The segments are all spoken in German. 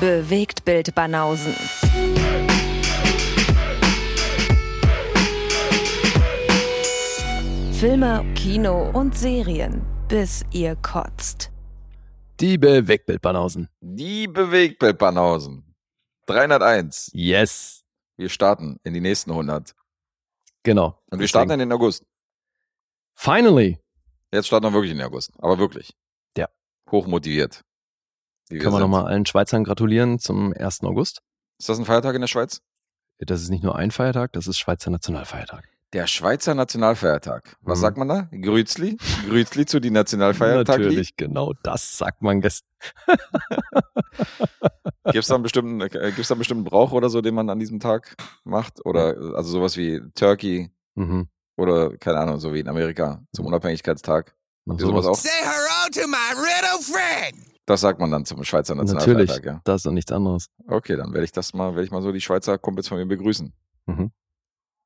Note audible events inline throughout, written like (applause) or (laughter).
Bewegt Bild Banausen. Filme, Kino und Serien, bis ihr kotzt. Die Bewegtbildbanausen. Die Bewegtbildbanausen. 301. Yes. Wir starten in die nächsten 100. Genau. Und wir starten in den August. Finally. Jetzt starten wir wirklich in den August. Aber wirklich. Ja. Hochmotiviert. Wie Können wir nochmal allen Schweizern gratulieren zum 1. August. Ist das ein Feiertag in der Schweiz? Das ist nicht nur ein Feiertag, das ist Schweizer Nationalfeiertag. Der Schweizer Nationalfeiertag. Was Mhm. sagt man da? Grüßli? Grüßli zu die Nationalfeiertag. Natürlich, genau das sagt man. ges- (laughs) Gibt es da einen bestimmten, äh, gibt's da einen bestimmten Brauch oder so, den man an diesem Tag macht? Oder also sowas wie Turkey Mhm. oder keine Ahnung, so wie in Amerika zum Unabhängigkeitstag. Noch Habt ihr sowas auch? Say hello to my little friend. Das sagt man dann zum Schweizer Natürlich, Nationalfeiertag, ja. das ist doch nichts anderes. Okay, dann werde ich das mal, werde ich mal so die Schweizer Kumpels von mir begrüßen. Mhm.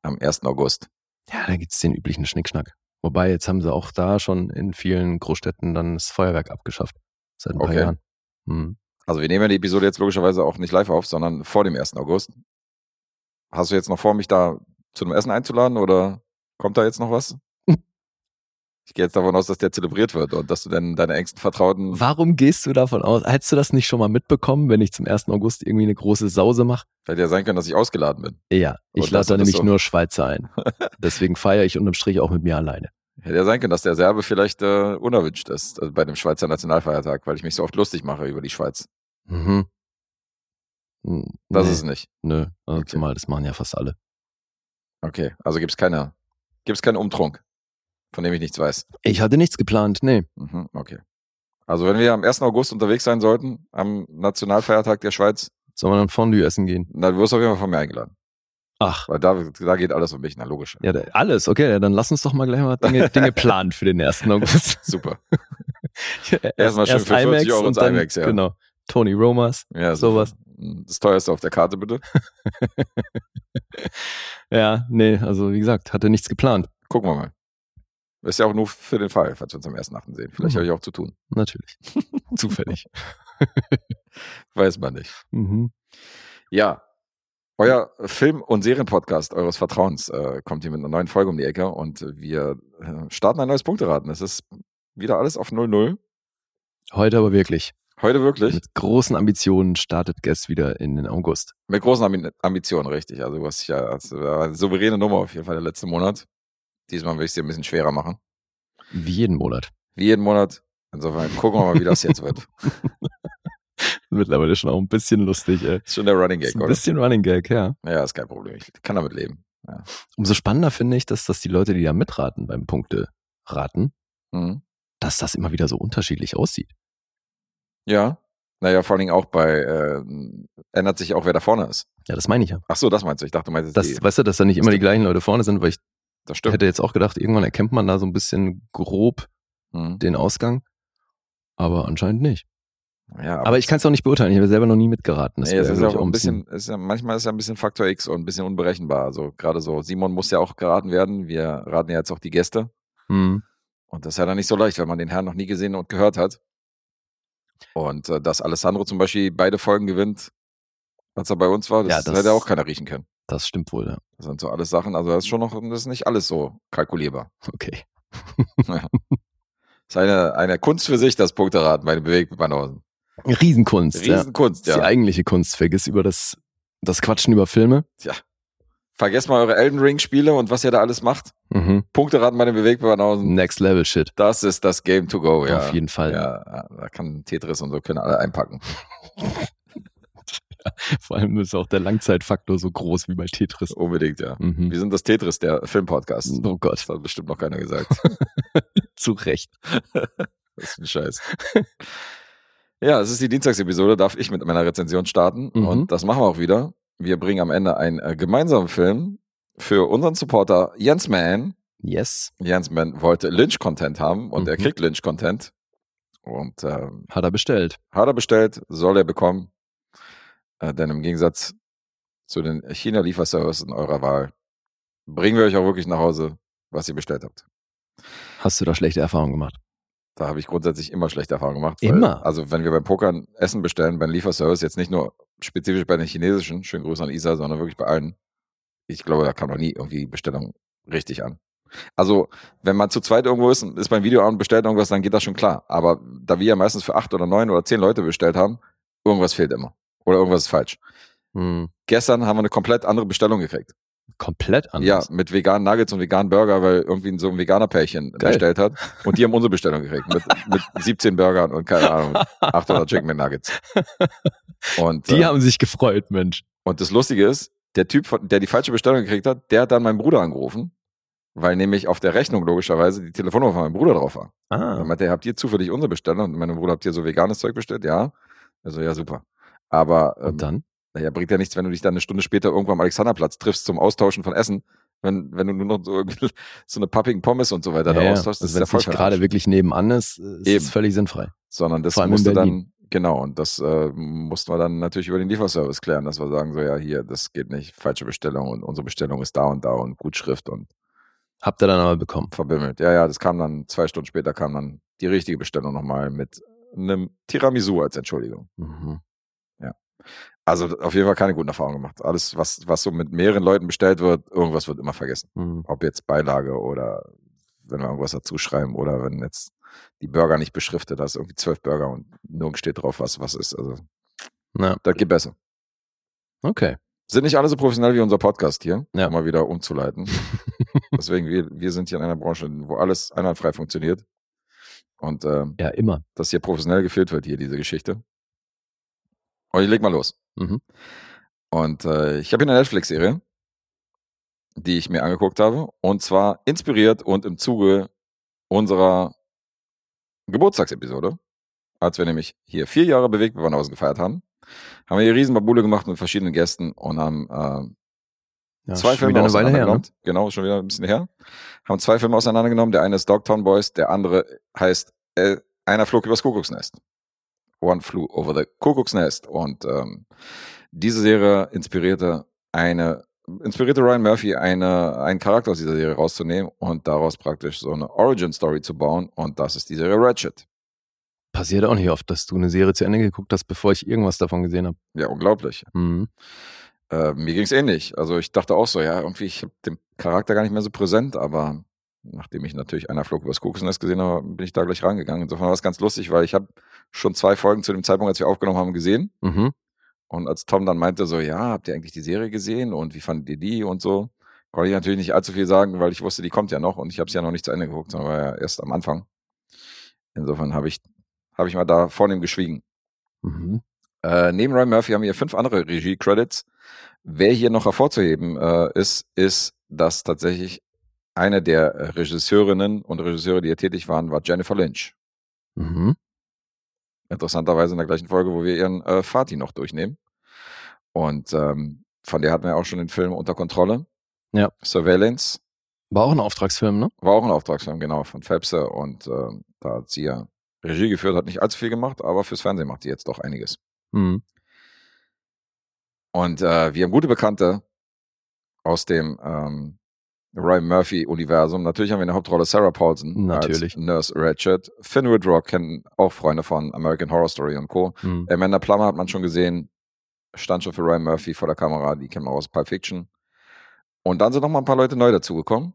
Am 1. August. Ja, da gibt's den üblichen Schnickschnack. Wobei, jetzt haben sie auch da schon in vielen Großstädten dann das Feuerwerk abgeschafft. Seit ein paar Okay. Jahren. Mhm. Also wir nehmen ja die Episode jetzt logischerweise auch nicht live auf, sondern vor dem 1. August. Hast du jetzt noch vor, mich da zu einem Essen einzuladen oder kommt da jetzt noch was? Ich gehe jetzt davon aus, dass der zelebriert wird und dass du dann deine engsten Vertrauten. Warum gehst du davon aus? Hättest du das nicht schon mal mitbekommen, wenn ich zum 1. August irgendwie eine große Sause mache? Hätte ja sein können, dass ich ausgeladen bin. Ja, ich lade da nämlich so. nur Schweizer ein. (laughs) Deswegen feiere ich unterm Strich auch mit mir alleine. Hätte ja sein können, dass der Serbe vielleicht äh, unerwünscht ist äh, bei dem Schweizer Nationalfeiertag, weil ich mich so oft lustig mache über die Schweiz. Mhm. Hm, Das nee, ist es nicht. Nö, also Okay. zumal das machen ja fast alle. Okay, also gibt's keine, gibt's keinen Umtrunk, von dem ich nichts weiß. Ich hatte nichts geplant, nee. Mhm, okay. Also wenn wir am 1. August unterwegs sein sollten, am Nationalfeiertag der Schweiz, Sollen wir dann Fondue essen gehen? dann wirst du auf jeden Fall von mir eingeladen. Ach, Weil da, da geht alles um mich, na logisch. ja, da- alles, okay, dann lass uns doch mal gleich mal Dinge, Dinge (laughs) planen für den 1. August. (laughs) Super. erst, (laughs) Erstmal schön für 40 Euro und ins IMAX, ja. Genau. Tony Romas, Ja, sowas. Das teuerste auf der Karte, bitte. Ja, nee, also wie gesagt, hatte nichts geplant. Gucken wir mal. Ist ja auch nur für den Fall, falls wir uns am 1.8. sehen. Vielleicht Mhm. habe ich auch zu tun. Natürlich. (laughs) Zufällig. (laughs) Weiß man nicht. Mhm. Ja. Euer Film- und Serienpodcast eures Vertrauens äh, kommt hier mit einer neuen Folge um die Ecke und wir äh, starten ein neues Punkteraten. Es ist wieder alles auf 0-0. Heute aber wirklich. Heute wirklich. Mit großen Ambitionen startet Guest wieder in den August. Mit großen Ambi Ambitionen, richtig. Also du hast ja also, souveräne Nummer auf jeden Fall der letzte Monat. Diesmal will ich es dir ein bisschen schwerer machen. Wie jeden Monat. Wie jeden Monat. Insofern gucken wir mal, wie das jetzt wird. (laughs) Mittlerweile schon auch ein bisschen lustig, ey. Ist schon der Running Ist Gag, ein oder? bisschen Running Gag, ja. Ja, ist kein Problem. Ich kann damit leben. Ja. Umso spannender finde ich, dass das die Leute, die da mitraten beim Punkte raten, Mhm. dass das immer wieder so unterschiedlich aussieht. Ja. Naja, vor allen Dingen auch bei, äh, ändert sich auch, wer da vorne ist. Ja, das meine ich ja. Ach so, das meinst du. Ich dachte, du meinst Das, die, weißt du, dass da nicht immer die gleichen Leute vorne sind, weil ich das stimmt. hätte jetzt auch gedacht, irgendwann erkennt man da so ein bisschen grob Mhm. den Ausgang. Aber anscheinend nicht. Ja, Aber ich kann es auch nicht beurteilen. Ich habe selber noch nie mitgeraten. Das Nee, es ist ja auch ein bisschen, ist ja, manchmal ist ja ein bisschen Faktor X und ein bisschen unberechenbar. Also gerade so, Simon muss ja auch geraten werden. Wir raten ja jetzt auch die Gäste. Hm. Und das ist ja dann nicht so leicht, wenn man den Herrn noch nie gesehen und gehört hat. Und äh, dass Alessandro zum Beispiel beide Folgen gewinnt, als er bei uns war, das, Ja, das- hätte auch keiner riechen können. Das stimmt wohl, ja. Das sind so alles Sachen, also das ist schon noch, das ist nicht alles so kalkulierbar. Okay. (laughs) Das ist eine, eine Kunst für sich, das Punkteraten bei den Bewegtbanausen. Riesenkunst. ja. Riesenkunst, Das ist die ja. eigentliche Kunst. Vergiss über das, das Quatschen über Filme. Vergesst mal eure Elden Ring Spiele und was ihr da alles macht. Mhm. Punkteraten bei den Bewegtbanausen. Next Level Shit. Das ist das Game to go, ja. Auf jeden Fall. Ja, da kann Tetris und so können alle einpacken. (laughs) (laughs) Vor allem ist auch der Langzeitfaktor so groß wie bei Tetris. Unbedingt, ja. Mhm. Wir sind das Tetris, der Filmpodcast. Oh Gott, Das hat bestimmt noch keiner gesagt. (laughs) zu Recht. (laughs) Das ist ein Scheiß. Ja, es ist die Dienstagsepisode, darf ich mit meiner Rezension starten. Mhm. Und das machen wir auch wieder. Wir bringen am Ende einen äh, gemeinsamen Film für unseren Supporter Jens Mann. Yes. Jens Mann wollte Lynch-Content haben und er Mhm. kriegt Lynch-Content. Und ähm, Hat er bestellt. hat er bestellt, soll er bekommen. Äh, denn im Gegensatz zu den China-Lieferservices eurer Wahl bringen wir euch auch wirklich nach Hause, was ihr bestellt habt. Hast du da schlechte Erfahrungen gemacht? Da habe ich grundsätzlich immer schlechte Erfahrungen gemacht. weil- Immer? Also wenn wir beim Pokern Essen bestellen, beim Lieferservice, jetzt nicht nur spezifisch bei den chinesischen, schönen Grüße an Isa, sondern wirklich bei allen. Ich glaube, da kam noch nie irgendwie die Bestellung richtig an. Also, wenn man zu zweit irgendwo ist, und ist beim Videoabend bestellt irgendwas, dann geht das schon klar. Aber da wir ja meistens für acht oder neun oder zehn Leute bestellt haben, irgendwas fehlt immer. Oder irgendwas ist falsch. Hm. Gestern haben wir eine komplett andere Bestellung gekriegt. Komplett Ja, anders. mit veganen Nuggets und veganen Burger, weil irgendwie so ein veganer Pärchen Geil. bestellt hat. Und die haben unsere Bestellung gekriegt. Mit, mit (laughs) 17 Burgern und keine Ahnung, 800 Chicken McNuggets. Und, Die äh, haben sich gefreut, Mensch. und das Lustige ist, der Typ, der die falsche Bestellung gekriegt hat, der hat dann meinen Bruder angerufen, weil nämlich auf der Rechnung logischerweise die Telefonnummer von meinem Bruder drauf war. Dann Ah. meinte er, habt ihr zufällig unsere Bestellung? Und mein Bruder, habt ihr so veganes Zeug bestellt? Ja. Also, ja, super. Aber ähm, Und dann? naja, bringt ja nichts, wenn du dich dann eine Stunde später irgendwo am Alexanderplatz triffst zum Austauschen von Essen, wenn, wenn du nur noch so, (laughs) so eine pappigen Pommes und so weiter da austauschst, das also ist ja gerade wirklich nebenan ist, ist Eben. es völlig sinnfrei. Sondern das musste dann, genau, und das äh, mussten wir dann natürlich über den Lieferservice klären, dass wir sagen, so, ja, hier, das geht nicht, falsche Bestellung und unsere Bestellung ist da und da und Gutschrift und Habt ihr dann aber bekommen. verbimmelt. Ja, ja, das kam dann, zwei Stunden später kam dann die richtige Bestellung nochmal mit einem Tiramisu als Entschuldigung. Mhm. Also auf jeden Fall keine guten Erfahrungen gemacht. Alles, was, was so mit mehreren Leuten bestellt wird, irgendwas wird immer vergessen. Mhm. Ob jetzt Beilage oder wenn wir irgendwas dazu schreiben oder wenn jetzt die Burger nicht beschriftet hast, irgendwie zwölf Burger und nirgends steht drauf, was was ist. Also Na, das geht besser. okay. Sind nicht alle so professionell wie unser Podcast hier, Ja. um mal wieder umzuleiten. (laughs) Deswegen, wir, wir sind hier in einer Branche, wo alles einwandfrei funktioniert. Und ähm, Ja, immer. dass hier professionell gefilmt wird, hier diese Geschichte. Und ich leg mal los. Mhm. Und äh, ich habe hier eine Netflix-Serie, die ich mir angeguckt habe. Und zwar inspiriert und im Zuge unserer Geburtstagsepisode, als wir nämlich hier vier Jahre bewegt Bewandhausen gefeiert haben, haben wir hier riesen Babule gemacht mit verschiedenen Gästen und haben äh, Ja, zwei Filme her, ne? auseinandergenommen. Genau, schon wieder ein bisschen her. Haben zwei Filme auseinandergenommen. Der eine ist Dogtown Boys, der andere heißt äh, Einer flog übers Kuckucksnest. One flew over the Kuckucksnest. Und ähm, diese Serie inspirierte eine, inspirierte Ryan Murphy, eine, einen Charakter aus dieser Serie rauszunehmen und daraus praktisch so eine Origin-Story zu bauen. Und das ist die Serie Ratchet. Passiert auch nicht oft, dass du eine Serie zu Ende geguckt hast, bevor ich irgendwas davon gesehen habe. Ja, unglaublich. Mhm. Äh, mir ging's ähnlich. Also ich dachte auch so, ja, irgendwie, ich habe den Charakter gar nicht mehr so präsent, aber nachdem ich natürlich einer flog übers Kuckucksnest gesehen habe, bin ich da gleich rangegangen. Insofern war es ganz lustig, weil ich habe schon zwei Folgen zu dem Zeitpunkt, als wir aufgenommen haben, gesehen. Mhm. Und als Tom dann meinte so, ja, habt ihr eigentlich die Serie gesehen und wie fandet ihr die und so, konnte ich natürlich nicht allzu viel sagen, weil ich wusste, die kommt ja noch und ich habe sie ja noch nicht zu Ende geguckt, sondern war ja erst am Anfang. Insofern habe ich, habe ich mal da vornehm geschwiegen. Mhm. Äh, neben Ryan Murphy haben wir fünf andere Regie-Credits. Wer hier noch hervorzuheben äh, ist, ist, dass tatsächlich eine der äh, Regisseurinnen und Regisseure, die hier tätig waren, war Jennifer Lynch. Mhm. Interessanterweise in der gleichen Folge, wo wir ihren äh, Vati noch durchnehmen. Und ähm, von der hatten wir auch schon den Film unter Kontrolle. Ja. Surveillance War auch ein Auftragsfilm, ne? war auch ein Auftragsfilm, genau, von Fepse. Und ähm, da hat sie ja Regie geführt, hat nicht allzu viel gemacht, aber fürs Fernsehen macht die jetzt doch einiges. Mhm. Und äh, wir haben gute Bekannte aus dem ähm, Ryan Murphy-Universum. Natürlich haben wir in der Hauptrolle Sarah Paulson Natürlich. als Nurse Ratchet. Finn Woodrock kennen auch Freunde von American Horror Story und Co. Mhm. Amanda Plummer hat man schon gesehen, stand schon für Ryan Murphy vor der Kamera, die kennen wir aus Pulp Fiction. Und dann sind noch mal ein paar Leute neu dazugekommen.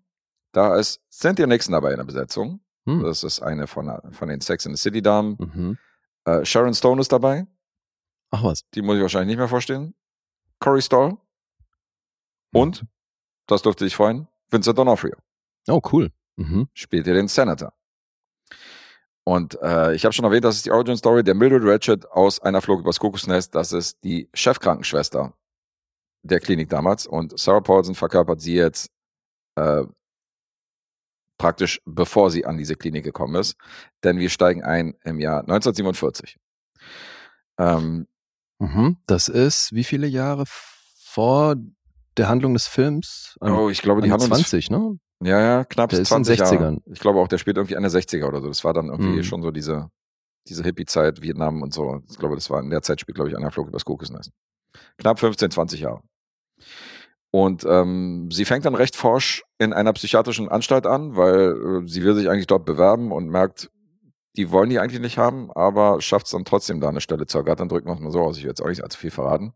Da ist Cynthia Nixon dabei in der Besetzung. Hm. Das ist eine von, von den Sex in the City Damen. Mhm. Äh, Sharon Stone ist dabei. Ach was. Die muss ich wahrscheinlich nicht mehr vorstellen. Corey Stoll. Und, das durfte ich freuen, Vincent D'Onofrio Oh, cool. Mhm. spielt hier den Senator. Und äh, ich habe schon erwähnt, das ist die Origin Story der Mildred Ratchet aus einer Flug übers Kokosnest. Das ist die Chefkrankenschwester der Klinik damals. Und Sarah Paulson verkörpert sie jetzt äh, praktisch bevor sie an diese Klinik gekommen ist. Denn wir steigen ein im Jahr 1947. Ähm, Mhm. Das ist wie viele Jahre vor der Handlung des Films? An, oh, ich glaube, die an haben uns 20, ne? Ja, ja, knapp Der ist in 20 Jahre. 60ern. Ich glaube auch, der spielt irgendwie Ende 60er oder so. Das war dann irgendwie Mhm. schon so diese, diese Hippie-Zeit, Vietnam und so. Ich glaube, das war in der Zeit spielt, glaube ich, einer Flug übers Kokosnest. Knapp 15, 20 Jahre. Und ähm, sie fängt dann recht forsch in einer psychiatrischen Anstalt an, weil äh, sie will sich eigentlich dort bewerben und merkt, Die wollen die eigentlich nicht haben, aber schafft es dann trotzdem da eine Stelle zu ergattern. Drücken wir es mal so aus. Ich will jetzt auch nicht allzu viel verraten.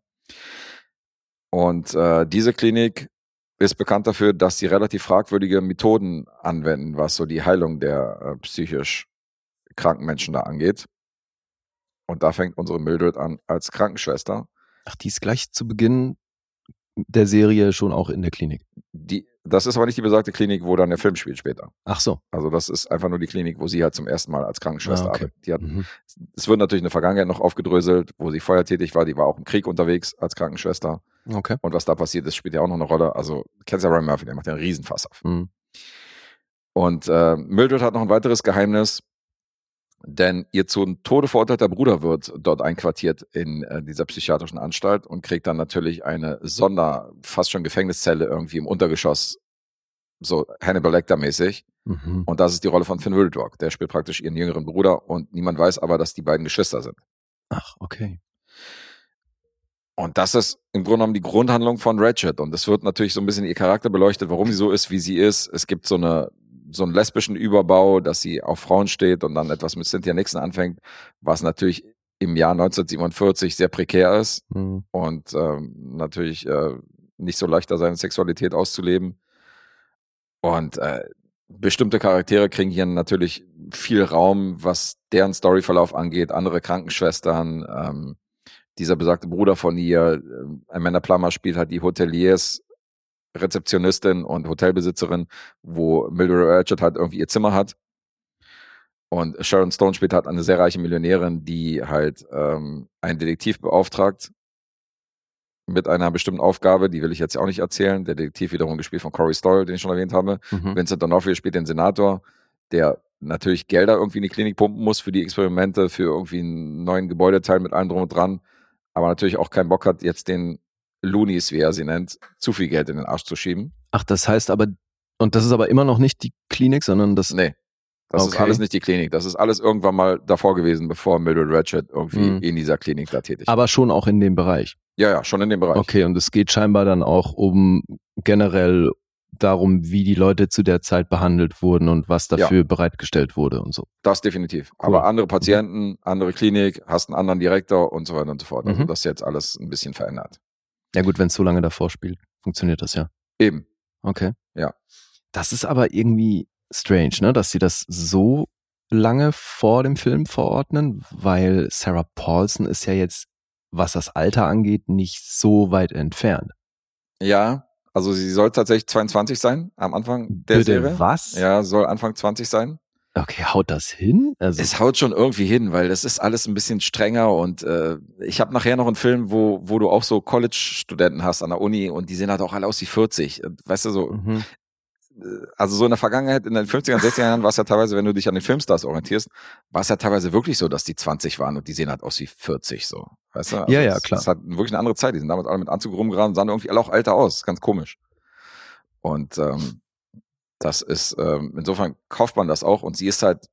Und äh, diese Klinik ist bekannt dafür, dass sie relativ fragwürdige Methoden anwenden, was so die Heilung der äh, psychisch kranken Menschen da angeht. Und da fängt unsere Mildred an als Krankenschwester. Ach, die ist gleich zu Beginn der Serie schon auch in der Klinik. Die, das ist aber nicht die besagte Klinik, wo dann der Film spielt später. Ach so. Also das ist einfach nur die Klinik, wo sie halt zum ersten Mal als Krankenschwester Ah, okay. arbeitet. Die hat, Mhm. es wird natürlich eine Vergangenheit noch aufgedröselt, wo sie vorher tätig war. Die war auch im Krieg unterwegs als Krankenschwester. Okay. Und was da passiert ist, spielt ja auch noch eine Rolle. Also, kennst ja Ryan Murphy, der macht ja einen Riesenfass auf. Mhm. Und äh, Mildred hat noch ein weiteres Geheimnis, denn ihr zu Tode verurteilter Bruder wird dort einquartiert in äh, dieser psychiatrischen Anstalt und kriegt dann natürlich eine Sonder, fast schon Gefängniszelle irgendwie im Untergeschoss, so Hannibal Lecter-mäßig. Mhm. Und das ist die Rolle von Finn Wildrock. Der spielt praktisch ihren jüngeren Bruder und niemand weiß aber, dass die beiden Geschwister sind. Ach, okay. Und das ist im Grunde genommen die Grundhandlung von Ratchet. Und es wird natürlich so ein bisschen ihr Charakter beleuchtet, warum sie so ist, wie sie ist. Es gibt so eine so einen lesbischen Überbau, dass sie auf Frauen steht und dann etwas mit Cynthia Nixon anfängt, was natürlich im Jahr 1947 sehr prekär ist Mhm. und ähm, natürlich äh, nicht so leicht da seine Sexualität auszuleben. Und äh, bestimmte Charaktere kriegen hier natürlich viel Raum, was deren Storyverlauf angeht. Andere Krankenschwestern, ähm, dieser besagte Bruder von ihr, äh, Amanda Plummer spielt halt die Hoteliers, Rezeptionistin und Hotelbesitzerin, wo Mildred Ratchet halt irgendwie ihr Zimmer hat. Und Sharon Stone spielt halt eine sehr reiche Millionärin, die halt ähm, einen Detektiv beauftragt mit einer bestimmten Aufgabe, die will ich jetzt ja auch nicht erzählen. Der Detektiv wiederum gespielt von Corey Stoll, den ich schon erwähnt habe. Mhm. Vincent D'Onofrio spielt den Senator, der natürlich Gelder irgendwie in die Klinik pumpen muss für die Experimente, für irgendwie einen neuen Gebäudeteil mit allem drum und dran, aber natürlich auch keinen Bock hat, jetzt den Loonies, wie er sie nennt, zu viel Geld in den Arsch zu schieben. Ach, das heißt aber, und das ist aber immer noch nicht die Klinik, sondern das. Nee. Das ist Okay. alles nicht die Klinik. Das ist alles irgendwann mal davor gewesen, bevor Mildred Ratchet irgendwie Mhm. in dieser Klinik da tätig war. Aber schon auch in dem Bereich. Ja, ja, schon in dem Bereich. Okay, und es geht scheinbar dann auch um generell darum, wie die Leute zu der Zeit behandelt wurden und was dafür bereitgestellt wurde und so. Das definitiv. Cool. Aber andere Patienten, andere Klinik, hast einen anderen Direktor und so weiter und so fort. Also Mhm. das ist jetzt alles ein bisschen verändert. Ja gut, wenn es so lange davor spielt, funktioniert das ja. Eben. Okay. Ja. Das ist aber irgendwie strange, ne, dass sie das so lange vor dem Film verordnen, weil Sarah Paulson ist ja jetzt, was das Alter angeht, nicht so weit entfernt. Ja, also sie soll tatsächlich 22 sein am Anfang der Bitte Serie. was? Ja, soll Anfang 20 sein. Okay, haut das hin? Also, Es haut schon irgendwie hin, weil das ist alles ein bisschen strenger und äh, ich habe nachher noch einen Film, wo, wo du auch so College-Studenten hast an der Uni und die sehen halt auch alle aus wie 40. Und Weißt du, so, mhm. äh, also so in der Vergangenheit, in den 50er und 60er Jahren war es ja teilweise, wenn du dich an den Filmstars orientierst, war es ja teilweise wirklich so, dass die 20 waren und die sehen halt aus wie 40 so. Weißt du? Also Ja, ja, klar. Es hat wirklich eine andere Zeit. Die sind damals alle mit Anzug rumgerannt, sahen irgendwie alle auch älter aus. Ganz komisch. Und ähm, das ist, ähm, insofern kauft man das auch und sie ist halt,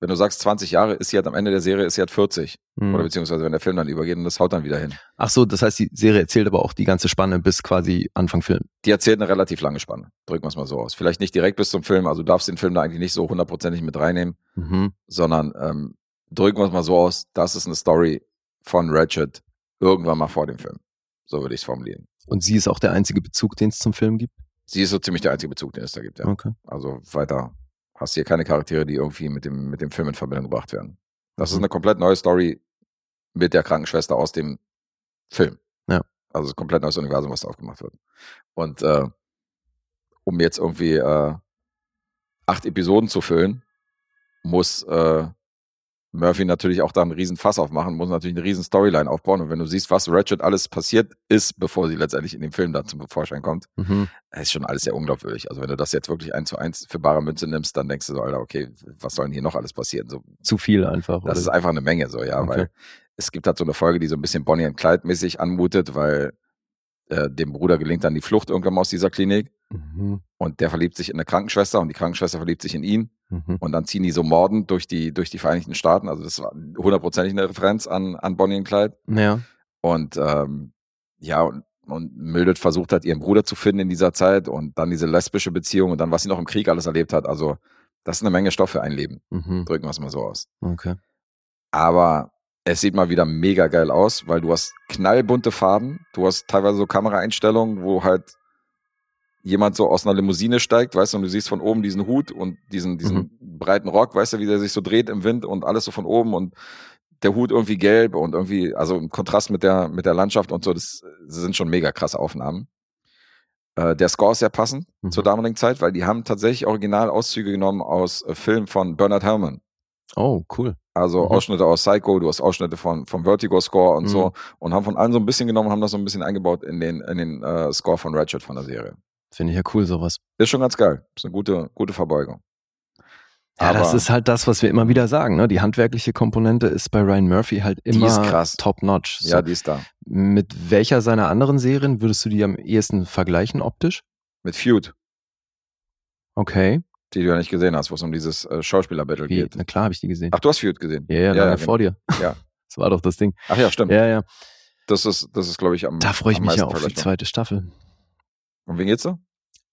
wenn du sagst 20 Jahre, ist sie halt am Ende der Serie, ist sie halt 40. Mhm. Oder beziehungsweise wenn der Film dann übergeht und das haut dann wieder hin. Ach so, das heißt, die Serie erzählt aber auch die ganze Spanne bis quasi Anfang Film. Die erzählt eine relativ lange Spanne. Drücken wir es mal so aus. Vielleicht nicht direkt bis zum Film, also du darfst den Film da eigentlich nicht so hundertprozentig mit reinnehmen. Mhm. sondern ähm, drücken wir es mal so aus, das ist eine Story von Ratchet irgendwann mal vor dem Film. So würde ich es formulieren. Und sie ist auch der einzige Bezug, den es zum Film gibt? Sie ist so ziemlich der einzige Bezug, den es da gibt, ja. Okay. Also weiter hast du hier keine Charaktere, die irgendwie mit dem, mit dem Film in Verbindung gebracht werden. Das ist Mhm. eine komplett neue Story mit der Krankenschwester aus dem Film. Ja. Also es ist ein komplett neues Universum, was da aufgemacht wird. Und äh, um jetzt irgendwie äh, acht Episoden zu füllen, muss äh, Murphy natürlich auch da einen riesen Fass aufmachen, muss natürlich eine riesen Storyline aufbauen. Und wenn du siehst, was Ratchet alles passiert ist, bevor sie letztendlich in dem Film da zum Vorschein kommt, Mhm. ist schon alles sehr unglaubwürdig. Also wenn du das jetzt wirklich eins zu eins für bare Münze nimmst, dann denkst du so, Alter, okay, was soll denn hier noch alles passieren? So, Zu viel einfach. das oder? ist einfach eine Menge, so, ja, Okay. weil es gibt halt so eine Folge, die so ein bisschen Bonnie und Clyde mäßig anmutet, weil äh, dem Bruder gelingt dann die Flucht irgendwann mal aus dieser Klinik Mhm. und der verliebt sich in eine Krankenschwester und die Krankenschwester verliebt sich in ihn Mhm. und dann ziehen die so mordend durch die, durch die Vereinigten Staaten. Also das war hundertprozentig eine Referenz an, an Bonnie und Clyde. Ja. Und ähm, ja, und, und Mildred versucht hat, ihren Bruder zu finden in dieser Zeit und dann diese lesbische Beziehung und dann, was sie noch im Krieg alles erlebt hat. Also Das ist eine Menge Stoff für ein Leben. Mhm. Drücken wir es mal so aus. Okay. Aber es sieht mal wieder mega geil aus, weil du hast knallbunte Farben, du hast teilweise so Kameraeinstellungen, wo halt jemand so aus einer Limousine steigt, weißt du, und du siehst von oben diesen Hut und diesen, diesen breiten Rock, weißt du, wie der sich so dreht im Wind und alles so von oben und der Hut irgendwie gelb und irgendwie, also im Kontrast mit der, mit der Landschaft und so, das, das sind schon mega krasse Aufnahmen. Äh, der Score ist sehr passend Mhm. zur damaligen Zeit, weil die haben tatsächlich Originalauszüge genommen aus äh, Filmen von Bernard Herrmann. Oh, cool. Also Mhm. Ausschnitte aus Psycho, du hast Ausschnitte von, vom Vertigo Score und Mhm. so und haben von allen so ein bisschen genommen, haben das so ein bisschen eingebaut in den, in den äh, Score von Ratchet von der Serie. Finde ich ja cool, sowas. Ist schon ganz geil. Ist eine gute, gute Verbeugung. Ja, das Aber- ist halt das, was wir immer wieder sagen. Ne? Die handwerkliche Komponente ist bei Ryan Murphy halt immer top-notch. So, Ja, die ist da. mit welcher seiner anderen Serien würdest du die am ehesten vergleichen optisch? Mit Feud, Okay. die du ja nicht gesehen hast, wo es um dieses äh, Schauspieler-Battle geht. Na klar, habe ich die gesehen. Ach, du hast Feud gesehen? ja, ja, leider genau. vor dir. Ja. (laughs) Das war doch das Ding. Ach ja, stimmt. Ja, ja. Das ist, das ist, glaube ich, am Da freue ich am mich ja auf die zweite Staffel. Und wen geht's so?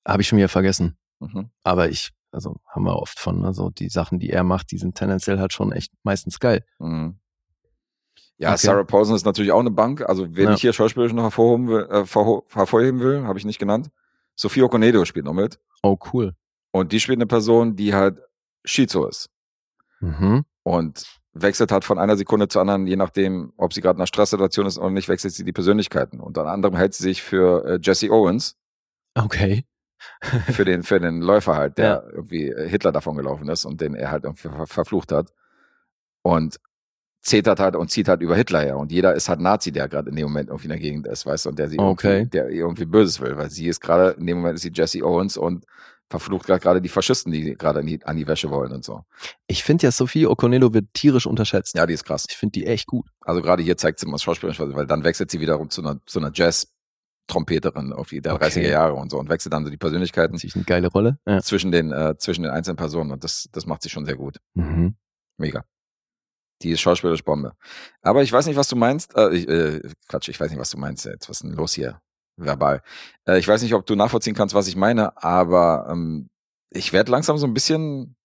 Habe ich schon wieder vergessen. Mhm. Aber ich, also haben wir oft von, also die Sachen, die er macht, die sind tendenziell halt schon echt meistens geil. Mhm. Ja, Okay. Sarah Paulson ist natürlich auch eine Bank. Also, wen Ja. ich hier schauspielerisch noch hervorheben will, äh, hervor- hervorheben will, habe ich nicht genannt. Sophie Okonedo spielt noch mit. Oh, cool. Und die spielt eine Person, die halt Schizo ist. Mhm. Und wechselt halt von einer Sekunde zur anderen, je nachdem, ob sie gerade in einer Stresssituation ist oder nicht, wechselt sie die Persönlichkeiten. Unter anderem hält sie sich für äh, Jesse Owens, Okay. für den, für den Läufer halt, der Ja. irgendwie äh, Hitler davon gelaufen ist und den er halt irgendwie ver verflucht hat. Und zetert halt und zieht halt über Hitler her. Und jeder ist halt Nazi, der gerade in dem Moment irgendwie in der Gegend ist, weißt du, und der sie Okay. irgendwie, der irgendwie Böses will, weil sie ist gerade, in dem Moment ist sie Jesse Owens und verflucht gerade die Faschisten, die gerade an die, an die Wäsche wollen und so. Ich finde ja, Sophie Okonelo wird tierisch unterschätzt. Ja, die ist krass. Ich finde die echt gut. Also gerade hier zeigt sie mal schauspielerisch, weil dann wechselt sie wiederum zu einer, zu einer Jazz-Trompeterin irgendwie der Okay. 30er Jahre und so und wechselt dann so die Persönlichkeiten Natürlich eine geile Rolle. Ja. zwischen den, äh, zwischen den einzelnen Personen und das, das macht sie schon sehr gut. Mhm. Mega. Die ist schauspielerisch Bombe. Aber ich weiß nicht, was du meinst. Äh, ich, äh, Quatsch, ich weiß nicht, was du meinst jetzt. Was ist denn los hier? Verbal. Äh, ich weiß nicht, ob du nachvollziehen kannst, was ich meine, aber ähm, ich werde langsam so ein bisschen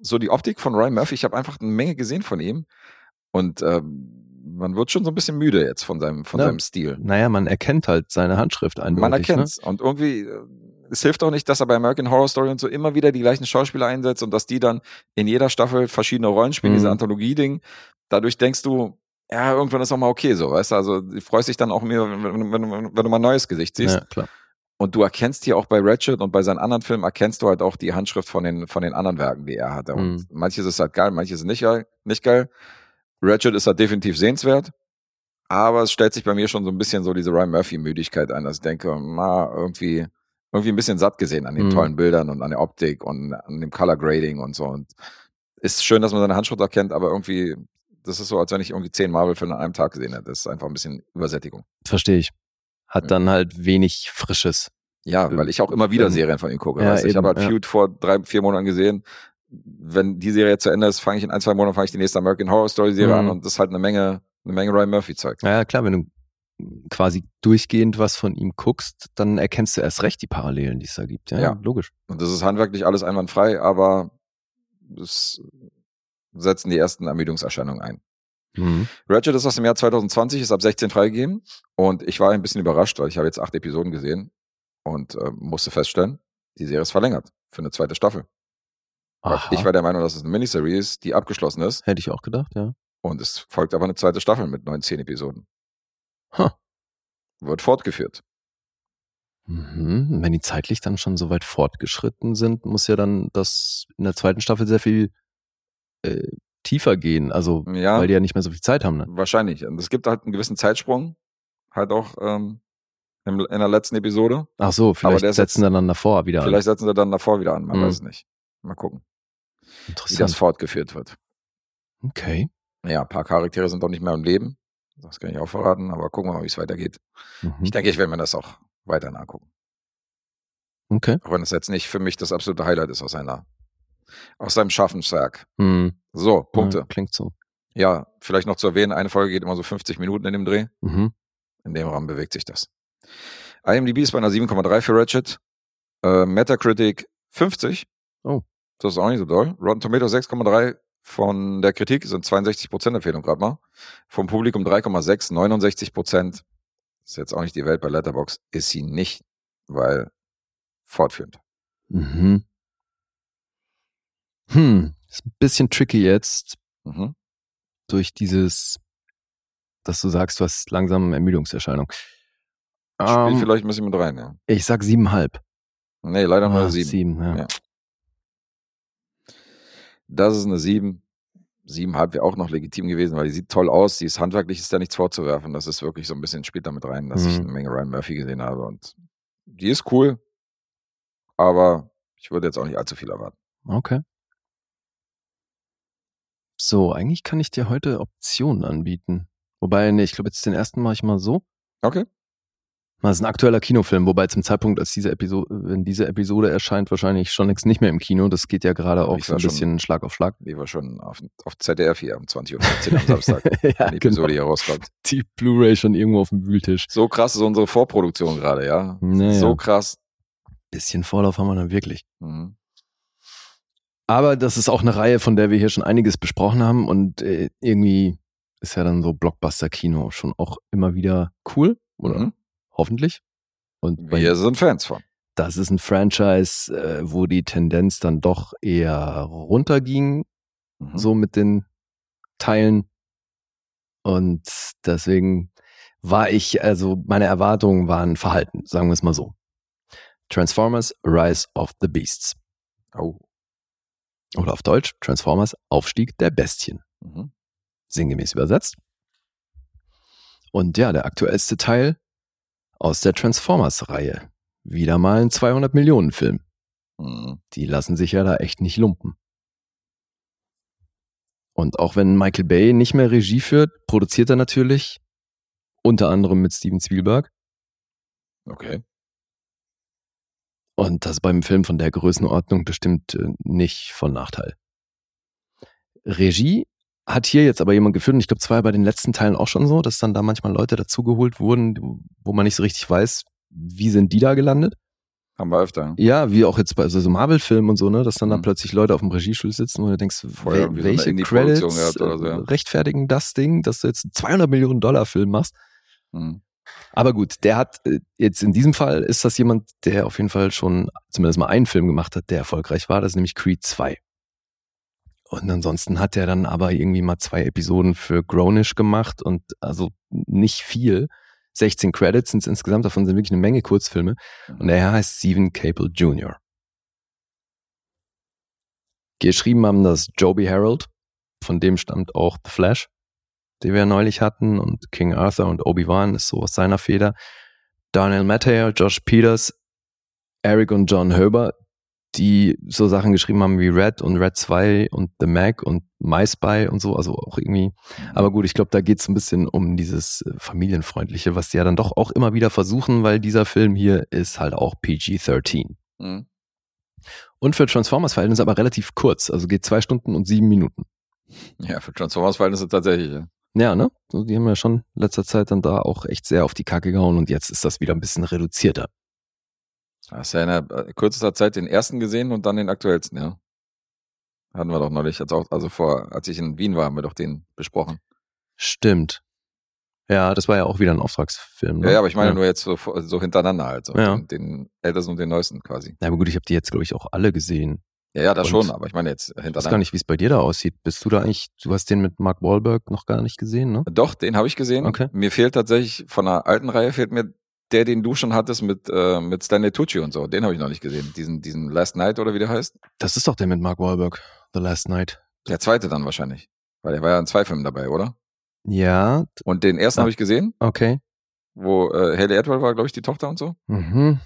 so die Optik von Ryan Murphy. Ich habe einfach eine Menge gesehen von ihm. Und ähm, man wird schon so ein bisschen müde jetzt von seinem, von Ja. seinem Stil. Naja, man erkennt halt seine Handschrift eindeutig. Man Ne? erkennt's. Und irgendwie, äh, es hilft auch nicht, dass er bei American Horror Story und so immer wieder die gleichen Schauspieler einsetzt und dass die dann in jeder Staffel verschiedene Rollen spielen, Mhm. diese Anthologie-Ding. Dadurch denkst du, ja, irgendwann ist auch mal okay so, weißt du? Also, du freust dich dann auch mehr, wenn, wenn, wenn, du mal ein neues Gesicht siehst. Ja, klar. Und du erkennst hier auch bei Ratchet und bei seinen anderen Filmen erkennst du halt auch die Handschrift von den, von den anderen Werken, die er hatte. Und Mhm. manches ist halt geil, manches ist nicht nicht geil. Ratchet ist halt definitiv sehenswert. Aber es stellt sich bei mir schon so ein bisschen so diese Ryan Murphy-Müdigkeit ein, dass ich denke, na, irgendwie, irgendwie ein bisschen satt gesehen an den Mhm. tollen Bildern und an der Optik und an dem Color Grading und so. Und ist schön, dass man seine Handschrift erkennt, aber irgendwie, das ist so, als wenn ich irgendwie zehn Marvel-Filme an einem Tag gesehen hätte. Das ist einfach ein bisschen Übersättigung. Verstehe ich. Hat Ja. dann halt wenig Frisches. Ja, weil ich auch immer wieder Serien von ihm gucke. ja, weißt ich habe halt ja. Feud vor drei, vier Monaten gesehen. Wenn die Serie zu Ende ist, fange ich in ein, zwei Monaten fange ich die nächste American Horror Story Serie Mhm. an und das ist halt eine Menge, eine Menge Ryan Murphy Zeug. Ja, klar, wenn du quasi durchgehend was von ihm guckst, dann erkennst du erst recht die Parallelen, die es da gibt. Ja, Ja. logisch. Und das ist handwerklich alles einwandfrei, aber es setzen die ersten Ermüdungserscheinungen ein. Mhm. Ratchet ist aus dem Jahr 2020, ist ab 16 freigegeben und ich war ein bisschen überrascht, weil ich habe jetzt acht Episoden gesehen und äh, musste feststellen, die Serie ist verlängert für eine zweite Staffel. Aha. Ich war der Meinung, dass es eine Miniserie ist, die abgeschlossen ist Hätte ich auch gedacht, ja. und es folgt aber eine zweite Staffel mit neun, zehn Episoden. Huh. Wird fortgeführt. Mhm. Wenn die zeitlich dann schon so weit fortgeschritten sind, muss ja dann das in der zweiten Staffel sehr viel äh, tiefer gehen. Also, Ja, weil die ja nicht mehr so viel Zeit haben. Ne? wahrscheinlich. Und es gibt halt einen gewissen Zeitsprung, halt auch ähm, im, in der letzten Episode. Ach so, vielleicht setzen sie dann davor wieder Vielleicht setzen sie dann davor wieder an, man Mhm. weiß es nicht. Mal gucken, an. wie das Interessant. fortgeführt wird. Okay. Ja, ein paar Charaktere sind doch nicht mehr im Leben. Das kann ich auch verraten, aber gucken wir mal, wie es weitergeht. Mhm. Ich denke, ich werde mir das auch weiter nachgucken. Okay. Auch wenn das jetzt nicht für mich das absolute Highlight ist aus seiner, aus seinem Schaffenswerk. Mhm. So, Punkte. Ja, klingt so. Ja, vielleicht noch zu erwähnen, eine Folge geht immer so 50 Minuten in dem Dreh. Mhm. In dem Rahmen bewegt sich das. IMDb ist bei einer 7,3 für Ratchet. Äh, Metacritic 50. Oh. Das ist auch nicht so doll. Rotten Tomatoes 6,3 von der Kritik sind 62% Empfehlung gerade mal. Vom Publikum 3,6, 69%. Ist jetzt auch nicht die Welt bei Letterbox. Ist sie nicht, weil fortführend. Mhm. Hm, ist ein bisschen tricky jetzt Mhm. durch dieses, dass du sagst, du hast langsam Ermüdungserscheinung. Spielt Ähm, vielleicht ein bisschen mit rein, ja. ich sag siebenhalb. Nee, leider nur Ah, sieben. Sieben, ja. Ja. Das ist eine sieben. Siebenhalb wäre auch noch legitim gewesen, weil die sieht toll aus. Die ist handwerklich, ist da nichts vorzuwerfen. Das ist wirklich so ein bisschen spielt damit rein, dass ich Mhm. eine Menge Ryan Murphy gesehen habe. Und die ist cool, aber ich würde jetzt auch nicht allzu viel erwarten. Okay. So, eigentlich kann ich dir heute Optionen anbieten. Wobei, nee, ich glaube, jetzt den ersten mache ich mal so. Okay. Das ist ein aktueller Kinofilm, wobei zum Zeitpunkt, als diese Episode, wenn diese Episode erscheint, wahrscheinlich schon längst nicht mehr im Kino. Das geht ja gerade auch so ein schon- bisschen Schlag auf Schlag. Die war schon auf, auf ZDF hier um 20.15 Uhr am Samstag, (laughs) ja, wenn die Episode genau. hier rauskommt. Die Blu-ray schon irgendwo auf dem Wühltisch. So krass ist unsere Vorproduktion gerade, ja. Naja. So krass. Bisschen Vorlauf haben wir dann wirklich. Mhm. Aber das ist auch eine Reihe, von der wir hier schon einiges besprochen haben und äh, irgendwie ist ja dann so Blockbuster-Kino schon auch immer wieder cool, oder? Mhm. Hoffentlich. Und Wir sind Fans von. das ist ein Franchise, äh, wo die Tendenz dann doch eher runterging, Mhm. so mit den Teilen. Und deswegen war ich, also meine Erwartungen waren verhalten, sagen wir es mal so. Transformers Rise of the Beasts. Oh. Oder auf Deutsch Transformers Aufstieg der Bestien. Mhm. Sinngemäß übersetzt. Und ja, der aktuellste Teil aus der Transformers-Reihe. Wieder mal ein 200 Millionen Film. Mhm. Die lassen sich ja da echt nicht lumpen. Und auch wenn Michael Bay nicht mehr Regie führt, produziert er natürlich unter anderem mit Steven Spielberg. Okay. Und das beim Film von der Größenordnung bestimmt äh, nicht von Nachteil. Regie hat hier jetzt aber jemand geführt und ich glaube, es war ja bei den letzten Teilen auch schon so, dass dann da manchmal Leute dazugeholt wurden, wo man nicht so richtig weiß, wie sind die da gelandet. Haben wir öfter. Ja, wie auch jetzt bei so, so Marvel-Filmen und so, ne, dass dann da Mhm. plötzlich Leute auf dem Regiestuhl sitzen und du denkst, Vorher so welche Indie-Produktion Credits so, ja. rechtfertigen das Ding, dass du jetzt einen 200 Millionen Dollar Film machst? Mhm. Aber gut, der hat äh, jetzt in diesem Fall ist das jemand, der auf jeden Fall schon zumindest mal einen Film gemacht hat, der erfolgreich war. Das ist nämlich Creed 2. Und ansonsten hat er dann aber irgendwie mal zwei Episoden für Grownish gemacht und also nicht viel. 16 Credits sind insgesamt, davon sind wirklich eine Menge Kurzfilme. Und der Herr heißt Stephen Cable Jr. Geschrieben haben das Joby Harold, von dem stammt auch The Flash, den wir neulich hatten, und King Arthur und Obi-Wan ist so aus seiner Feder. Darnell Mattayer, Josh Peters, Eric und John Herber, die so Sachen geschrieben haben wie Red und Red 2 und The Mac und MySpy und so, also auch irgendwie. Aber gut, ich glaube, da geht es ein bisschen um dieses äh, familienfreundliche, was die ja dann doch auch immer wieder versuchen, weil dieser Film hier ist halt auch PG-13. Mhm. Und für Transformers-Verhältnisse aber relativ kurz, also geht zwei Stunden und sieben Minuten. Ja, für Transformers-Verhältnisse tatsächlich. Ja. Ja, ne? Die haben ja schon in letzter Zeit dann da auch echt sehr auf die Kacke gehauen und jetzt ist das wieder ein bisschen reduzierter. Hast ja in der, äh, kürzester Zeit den ersten gesehen und dann den aktuellsten, ja. Hatten wir doch neulich, als, auch, also vor, als ich in Wien war, haben wir doch den besprochen. Stimmt. Ja, das war ja auch wieder ein Auftragsfilm. Ne? Ja, ja, aber ich meine ja. nur jetzt so, so hintereinander halt. So Ja. den, den ältesten und den neuesten quasi. Na, aber gut, ich habe die jetzt, glaube ich, auch alle gesehen. Ja, ja, das Und schon, aber ich meine jetzt Ich weiß hintereinander. gar nicht, wie es bei dir da aussieht. Bist du da eigentlich, du hast den mit Mark Wahlberg noch gar nicht gesehen, ne? Doch, den habe ich gesehen. Okay. Mir fehlt tatsächlich, von der alten Reihe fehlt mir der, den du schon hattest mit, äh, mit Stanley Tucci und so. Den habe ich noch nicht gesehen. Diesen, diesen Last Night oder wie der heißt. Das ist doch der mit Mark Wahlberg, The Last Night. Der zweite dann wahrscheinlich. Weil der war ja in zwei Filmen dabei, oder? Ja, Und den ersten Ah. habe ich gesehen, okay. wo äh, Haley Atwell war, glaube ich, die Tochter und so. Mhm.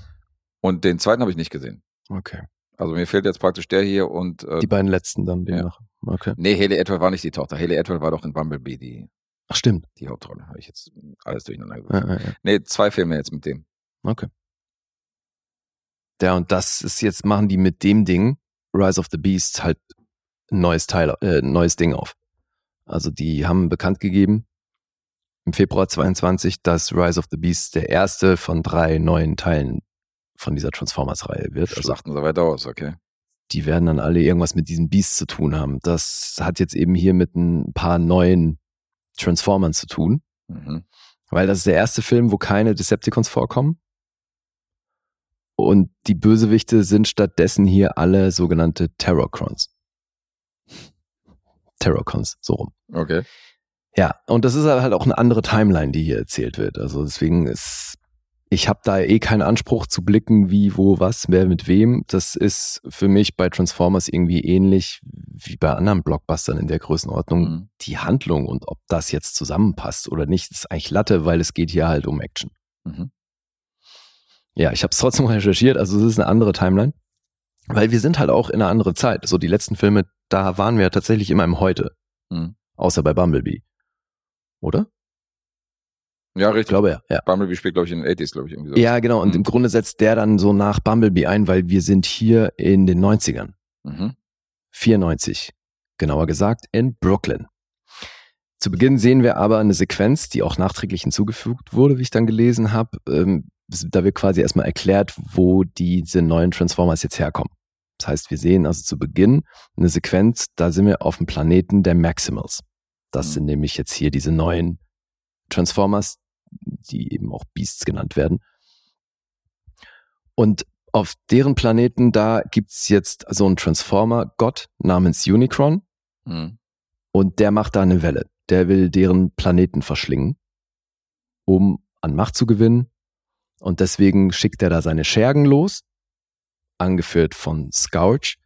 Und den zweiten habe ich nicht gesehen. Okay. Also mir fehlt jetzt praktisch der hier und äh, Die beiden letzten dann Ja. demnach. Okay. nee, Haley Atwell war nicht die Tochter. Haley Atwell war doch in Bumblebee die, Ach, stimmt. die Hauptrolle. Habe ich jetzt alles durcheinander Ja, geworfen. ja, ja. Nee, zwei Filme jetzt mit dem. Okay. Ja, und das ist jetzt, machen die mit dem Ding, Rise of the Beast, halt ein neues Teil, äh, neues Ding auf. Also die haben bekannt gegeben im Februar 22, dass Rise of the Beast der erste von drei neuen Teilen von dieser Transformers-Reihe wird. Also Schlachten so weiter aus, okay. die werden dann alle irgendwas mit diesem Beast zu tun haben. Das hat jetzt eben hier mit ein paar neuen Transformern zu tun. Mhm. Weil das ist der erste Film, wo keine Decepticons vorkommen. Und die Bösewichte sind stattdessen hier alle sogenannte Terrorcrons. Terrorcons, so rum. Okay. Ja, und das ist halt auch eine andere Timeline, die hier erzählt wird. Also deswegen ist, ich habe da eh keinen Anspruch zu blicken, wie, wo, was, wer mit wem. Das ist für mich bei Transformers irgendwie ähnlich wie bei anderen Blockbustern in der Größenordnung. Mhm. Die Handlung und ob das jetzt zusammenpasst oder nicht, ist eigentlich Latte, weil es geht hier halt um Action. Mhm. Ja, ich habe es trotzdem (laughs) recherchiert, also es ist eine andere Timeline. Weil wir sind halt auch in einer anderen Zeit. So die letzten Filme, da waren wir tatsächlich immer im Heute. Mhm. Außer bei Bumblebee. Oder? Ja, Ich richtig. glaube ja. ja. Bumblebee spielt, glaube ich, in den 80s, glaube ich, irgendwie so. Ja, genau. Und Mhm. im Grunde setzt der dann so nach Bumblebee ein, weil wir sind hier in den 90ern. Mhm. 94. Genauer gesagt in Brooklyn. Zu Beginn sehen wir aber eine Sequenz, die auch nachträglich hinzugefügt wurde, wie ich dann gelesen habe. Ähm, da wird quasi erstmal erklärt, wo diese neuen Transformers jetzt herkommen. Das heißt, wir sehen also zu Beginn eine Sequenz, da sind wir auf dem Planeten der Maximals. Das Mhm. sind nämlich jetzt hier diese neuen Transformers, die eben auch Beasts genannt werden. Und auf deren Planeten, da gibt's jetzt so einen Transformer-Gott namens Unicron Mhm. und der macht da eine Welle. Der will deren Planeten verschlingen, um an Macht zu gewinnen. Und deswegen schickt er da seine Schergen los, angeführt von Scourge.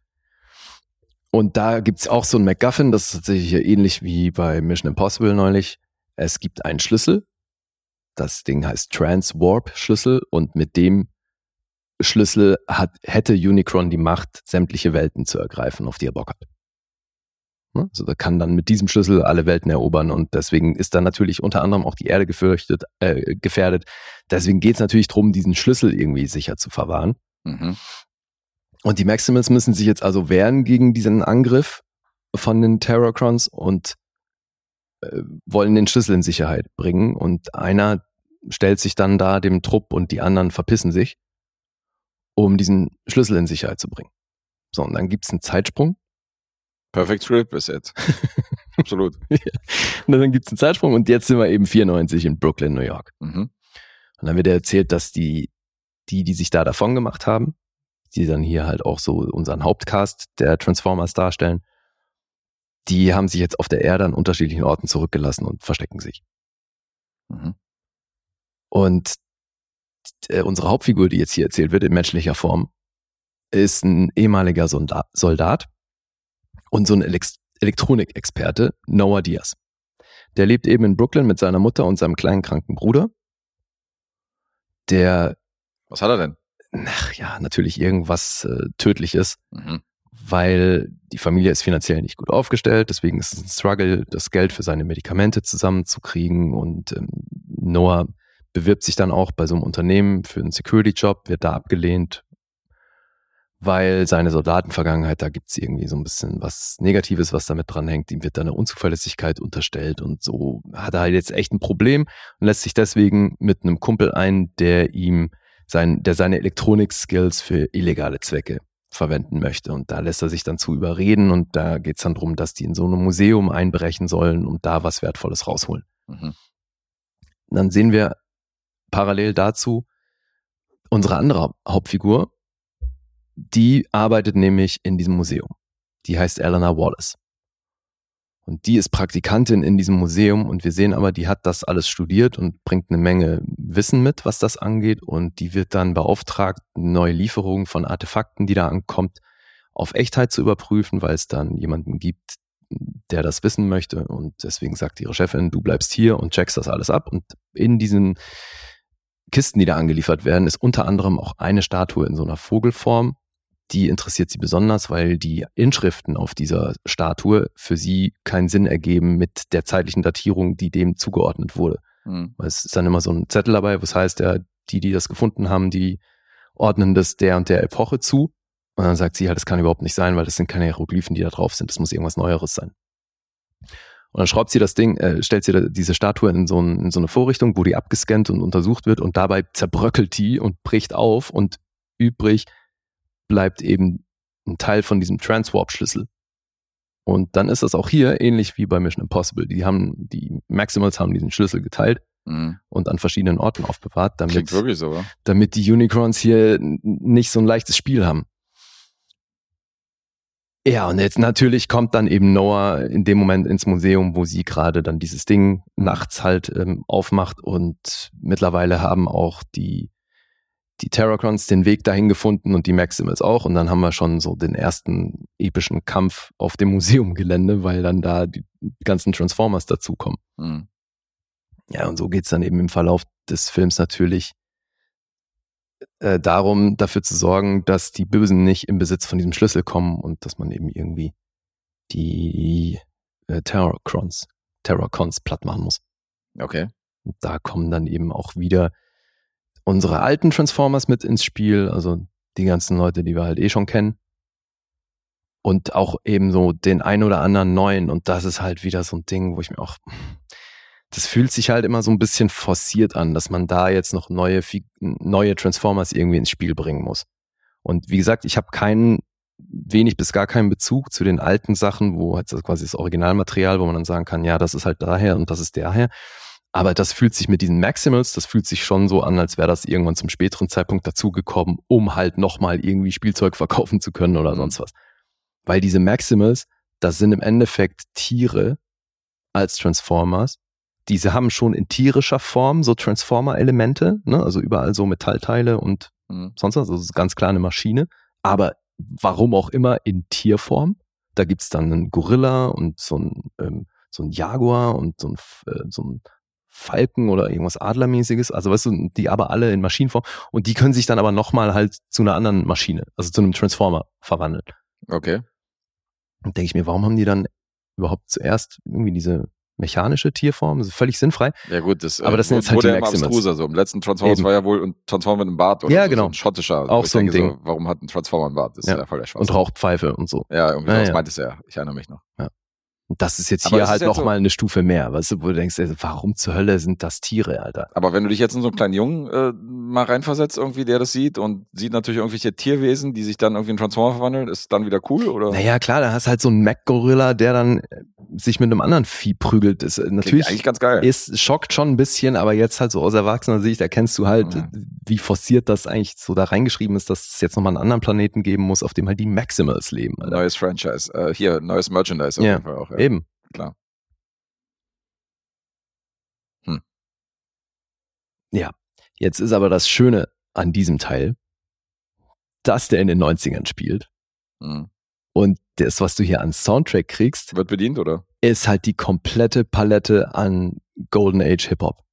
Und da gibt's auch so ein MacGuffin, das ist tatsächlich ähnlich wie bei Mission Impossible neulich. Es gibt einen Schlüssel. Das Ding heißt Trans-Warp-Schlüssel und mit dem Schlüssel hat, hätte Unicron die Macht, sämtliche Welten zu ergreifen, auf die er Bock hat. Ne? Also er kann dann mit diesem Schlüssel alle Welten erobern und deswegen ist dann natürlich unter anderem auch die Erde gefürchtet, äh, gefährdet. Deswegen geht es natürlich drum, diesen Schlüssel irgendwie sicher zu verwahren. Mhm. Und die Maximals müssen sich jetzt also wehren gegen diesen Angriff von den Terrorcrons und äh, wollen den Schlüssel in Sicherheit bringen. Und einer stellt sich dann da dem Trupp und die anderen verpissen sich, um diesen Schlüssel in Sicherheit zu bringen. So, und dann gibt's einen Zeitsprung. Perfect Script bis jetzt. (laughs) Absolut. Und dann gibt's einen Zeitsprung und jetzt sind wir eben 94 in Brooklyn, New York. Mhm. Und dann wird erzählt, dass die, die, die sich da davon gemacht haben, die dann hier halt auch so unseren Hauptcast der Transformers darstellen, die haben sich jetzt auf der Erde an unterschiedlichen Orten zurückgelassen und verstecken sich. Mhm. Und äh, unsere Hauptfigur, die jetzt hier erzählt wird, in menschlicher Form, ist ein ehemaliger Solda- Soldat und so ein Elex Elektronikexperte, Noah Diaz. Der lebt eben in Brooklyn mit seiner Mutter und seinem kleinen kranken Bruder. Der, Was hat er denn? ach ja, natürlich irgendwas äh, Tödliches, Mhm. weil die Familie ist finanziell nicht gut aufgestellt. Deswegen ist es ein Struggle, das Geld für seine Medikamente zusammenzukriegen. Und ähm, Noah bewirbt sich dann auch bei so einem Unternehmen für einen Security-Job, wird da abgelehnt, weil seine Soldatenvergangenheit, da gibt's irgendwie so ein bisschen was Negatives, was damit dranhängt. Ihm wird da eine Unzuverlässigkeit unterstellt und so hat er halt jetzt echt ein Problem und lässt sich deswegen mit einem Kumpel ein, der ihm sein, der seine Elektronik-Skills für illegale Zwecke verwenden möchte. Und da lässt er sich dann zu überreden und da geht's dann drum, dass die in so einem Museum einbrechen sollen und da was Wertvolles rausholen. Mhm. Dann sehen wir parallel dazu unsere andere Hauptfigur, die arbeitet nämlich in diesem Museum. Die heißt Eleanor Wallace. Und die ist Praktikantin in diesem Museum und wir sehen aber, die hat das alles studiert und bringt eine Menge Wissen mit, was das angeht. Und die wird dann beauftragt, neue Lieferungen von Artefakten, die da ankommt, auf Echtheit zu überprüfen, weil es dann jemanden gibt, der das wissen möchte. Und deswegen sagt ihre Chefin, du bleibst hier und checkst das alles ab. Und in diesen Kisten, die da angeliefert werden, ist unter anderem auch eine Statue in so einer Vogelform. Die interessiert sie besonders, weil die Inschriften auf dieser Statue für sie keinen Sinn ergeben mit der zeitlichen Datierung, die dem zugeordnet wurde. Mhm. Es ist dann immer so ein Zettel dabei, was heißt, ja, die, die das gefunden haben, die ordnen das der und der Epoche zu. Und dann sagt sie halt, das kann überhaupt nicht sein, weil das sind keine Hieroglyphen, die da drauf sind. Das muss irgendwas Neueres sein. Und dann schraubt sie das Ding, äh, stellt sie diese Statue in so, ein, in so eine Vorrichtung, wo die abgescannt und untersucht wird und dabei zerbröckelt die und bricht auf und übrig bleibt eben ein Teil von diesem Transwarp-Schlüssel. Und dann ist das auch hier ähnlich wie bei Mission Impossible. Die haben, die Maximals haben diesen Schlüssel geteilt Mhm. und an verschiedenen Orten aufbewahrt, damit, so, oder? damit die Unicrons hier nicht so ein leichtes Spiel haben. Ja, und jetzt natürlich kommt dann eben Noah in dem Moment ins Museum, wo sie gerade dann dieses Ding nachts halt ähm, aufmacht und mittlerweile haben auch die, die Terracrons den Weg dahin gefunden und die Maximals auch und dann haben wir schon so den ersten epischen Kampf auf dem (laughs) Museumgelände, weil dann da die ganzen Transformers dazukommen. Mhm. Ja, und so geht's dann eben im Verlauf des Films natürlich äh, darum, dafür zu sorgen, dass die Bösen nicht im Besitz von diesem Schlüssel kommen und dass man eben irgendwie die äh, Terrorcrons, Terrorcons platt machen muss. Okay. Und da kommen dann eben auch wieder unsere alten Transformers mit ins Spiel, also die ganzen Leute, die wir halt eh schon kennen. Und auch eben so den ein oder anderen neuen. Und das ist halt wieder so ein Ding, wo ich mir auch, das fühlt sich halt immer so ein bisschen forciert an, dass man da jetzt noch neue, neue Transformers irgendwie ins Spiel bringen muss. Und wie gesagt, ich habe keinen, wenig bis gar keinen Bezug zu den alten Sachen, wo halt so quasi das Originalmaterial, wo man dann sagen kann, ja, das ist halt daher und das ist daher. Aber das fühlt sich mit diesen Maximals, das fühlt sich schon so an, als wäre das irgendwann zum späteren Zeitpunkt dazugekommen, um halt nochmal irgendwie Spielzeug (laughs) verkaufen zu können oder Mhm. sonst was. Weil diese Maximals, das sind im Endeffekt Tiere als Transformers. Diese haben schon in tierischer Form so Transformer-Elemente, ne? also überall so Metallteile und Mhm. sonst was. Also ganz klar eine Maschine. Aber warum auch immer in Tierform. Da gibt's dann einen Gorilla und so ein, ähm, so ein Jaguar und so ein, äh, so ein Falken oder irgendwas Adlermäßiges. Also weißt du, die aber alle in Maschinenform. Und die können sich dann aber nochmal halt zu einer anderen Maschine, also zu einem Transformer verwandeln. Okay. Und denke ich mir, warum haben die dann überhaupt zuerst irgendwie diese mechanische Tierform? Das ist völlig sinnfrei. Ja gut, das, Aber das sind jetzt halt die ja Maximals. So. Im letzten Transformers Eben. war ja wohl ein Transformer mit einem Bart oder Ja, so, genau. so ein schottischer. Auch so ein denke Ding. warum hat ein Transformer einen Bart? Das ist Ja. ja, voll der Schwachsinn. Und Rauchpfeife und so. Ja, irgendwie Ja, das ja. meintest du ja. Ich erinnere mich noch. Und das ist jetzt Aber hier ist halt jetzt noch so- mal eine Stufe mehr, weißt du, wo du denkst, ey, warum zur Hölle sind das Tiere, Alter? Aber wenn du dich jetzt in so einen kleinen Jungen äh, mal reinversetzt, irgendwie, der das sieht und sieht natürlich irgendwelche Tierwesen, die sich dann irgendwie in Transformer verwandeln, ist dann wieder cool, oder? Naja, klar, da hast halt so einen Mac-Gorilla, der dann äh, sich mit einem anderen Vieh prügelt. Das, äh, Klingt natürlich eigentlich ganz geil. ist, schockt schon ein bisschen, aber jetzt halt so aus erwachsener Sicht erkennst du halt, Mhm. wie forciert das eigentlich so da reingeschrieben ist, dass es jetzt nochmal einen anderen Planeten geben muss, auf dem halt die Maximals leben. Alter. Neues Franchise. Äh, hier, neues Merchandise auf Ja, jeden Fall auch. Ja. Eben. Klar. Jetzt ist aber das Schöne an diesem Teil, dass der in den 90ern spielt. Mhm. Und das, was du hier an Soundtrack kriegst, Wird bedient, oder? ist halt die komplette Palette an Golden Age Hip-Hop.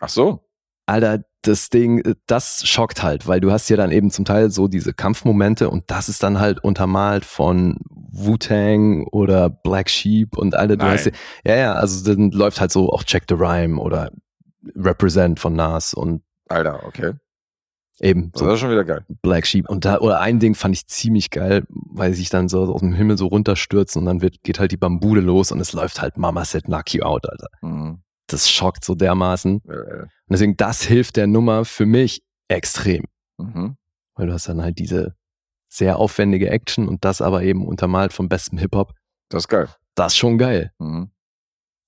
Ach so. Alter, das Ding, äh, das schockt halt, weil du hast ja dann eben zum Teil so diese Kampfmomente und das ist dann halt untermalt von Wu-Tang oder Black Sheep und alle, du hast ja, ja, also dann läuft halt so auch Check the Rhyme oder Represent von Nas und Alter, okay. eben Das so ist schon wieder geil. Black Sheep. Und da, oder ein Ding fand ich ziemlich geil, weil sie sich dann so aus dem Himmel so runterstürzen und dann wird, geht halt die Bambude los und es läuft halt Mama Said Knock You Out, Alter. Mhm. Das schockt so dermaßen. Und deswegen, das hilft der Nummer für mich extrem. Mhm. Weil du hast dann halt diese sehr aufwendige Action und das aber eben untermalt vom besten Hip-Hop. Das ist geil. Das ist schon geil. Mhm.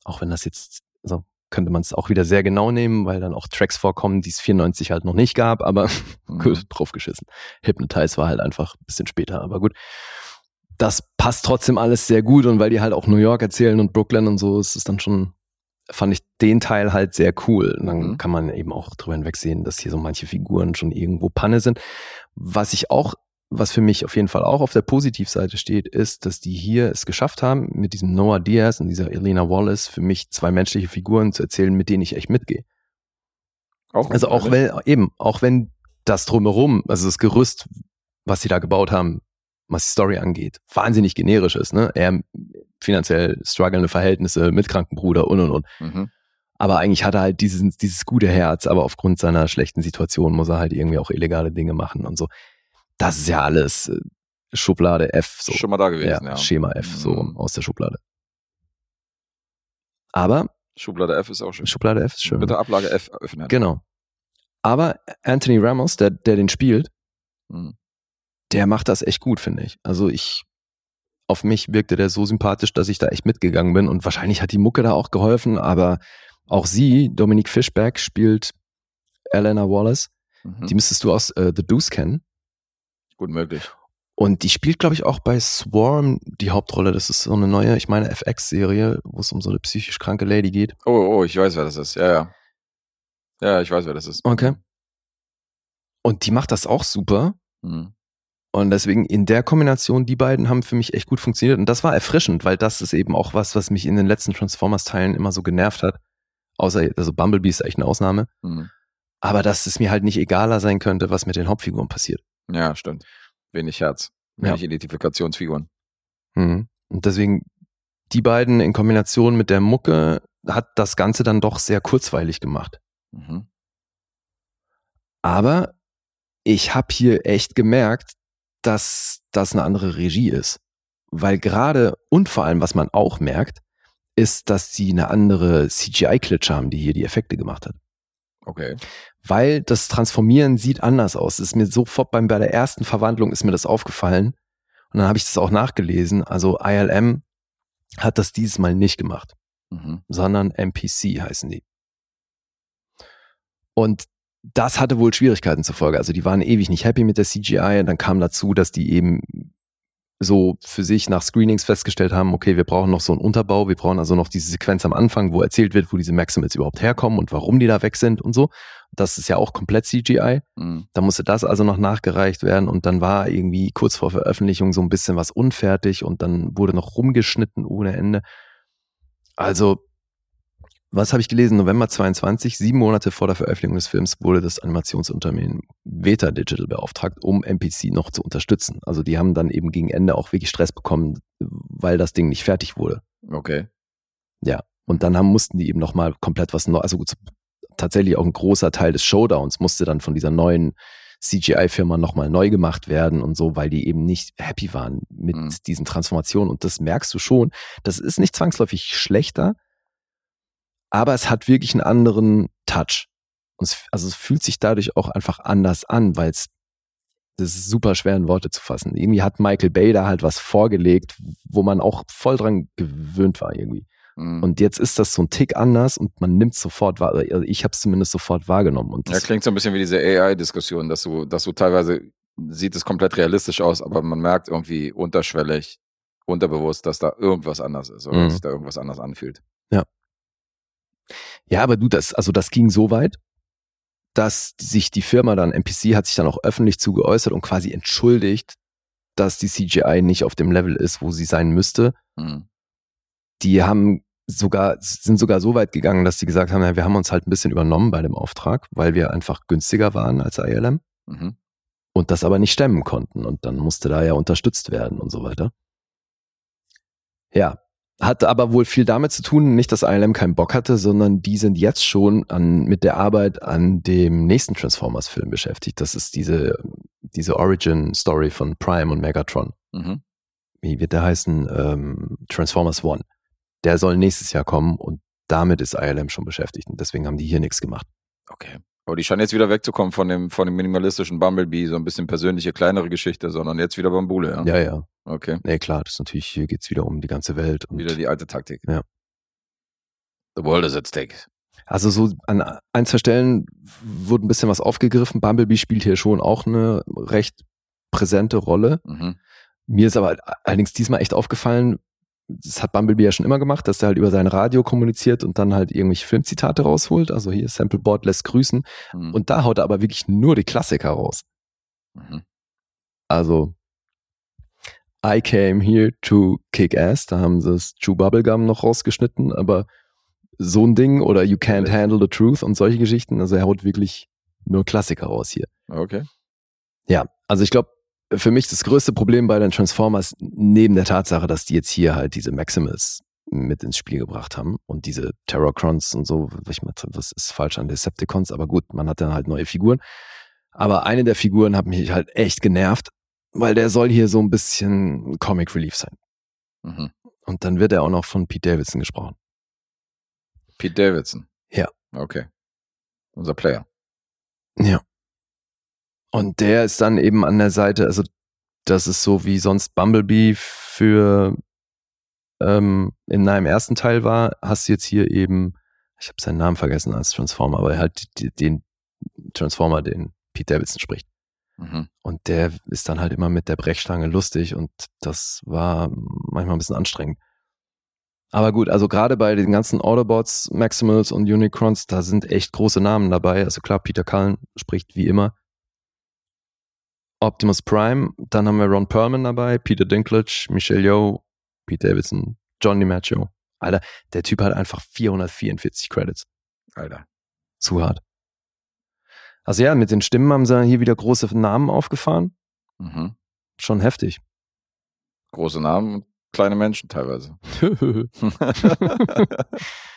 Auch wenn das jetzt, also könnte man es auch wieder sehr genau nehmen, weil dann auch Tracks vorkommen, die es 94 halt noch nicht gab, aber (laughs) Mhm. gut, draufgeschissen. Hypnotize war halt einfach ein bisschen später, aber gut. Das passt trotzdem alles sehr gut und weil die halt auch New York erzählen und Brooklyn und so, ist es dann schon, fand ich den Teil halt sehr cool. Und dann Mhm. kann man eben auch drüber hinwegsehen, dass hier so manche Figuren schon irgendwo Panne sind. Was ich auch, was für mich auf jeden Fall auch auf der Positivseite steht, ist, dass die hier es geschafft haben, mit diesem Noah Diaz und dieser Elena Wallace für mich zwei menschliche Figuren zu erzählen, mit denen ich echt mitgehe. Auch Also auch wenn, eben, auch wenn das drumherum, also das Gerüst, was sie da gebaut haben, was die Story angeht, wahnsinnig generisch ist, ne? Er finanziell strugglende Verhältnisse mit Krankenbruder und und und. Mhm. Aber eigentlich hat er halt dieses, dieses gute Herz, aber aufgrund seiner schlechten Situation muss er halt irgendwie auch illegale Dinge machen und so. Das ist ja alles äh, Schublade F, so. Schon mal da gewesen, ja. ja, Schema F, so Mhm. aus der Schublade. Aber Schublade F ist auch schön. Schublade F ist schön. Bitte Ablage F öffnen. Genau. Aber Anthony Ramos, der, der den spielt, Mhm. der macht das echt gut, finde ich. Also ich, auf mich wirkte der so sympathisch, dass ich da echt mitgegangen bin und wahrscheinlich hat die Mucke da auch geholfen, aber auch sie, Dominique Fishback, spielt Elena Wallace. Mhm. Die müsstest du aus äh, The Deuce kennen. Gut möglich. Und die spielt, glaube ich, auch bei Swarm die Hauptrolle. Das ist so eine neue, ich meine, FX-Serie, wo es um so eine psychisch kranke Lady geht. Oh, oh, ich weiß, wer das ist. Ja, ja. Ja, ich weiß, wer das ist. Okay. Und die macht das auch super. Mhm. Und deswegen in der Kombination, die beiden haben für mich echt gut funktioniert. Und das war erfrischend, weil das ist eben auch was, was mich in den letzten Transformers-Teilen immer so genervt hat. Außer, also Bumblebee ist echt eine Ausnahme. Mhm. Aber dass es mir halt nicht egaler sein könnte, was mit den Hauptfiguren passiert. Ja, stimmt. Wenig Herz. Ja. Wenig Identifikationsfiguren. Mhm. Und deswegen, die beiden in Kombination mit der Mucke hat das Ganze dann doch sehr kurzweilig gemacht. Mhm. Aber ich habe hier echt gemerkt, dass das eine andere Regie ist. Weil gerade und vor allem, was man auch merkt, ist, dass sie eine andere CGI-Klitsche haben, die hier die Effekte gemacht hat. Okay. Weil das Transformieren sieht anders aus. Das ist mir sofort beim, bei der ersten Verwandlung ist mir das aufgefallen. Und dann habe ich das auch nachgelesen. Also ILM hat das dieses Mal nicht gemacht, Mhm. sondern MPC heißen die. Und das hatte wohl Schwierigkeiten zur Folge. Also die waren ewig nicht happy mit der CGI. Und dann kam dazu, dass die eben so für sich nach Screenings festgestellt haben, okay, wir brauchen noch so einen Unterbau, wir brauchen also noch diese Sequenz am Anfang, wo erzählt wird, wo diese Maximals überhaupt herkommen und warum die da weg sind und so. Das ist ja auch komplett CGI. Mhm. Da musste das also noch nachgereicht werden und dann war irgendwie kurz vor Veröffentlichung so ein bisschen was unfertig und dann wurde noch rumgeschnitten ohne Ende. Also, was habe ich gelesen? November 22, sieben Monate vor der Veröffentlichung des Films, wurde das Animationsunternehmen Veta Digital beauftragt, um MPC noch zu unterstützen. Also die haben dann eben gegen Ende auch wirklich Stress bekommen, weil das Ding nicht fertig wurde. Okay. Und dann haben, mussten die eben nochmal komplett was Neues, also gut, tatsächlich auch ein großer Teil des Showdowns musste dann von dieser neuen CGI-Firma nochmal neu gemacht werden und so, weil die eben nicht happy waren mit Mhm. diesen Transformationen. Und das merkst du schon. Das ist nicht zwangsläufig schlechter, aber es hat wirklich einen anderen Touch. Und es, also es fühlt sich dadurch auch einfach anders an, weil es das ist super schwer in Worte zu fassen. Irgendwie hat Michael Bay da halt was vorgelegt, wo man auch voll dran gewöhnt war irgendwie. Mhm. Und jetzt ist das so ein Tick anders und man nimmt sofort wahr. Also ich habe es zumindest sofort wahrgenommen. Und Ja, das, klingt so ein bisschen wie diese AI-Diskussion, dass du, dass du teilweise sieht es komplett realistisch aus, aber man merkt irgendwie unterschwellig, unterbewusst, dass da irgendwas anders ist oder Mhm. dass sich da irgendwas anders anfühlt. ja, aber du, das, also das ging so weit, dass sich die Firma dann, NPC hat sich dann auch öffentlich zu geäußert und quasi entschuldigt, dass die CGI nicht auf dem Level ist, wo sie sein müsste. Mhm. Die haben sogar, sind sogar so weit gegangen, dass sie gesagt haben, ja, wir haben uns halt ein bisschen übernommen bei dem Auftrag, weil wir einfach günstiger waren als ILM. Mhm. und das aber nicht stemmen konnten und dann musste da ja unterstützt werden und so weiter. Ja, hat aber wohl viel damit zu tun, nicht, dass ILM keinen Bock hatte, sondern die sind jetzt schon an, mit der Arbeit an dem nächsten Transformers-Film beschäftigt. Das ist diese, diese Origin-Story von Prime und Megatron. Mhm. Wie wird der heißen? Ähm, Transformers One. Der soll nächstes Jahr kommen und damit ist ILM schon beschäftigt und deswegen haben die hier nichts gemacht. Okay. Aber die scheinen jetzt wieder wegzukommen von dem, von dem minimalistischen Bumblebee, so ein bisschen persönliche, kleinere Geschichte, sondern jetzt wieder Bambule, ja? Ja, ja. Okay. Nee, klar, das ist natürlich, hier geht's wieder um die ganze Welt. Und Wieder die alte Taktik. Ja. The world is at stake. Also so an ein, zwei Stellen wurde ein bisschen was aufgegriffen. Bumblebee spielt hier schon auch eine recht präsente Rolle. Mhm. Mir ist aber allerdings diesmal echt aufgefallen, das hat Bumblebee ja schon immer gemacht, dass er halt über sein Radio kommuniziert und dann halt irgendwelche Filmzitate rausholt. Also hier Sampleboard lässt grüßen. Mhm. Und da haut er aber wirklich nur die Klassiker raus. Mhm. Also I came here to kick ass. Da haben sie das Chew Bubblegum noch rausgeschnitten, aber so ein Ding oder You can't handle the truth und solche Geschichten. Also er haut wirklich nur Klassiker raus hier. Okay. Ja, also ich glaube, für mich das größte Problem bei den Transformers, neben der Tatsache, dass die jetzt hier halt diese Maximals mit ins Spiel gebracht haben und diese Terrorcrons und so, ich meine, was ist falsch an Decepticons, aber gut, man hat dann halt neue Figuren. Aber eine der Figuren hat mich halt echt genervt, weil der soll hier so ein bisschen Comic Relief sein. Mhm. Und dann wird er auch noch von Pete Davidson gesprochen. Pete Davidson. Ja. Okay. Unser Player. Ja. Und der ist dann eben an der Seite, also das ist so wie sonst Bumblebee für ähm, in einem ersten Teil war, hast du jetzt hier eben, ich habe seinen Namen vergessen als Transformer, aber halt den Transformer, den Pete Davidson spricht. Mhm. Und der ist dann halt immer mit der Brechstange lustig und das war manchmal ein bisschen anstrengend. Aber gut, also gerade bei den ganzen Autobots, Maximals und Unicrons, da sind echt große Namen dabei. Also klar, Peter Cullen spricht wie immer. Optimus Prime, dann haben wir Ron Perlman dabei, Peter Dinklage, Michelle Yeoh, Pete Davidson, John DiMaggio. Alter, der Typ hat einfach 444 Credits. Alter. Zu hart. Also ja, mit den Stimmen haben sie hier wieder große Namen aufgefahren. Mhm. Schon heftig. Große Namen und kleine Menschen teilweise. (laughs) (laughs)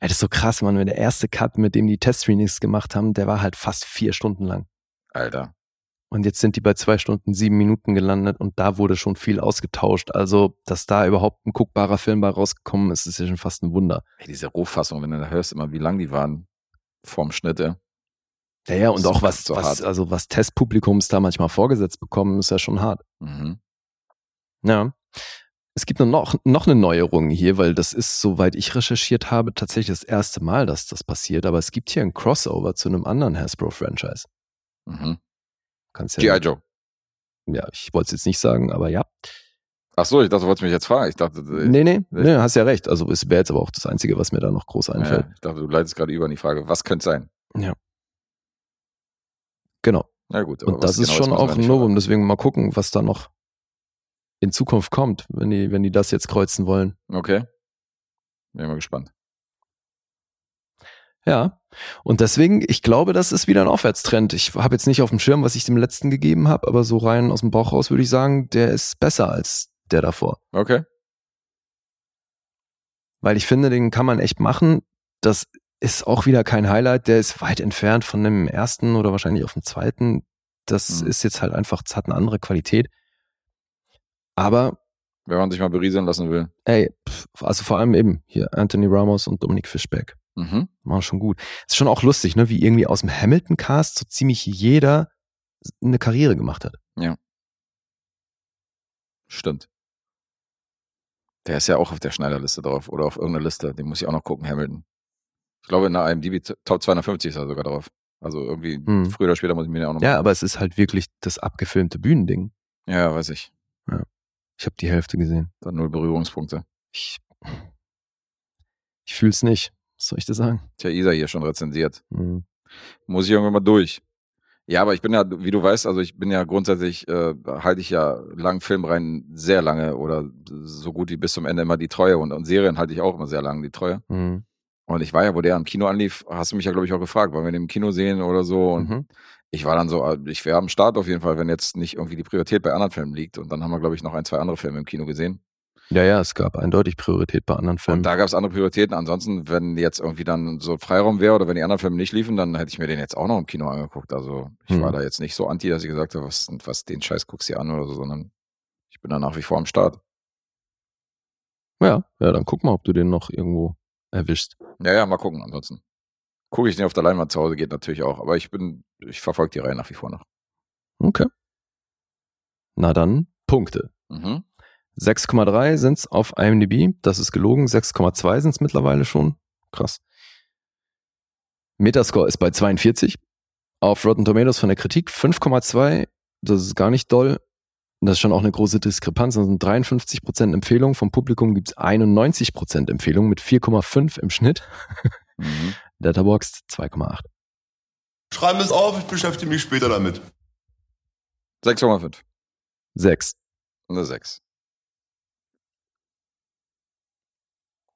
Ey, das ist so krass, Mann, wenn der erste Cut, mit dem die Test-Screenings gemacht haben, der war halt fast vier Stunden lang. Alter. Und jetzt sind die bei zwei Stunden sieben Minuten gelandet und da wurde schon viel ausgetauscht. Also, dass da überhaupt ein guckbarer Film bei rausgekommen ist, ist ja schon fast ein Wunder. Ey, diese Rohfassung, wenn du da hörst, immer wie lang die waren vorm Schnitt, ey. Ja, ja, und auch was, so was, hart. also was Testpublikums da manchmal vorgesetzt bekommen, ist ja schon hart. Mhm. Ja. Es gibt noch, noch eine Neuerung hier, weil das ist, soweit ich recherchiert habe, tatsächlich das erste Mal, dass das passiert. Aber es gibt hier ein Crossover zu einem anderen Hasbro-Franchise. Mhm. Kannst ja, G.I. Joe. ja, ich wollte es jetzt nicht sagen, aber ja. Ach so, ich dachte, du wolltest mich jetzt fragen. Ich dachte, ich, Nee, nee, nee, hast ja recht. Also es wäre jetzt aber auch das Einzige, was mir da noch groß einfällt. ja, ich dachte, du leitest gerade über in die Frage, was könnte sein? Genau. Na gut. aber Und das was ist genau schon auch ein Novum. Deswegen mal gucken, was da noch in Zukunft kommt, wenn die, wenn die das jetzt kreuzen wollen. Okay. Bin mal gespannt. Ja. Und deswegen, ich glaube, das ist wieder ein Aufwärtstrend. Ich habe jetzt nicht auf dem Schirm, was ich dem letzten gegeben habe, aber so rein aus dem Bauch raus würde ich sagen, der ist besser als der davor. Okay. Weil ich finde, den kann man echt machen. Das ist auch wieder kein Highlight. Der ist weit entfernt von dem ersten oder wahrscheinlich auf dem zweiten. Das Mhm. ist jetzt halt einfach, es hat eine andere Qualität. Aber Wenn man sich mal berieseln lassen will. ey, also vor allem eben hier Anthony Ramos und Dominic Fischbeck. Mhm. Machen schon gut. Ist schon auch lustig, ne, wie irgendwie aus dem Hamilton-Cast so ziemlich jeder eine Karriere gemacht hat. Stimmt. Der ist ja auch auf der Schneiderliste drauf oder auf irgendeiner Liste. Den muss ich auch noch gucken, Hamilton. Ich glaube, in der IMDb Top 250 ist er sogar drauf. Also irgendwie Hm. früher oder später muss ich mir den auch noch Ja, mal- aber es ist halt wirklich das abgefilmte Bühnending. Ja, weiß ich. Ich habe die Hälfte gesehen. Dann null Berührungspunkte. Ich, ich fühl's nicht. Was soll ich dir sagen? Tja, Isa hier schon rezensiert. Hm. Muss ich irgendwann mal durch. Ja, aber ich bin ja, wie du weißt, also ich bin ja grundsätzlich, äh, halte ich ja lang Filmreihen sehr lange oder so gut wie bis zum Ende immer die Treue und, und Serien halte ich auch immer sehr lange die Treue. Hm. Und ich war ja, wo der im Kino anlief, hast du mich ja, glaube ich, auch gefragt, wollen wir den im Kino sehen oder so. Und Mhm. ich war dann so, äh, ich wäre am Start auf jeden Fall, wenn jetzt nicht irgendwie die Priorität bei anderen Filmen liegt. Und dann haben wir, glaube ich, noch ein, zwei andere Filme im Kino gesehen. Ja, ja, es gab eindeutig Priorität bei anderen Filmen. Und da gab es andere Prioritäten. Ansonsten, wenn jetzt irgendwie dann so Freiraum wäre oder wenn die anderen Filme nicht liefen, dann hätte ich mir den jetzt auch noch im Kino angeguckt. Also ich Hm. war da jetzt nicht so anti, dass ich gesagt habe, was, was den Scheiß guckst du dir an oder so, sondern ich bin da nach wie vor am Start. ja, ja, dann guck mal, ob du den noch irgendwo erwischst. Ja, ja, mal gucken. Ansonsten gucke ich den auf der Leinwand zu Hause, geht natürlich auch. Aber ich bin, ich verfolge die Reihe nach wie vor noch. Okay. Na dann, Punkte. Mhm. 6,3 sind's auf IMDb. Das ist gelogen. 6,2 sind's mittlerweile schon. Krass. Metascore ist bei 42. Auf Rotten Tomatoes von der Kritik 5,2. Das ist gar nicht doll. Das ist schon auch eine große Diskrepanz. Das sind 53% Empfehlung. Vom Publikum gibt's 91% Empfehlung mit 4,5 im Schnitt. Mhm. (laughs) Letterboxd 2,8. Schreiben es auf, ich beschäftige mich später damit. 6,5. 6. Eine 6.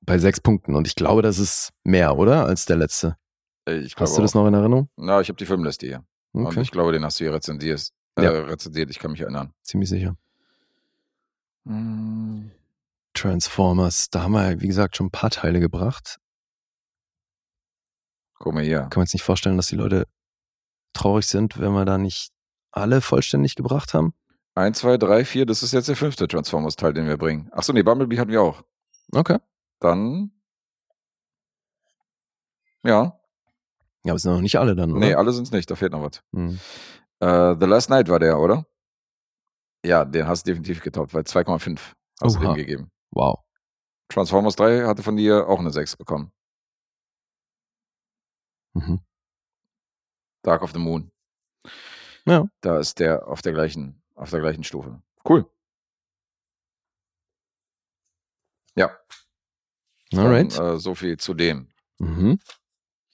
Bei 6 Punkten. Und ich glaube, das ist mehr, oder? Als der letzte. Äh, Ich Hast du das auch. noch in Erinnerung? Na, ich habe die Filmliste hier. Und Okay. ich glaube, den hast du hier rezensiert. Äh, Ja. rezensiert, ich kann mich erinnern. Ziemlich sicher. Mhm. Transformers, da haben wir, wie gesagt, schon ein paar Teile gebracht. Guck mal hier. Kann man jetzt nicht vorstellen, dass die Leute traurig sind, wenn wir da nicht alle vollständig gebracht haben. 1, 2, 3, 4, das ist jetzt der fünfte Transformers-Teil, den wir bringen. Achso, nee, Bumblebee hatten wir auch. Okay. Dann. Ja. Ja, aber es sind noch nicht alle dann, oder? Nee, alle sind's nicht, da fehlt noch was. Hm. Äh, The Last Night war der, oder? Ja, den hast du definitiv getoppt, weil 2,5 hast du Oha. dem gegeben. Wow. Transformers 3 hatte von dir auch eine 6 bekommen. Mhm. Dark of the Moon. Ja. Da ist der auf der gleichen, auf der gleichen Stufe. Cool. Ja, Alright. dann, äh, so viel zu dem. Mhm.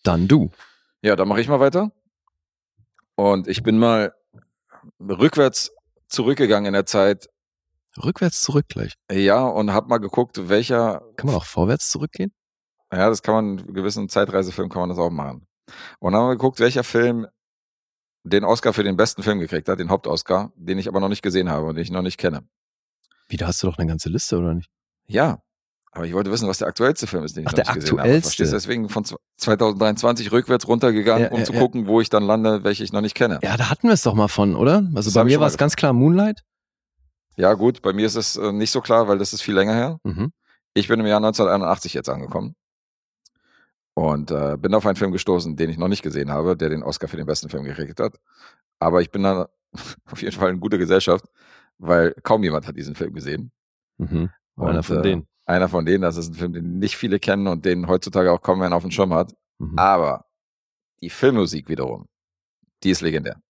Dann du. Ja, dann mache ich mal weiter. Und ich bin mal rückwärts zurückgegangen in der Zeit. Rückwärts zurück gleich. Ja, und habe mal geguckt, welcher Kann man auch vorwärts zurückgehen? Ja, das kann man, in gewissen Zeitreisefilm kann man das auch machen. Und dann haben wir geguckt, welcher Film den Oscar für den besten Film gekriegt hat, den Hauptoscar, den ich aber noch nicht gesehen habe und den ich noch nicht kenne. Wie, da hast du doch eine ganze Liste, oder nicht? Ja, aber ich wollte wissen, was der aktuellste Film ist, den ich Ach, noch der nicht gesehen habe. aktuellste. Du? Deswegen von zw- 2023 rückwärts runtergegangen, Ja, um ja, zu ja. gucken, wo ich dann lande, welche ich noch nicht kenne. Ja, da hatten wir es doch mal von, oder? Also Das bei mir war es ganz klar Moonlight. Ja, gut, bei mir ist es äh, nicht so klar, weil das ist viel länger her. Mhm. Ich bin im Jahr 1981 jetzt angekommen und äh, bin auf einen Film gestoßen, den ich noch nicht gesehen habe, der den Oscar für den besten Film gekriegt hat. Aber ich bin da (laughs) auf jeden Fall in guter Gesellschaft, weil kaum jemand hat diesen Film gesehen. Mhm. Einer Und, von äh, denen. Einer von denen, das ist ein Film, den nicht viele kennen und den heutzutage auch kaum einer auf dem Schirm hat. Mhm. Aber die Filmmusik wiederum, die ist legendär.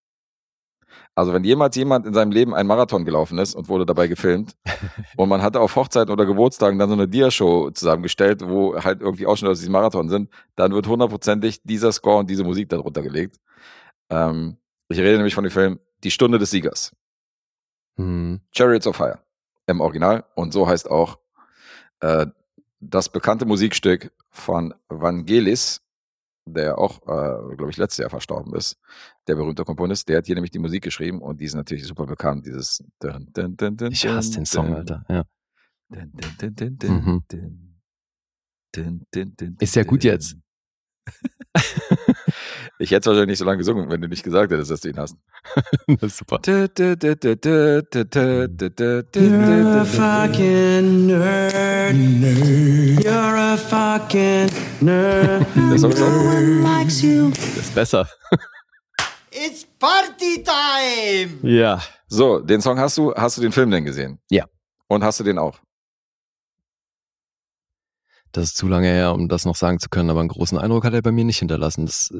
Also wenn jemals jemand in seinem Leben einen Marathon gelaufen ist und wurde dabei gefilmt (laughs) und man hatte auf Hochzeiten oder Geburtstagen dann so eine Dia-Show zusammengestellt, wo halt irgendwie Ausschnitte aus diesem Marathon sind, dann wird hundertprozentig dieser Score und diese Musik darunter gelegt. Ähm, ich rede nämlich von dem Film Die Stunde des Siegers. Mhm. Chariots of Fire im Original und so heißt auch äh, das bekannte Musikstück von Vangelis, der auch, äh, glaube ich, letztes Jahr verstorben ist, der berühmte Komponist, der hat hier nämlich die Musik geschrieben und die ist natürlich super bekannt, dieses dun, dun, dun, Ich hasse den Song, Alter. Ja. Mhm. Ist ja gut jetzt. Ich hätte es wahrscheinlich nicht so lange gesungen, wenn du nicht gesagt hättest, dass du ihn hast. das ist super. You're a fucking nerd. You're a fucking nerd. You. Das ist besser. It's party time! Ja. So, den Song hast du, hast du den Film denn gesehen? Ja. Und hast du den auch? Das ist zu lange her, um das noch sagen zu können, aber einen großen Eindruck hat er bei mir nicht hinterlassen. Das,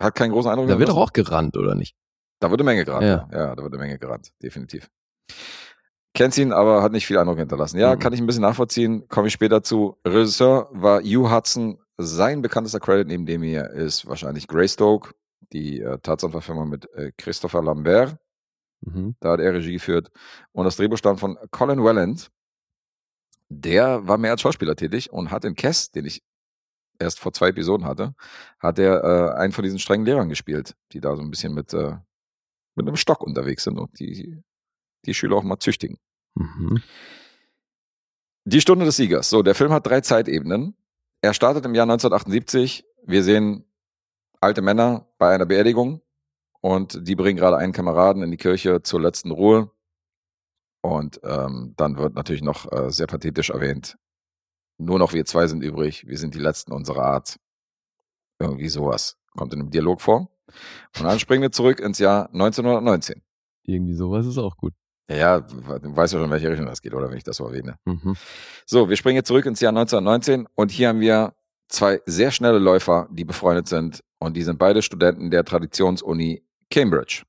Hat keinen großen Eindruck da wird doch auch gerannt, oder nicht? Da wird eine Menge gerannt. Ja. Ja. da wird eine Menge gerannt, definitiv. Kennst ihn, aber hat nicht viel Eindruck hinterlassen. Ja, Mhm. kann ich ein bisschen nachvollziehen, komme ich später zu. Regisseur war Hugh Hudson. Sein bekanntester Credit neben dem hier ist wahrscheinlich Greystoke, die äh, Tatsam-Verfilmung mit äh, Christopher Lambert. Mhm. Da hat er Regie geführt. Und das Drehbuch stammt von Colin Welland. Der war mehr als Schauspieler tätig und hat in Kess, den ich erst vor zwei Episoden hatte, hat er äh, einen von diesen strengen Lehrern gespielt, die da so ein bisschen mit, äh, mit einem Stock unterwegs sind und die, die Schüler auch mal züchtigen. Mhm. Die Stunde des Siegers. So, der Film hat drei Zeitebenen. Er startet im Jahr 1978. Wir sehen alte Männer bei einer Beerdigung und die bringen gerade einen Kameraden in die Kirche zur letzten Ruhe. Und ähm, dann wird natürlich noch äh, sehr pathetisch erwähnt, nur noch wir zwei sind übrig, wir sind die Letzten unserer Art. Irgendwie sowas kommt in einem Dialog vor. Und dann springen wir zurück ins Jahr 1919. Irgendwie sowas ist auch gut. Ja, du weißt ja schon, in welche Richtung das geht, oder wenn ich das so erwähne. Mhm. So, wir springen jetzt zurück ins Jahr 1919 und hier haben wir zwei sehr schnelle Läufer, die befreundet sind und die sind beide Studenten der Traditionsuni Cambridge.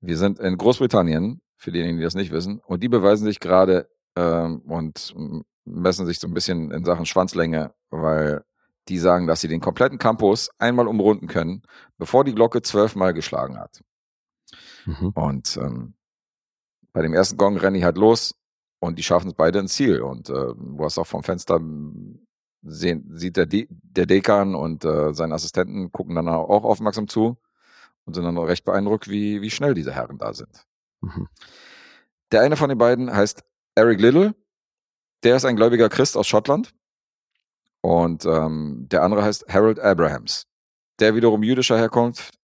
Wir sind in Großbritannien, für diejenigen, die das nicht wissen, und die beweisen sich gerade ähm, und mm, messen sich so ein bisschen in Sachen Schwanzlänge, weil die sagen, dass sie den kompletten Campus einmal umrunden können, bevor die Glocke zwölfmal geschlagen hat. Mhm. Und ähm, bei dem ersten Gong rennen die halt los und die schaffen es beide ins Ziel. Und äh, du hast auch vom Fenster sehen, sieht der, De der Dekan und äh, seine Assistenten gucken dann auch aufmerksam zu und sind dann auch recht beeindruckt, wie, wie schnell diese Herren da sind. Mhm. Der eine von den beiden heißt Eric Little. Der ist ein gläubiger Christ aus Schottland. Und ähm, der andere heißt Harold Abrahams. Der wiederum jüdischer Herkunft.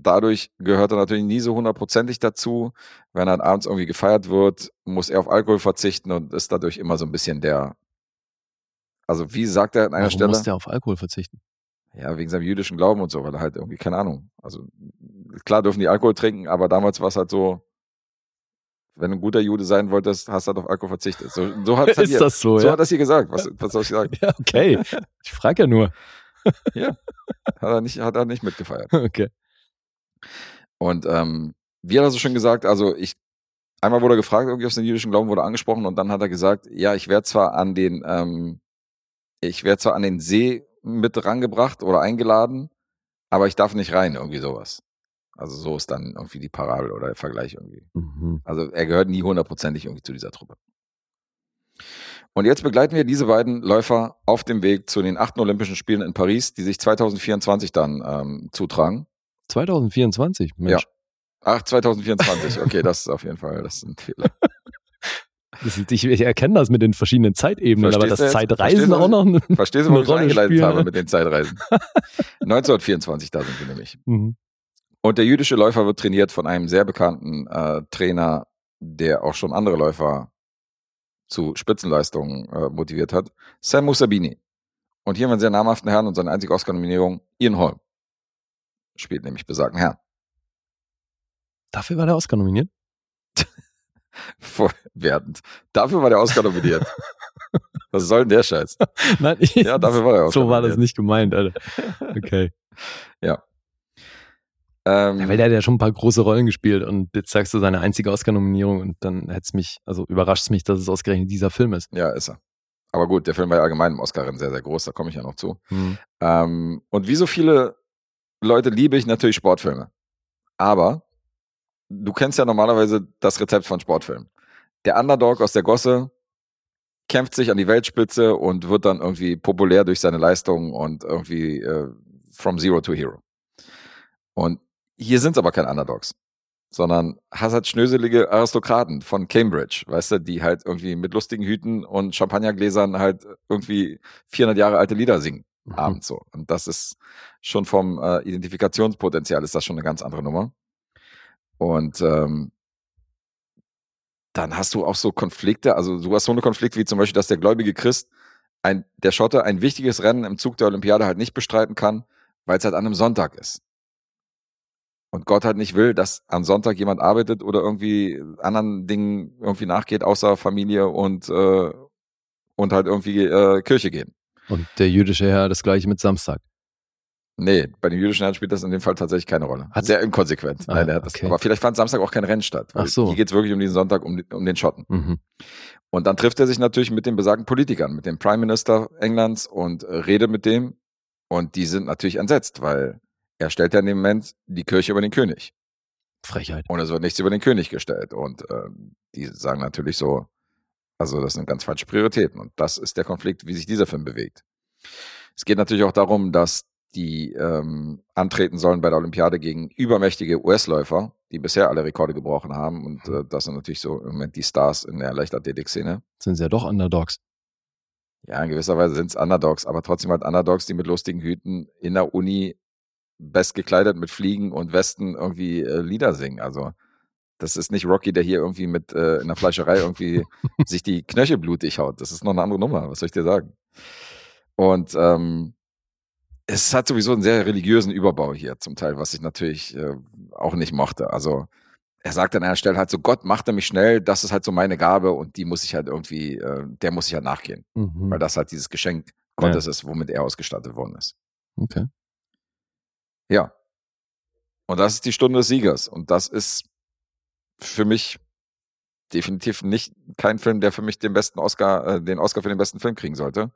Dadurch gehört er natürlich nie so hundertprozentig dazu. Wenn dann abends irgendwie gefeiert wird, muss er auf Alkohol verzichten und ist dadurch immer so ein bisschen der. Also wie sagt er an einer Warum Stelle? muss der auf Alkohol verzichten? Ja, wegen seinem jüdischen Glauben und so, weil er halt irgendwie, keine Ahnung. Also klar dürfen die Alkohol trinken, aber damals war es halt so, wenn du ein guter Jude sein wolltest, hast du halt auf Alkohol verzichtet. So, so hat (laughs) Ist hier, das so, so ja? hat das hier gesagt. Was, was soll ich sagen? (laughs) Ja, okay. Ich frage ja nur. (laughs) Hat er nicht, hat er nicht mitgefeiert. Okay. Und ähm, wie hat er so schön gesagt, also ich, einmal wurde er gefragt, irgendwie aus dem jüdischen Glauben wurde angesprochen und dann hat er gesagt, ja, ich werde zwar an den, ähm, ich werde zwar an den See mit rangebracht oder eingeladen, aber ich darf nicht rein, irgendwie sowas. Also so ist dann irgendwie die Parabel oder der Vergleich irgendwie. Mhm. Also er gehört nie hundertprozentig irgendwie zu dieser Truppe. Und jetzt begleiten wir diese beiden Läufer auf dem Weg zu den achten Olympischen Spielen in Paris, die sich 2024 dann ähm, zutragen. 2024, Mensch. Ach, 2024, okay, das ist auf jeden Fall, das ist ein Fehler. (laughs) Das ich, ich erkenne das mit den verschiedenen Zeitebenen, aber Verstehst das du jetzt? Zeitreisen auch noch. eine- Verstehst du, warum ich Rolle eingeleitet spielen, habe mit den Zeitreisen? (laughs) 1924, da sind wir nämlich. Mhm. Und der jüdische Läufer wird trainiert von einem sehr bekannten äh, Trainer, der auch schon andere Läufer zu Spitzenleistungen äh, motiviert hat, Sam Musabini. Und hier haben wir einen sehr namhaften Herrn und seine einzige Oscar-Nominierung, Ian Holm. Spielt nämlich besagten Herrn. Dafür war der Oscar nominiert. (laughs) Vorwertend. Dafür war der Oscar nominiert. (laughs) Was soll denn der Scheiß? Nein, ich, Ja, dafür war der (laughs) Oscar So war das nicht gemeint, Alter. Okay. Ähm, Ja, weil der hat ja schon ein paar große Rollen gespielt und jetzt sagst du seine einzige Oscar-Nominierung und dann hätt's mich, also überrascht mich, dass es ausgerechnet dieser Film ist. ja, ist er. Aber gut, der Film war ja allgemein im Oscar-Rennen sehr, sehr groß, da komme ich ja noch zu. Mhm. Ähm, und wie so viele Leute liebe ich natürlich Sportfilme. Aber du kennst ja normalerweise das Rezept von Sportfilmen. Der Underdog aus der Gosse kämpft sich an die Weltspitze und wird dann irgendwie populär durch seine Leistung und irgendwie äh, from zero to hero. Und hier sind es aber keine Underdogs, sondern hast halt schnöselige Aristokraten von Cambridge, weißt du, die halt irgendwie mit lustigen Hüten und Champagnergläsern halt irgendwie 400 Jahre alte Lieder singen Mhm. abends so. Und das ist schon vom äh, Identifikationspotenzial ist das schon eine ganz andere Nummer. Und ähm, dann hast du auch so Konflikte, also du hast so eine Konflikte wie zum Beispiel, dass der gläubige Christ, ein, der Schotte, ein wichtiges Rennen im Zug der Olympiade halt nicht bestreiten kann, weil es halt an einem Sonntag ist. Und Gott halt nicht will, dass am Sonntag jemand arbeitet oder irgendwie anderen Dingen irgendwie nachgeht, außer Familie und, äh, und halt irgendwie äh, Kirche gehen. Und der jüdische Herr das gleiche mit Samstag. Nee, bei den jüdischen Herren spielt das in dem Fall tatsächlich keine Rolle. Hat- Sehr inkonsequent. Ah, Nein, der hat das. okay. Aber vielleicht fand Samstag auch kein Rennen statt. Ach so. Hier geht's wirklich um diesen Sonntag, um, um den Schotten. Mhm. Und dann trifft er sich natürlich mit den besagten Politikern, mit dem Prime Minister Englands und äh, redet mit dem. Und die sind natürlich entsetzt, weil er stellt ja in dem Moment die Kirche über den König. Frechheit. Und es wird nichts über den König gestellt. Und ähm, die sagen natürlich so, also das sind ganz falsche Prioritäten. Und das ist der Konflikt, wie sich dieser Film bewegt. Es geht natürlich auch darum, dass die ähm, antreten sollen bei der Olympiade gegen übermächtige US-Läufer, die bisher alle Rekorde gebrochen haben. Und äh, das sind natürlich so im Moment die Stars in der Leichtathletik-Szene. Sind sie ja doch Underdogs. Ja, in gewisser Weise sind es Underdogs, aber trotzdem halt Underdogs, die mit lustigen Hüten in der Uni best gekleidet mit Fliegen und Westen irgendwie äh, Lieder singen. Also das ist nicht Rocky, der hier irgendwie mit äh, in der Fleischerei irgendwie (laughs) sich die Knöchel blutig haut. Das ist noch eine andere Nummer, was soll ich dir sagen? Und ähm, es hat sowieso einen sehr religiösen Überbau hier zum Teil, was ich natürlich äh, auch nicht mochte. Also er sagt an einer Stelle halt so, Gott machte mich schnell, das ist halt so meine Gabe und die muss ich halt irgendwie, äh, der muss ich halt nachgehen Mhm. weil das halt dieses Geschenk Gottes ist, womit er ausgestattet worden ist. Okay. Ja. Und das ist die Stunde des Siegers. Und das ist für mich definitiv nicht kein Film, der für mich den besten Oscar, äh, den Oscar für den besten Film kriegen sollte.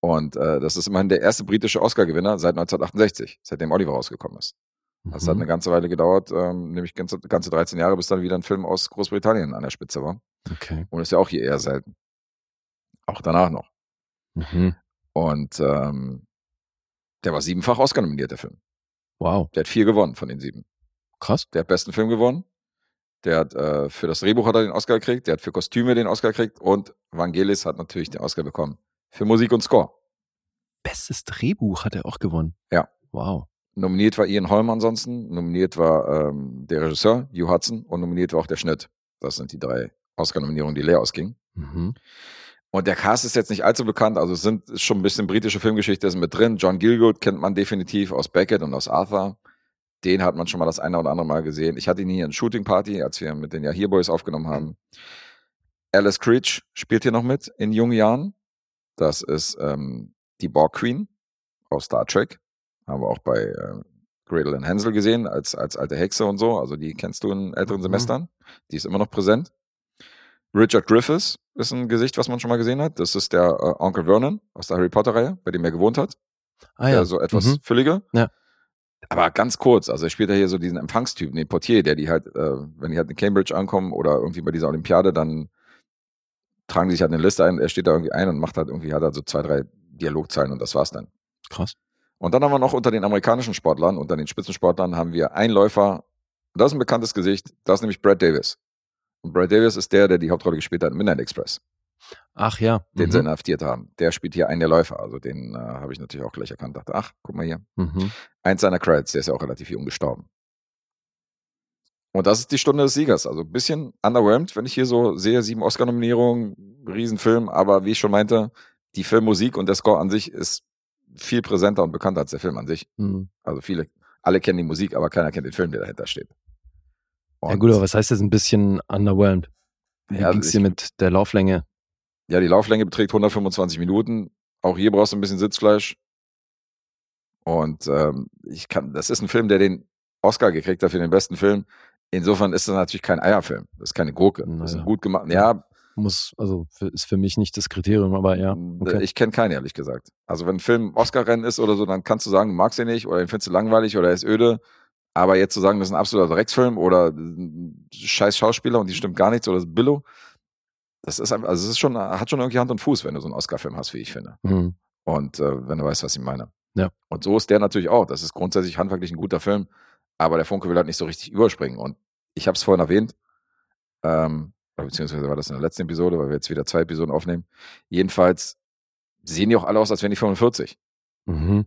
Und äh, das ist immerhin der erste britische Oscar-Gewinner seit 1968, seitdem Oliver rausgekommen ist. Das hat Mhm. eine ganze Weile gedauert, ähm, nämlich ganze, ganze 13 Jahre, bis dann wieder ein Film aus Großbritannien an der Spitze war. Okay. Und ist ja auch hier eher selten. Auch danach noch. Mhm. Und ähm, der war siebenfach Oscar nominiert, der Film. Wow. Der hat vier gewonnen von den sieben. Krass. Der hat besten Film gewonnen. Der hat äh, für das Drehbuch hat er den Oscar gekriegt. Der hat für Kostüme den Oscar gekriegt. Und Vangelis hat natürlich den Oscar bekommen. Für Musik und Score. Bestes Drehbuch hat er auch gewonnen. Ja. Wow. Nominiert war Ian Holm ansonsten. Nominiert war ähm, der Regisseur, Hugh Hudson. Und nominiert war auch der Schnitt. Das sind die drei Oscar-Nominierungen, die leer ausgingen. Mhm. Und der Cast ist jetzt nicht allzu bekannt, also es sind ist schon ein bisschen britische Filmgeschichte ist mit drin. John Gilgood kennt man definitiv aus Beckett und aus Arthur. Den hat man schon mal das eine oder andere Mal gesehen. Ich hatte ihn hier in Shooting Party, als wir mit den Ja Here Boys aufgenommen haben. Alice Creech spielt hier noch mit in jungen Jahren. Das ist ähm, die Borg Queen aus Star Trek. Haben wir auch bei äh, Gretel and Hansel gesehen, als, als alte Hexe und so. Also die kennst du in älteren Mhm. Semestern. Die ist immer noch präsent. Richard Griffiths ist ein Gesicht, was man schon mal gesehen hat. Das ist der äh, Onkel Vernon aus der Harry Potter-Reihe, bei dem er gewohnt hat. Ah Der so etwas Mhm. fülliger. Ja. Aber ganz kurz, also er spielt ja hier so diesen Empfangstypen, den Portier, der die halt, äh, wenn die halt in Cambridge ankommen oder irgendwie bei dieser Olympiade, dann tragen die sich halt eine Liste ein, er steht da irgendwie ein und macht halt irgendwie, hat halt so zwei, drei Dialogzeilen und das war's dann. Krass. Und dann haben wir noch unter den amerikanischen Sportlern, unter den Spitzensportlern haben wir einen Läufer, das ist ein bekanntes Gesicht, das ist nämlich Brad Davis. Und Brad Davis ist der, der die Hauptrolle gespielt hat in Midnight Express, Ach ja. den mhm. sie inhaftiert haben. Der spielt hier einen der Läufer, also den äh, habe ich natürlich auch gleich erkannt, dachte, ach, guck mal hier. Mhm. Eins seiner Credits, der ist ja auch relativ jung gestorben. Und das ist die Stunde des Siegers. Also ein bisschen underwhelmed, wenn ich hier so sehe, sieben Oscar-Nominierungen, Riesenfilm, aber wie ich schon meinte, die Filmmusik und der Score an sich ist viel präsenter und bekannter als der Film an sich. Mhm. Also viele, alle kennen die Musik, aber keiner kennt den Film, der dahinter steht. Ja Und- gut, aber was heißt jetzt ein bisschen underwhelmed? Wie Ja, ging's dir mit der Lauflänge? Ja, die Lauflänge beträgt 125 Minuten. Auch hier brauchst du ein bisschen Sitzfleisch. Und ähm, ich kann, das ist ein Film, der den Oscar gekriegt hat für den besten Film. Insofern ist das natürlich kein Eierfilm. Das ist keine Gurke. Das ist Naja. ein gut gemacht. Ja, Muss, also für, ist für mich nicht das Kriterium, aber ja. Okay. ich kenne keinen, ehrlich gesagt. Also wenn ein Film Oscar-Rennen ist oder so, dann kannst du sagen, du magst ihn nicht oder den findest du langweilig oder er ist öde. Aber jetzt zu sagen, das ist ein absoluter Drecksfilm oder ein scheiß Schauspieler und die stimmt gar nichts oder das ist Billo, das ist einfach, also es ist schon, hat schon irgendwie Hand und Fuß, wenn du so einen Oscar-Film hast, wie ich finde. Mhm. Und äh, wenn du weißt, was ich meine. Ja. Und so ist der natürlich auch. Das ist grundsätzlich handwerklich ein guter Film, aber der Funke will halt nicht so richtig überspringen. Und ich habe es vorhin erwähnt, ähm, beziehungsweise war das in der letzten Episode, weil wir jetzt wieder zwei Episoden aufnehmen. Jedenfalls sehen die auch alle aus, als wären die 45. Mhm.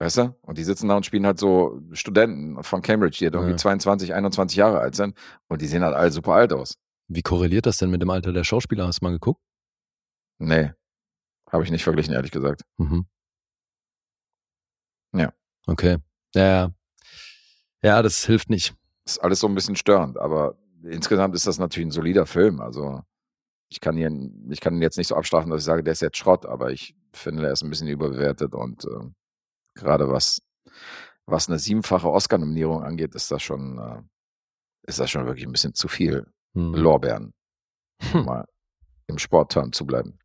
Weißt du? Und die sitzen da und spielen halt so Studenten von Cambridge, die halt irgendwie Ja. 22, 21 Jahre alt sind. Und die sehen halt alle super alt aus. Wie korreliert das denn mit dem Alter der Schauspieler? Hast du mal geguckt? Nee. Habe ich nicht verglichen, ehrlich gesagt. Mhm. Ja. Okay. Ja, ja. Das hilft nicht. ist alles so ein bisschen störend, aber insgesamt ist das natürlich ein solider Film. Also ich kann ihn, ich kann ihn jetzt nicht so abstrafen, dass ich sage, der ist jetzt Schrott, aber ich finde, der ist ein bisschen überbewertet und äh, gerade was, was eine siebenfache Oscar-Nominierung angeht, ist das schon, äh, ist das schon wirklich ein bisschen zu viel Hm. Lorbeeren, um Hm. mal im Sportterm zu bleiben.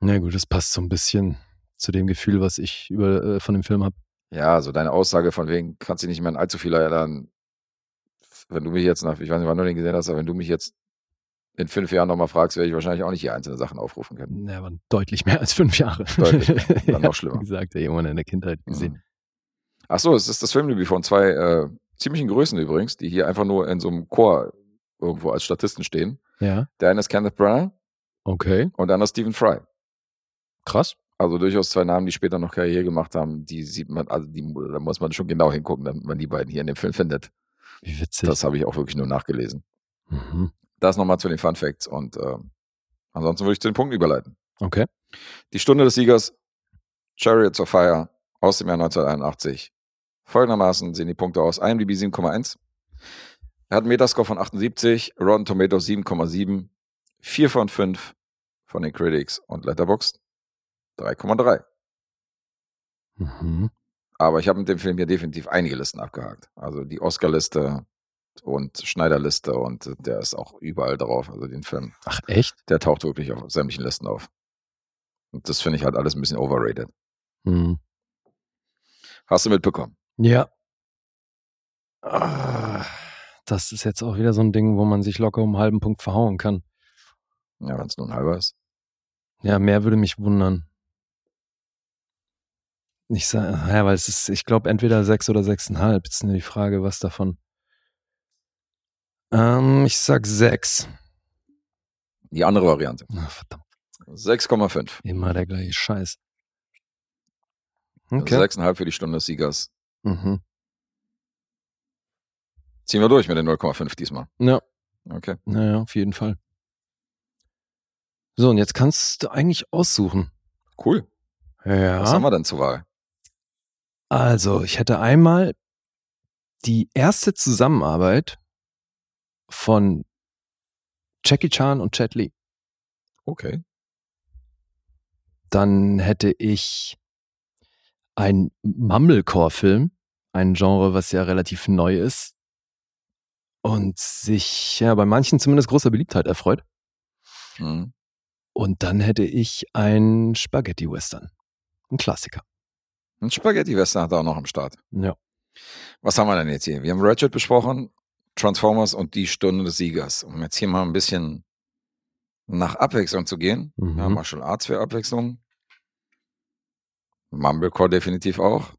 Na gut, das passt so ein bisschen zu dem Gefühl, was ich über, äh, von dem Film habe. Ja, also deine Aussage von wegen, kannst dich nicht mehr an allzu viel erinnern, wenn du mich jetzt nach, ich weiß nicht, wann du den gesehen hast, aber wenn du mich jetzt in fünf Jahren nochmal fragst, werde ich wahrscheinlich auch nicht hier einzelne Sachen aufrufen können. Ja, aber deutlich mehr als fünf Jahre. Deutlich mehr. (laughs) Dann noch schlimmer. Wie gesagt, ey, irgendwann in der Kindheit gesehen. Mhm. Ach so, es ist das Filmdebüt von zwei äh, ziemlichen Größen übrigens, die hier einfach nur in so einem Chor irgendwo als Statisten stehen. Ja, Der eine ist Kenneth Branagh okay. und der andere ist Stephen Fry. Krass. Also durchaus zwei Namen, die später noch Karriere gemacht haben, die sieht man, also die, da muss man schon genau hingucken, damit man die beiden hier in dem Film findet. Wie witzig. Das habe ich auch wirklich nur nachgelesen. mhm. Das nochmal zu den Fun Facts und äh, ansonsten würde ich zu den Punkten überleiten. Okay. Die Stunde des Siegers, Chariots of Fire aus dem Jahr 1981. Folgendermaßen sehen die Punkte aus. IMDb 7,1. Er hat einen Metascore von 78, Rotten Tomatoes 7,7, 4 von 5 von den Critics und Letterboxd 3,3. Mhm. Aber ich habe mit dem Film hier definitiv einige Listen abgehakt. Also die Oscar-Liste und Schneider-Liste und der ist auch überall drauf. Also den Film, Ach, echt? der taucht wirklich auf sämtlichen Listen auf. Und das finde ich halt alles ein bisschen overrated. Mhm. Hast du mitbekommen? Ja. Ah, Das ist jetzt auch wieder so ein Ding, wo man sich locker um einen halben Punkt verhauen kann. Ja, wenn es nur ein halber ist. Ja, mehr würde mich wundern. Ich sag, ja, weil es ist, ich glaube, entweder sechs oder sechseinhalb. Jetzt ist nur die Frage, was davon. Ähm, ich sag sechs. Die andere Variante. Ach, verdammt, 6,5. immer der gleiche Scheiß. Okay. Also 6,5 für die Stunde des Siegers. Mhm. Ziehen wir durch mit den 0,5 diesmal. Ja, Okay. naja, auf jeden Fall. So, und jetzt kannst du eigentlich aussuchen. Cool. Ja. Was haben wir denn zur Wahl? Also, ich hätte einmal die erste Zusammenarbeit von Jackie Chan und Jet Li. Okay. Dann hätte ich ein Mumblecore-Film, ein Genre, was ja relativ neu ist und sich ja bei manchen zumindest großer Beliebtheit erfreut. Mhm. Und dann hätte ich ein Spaghetti-Western, ein Klassiker. Ein Spaghetti-Western hat er auch noch am Start. Ja. Was haben wir denn jetzt hier? Wir haben Ratchet besprochen, Transformers und die Stunde des Siegers. Um jetzt hier mal ein bisschen nach Abwechslung zu gehen. Mhm. Ja, Martial Arts für Abwechslung. Mumblecore definitiv auch.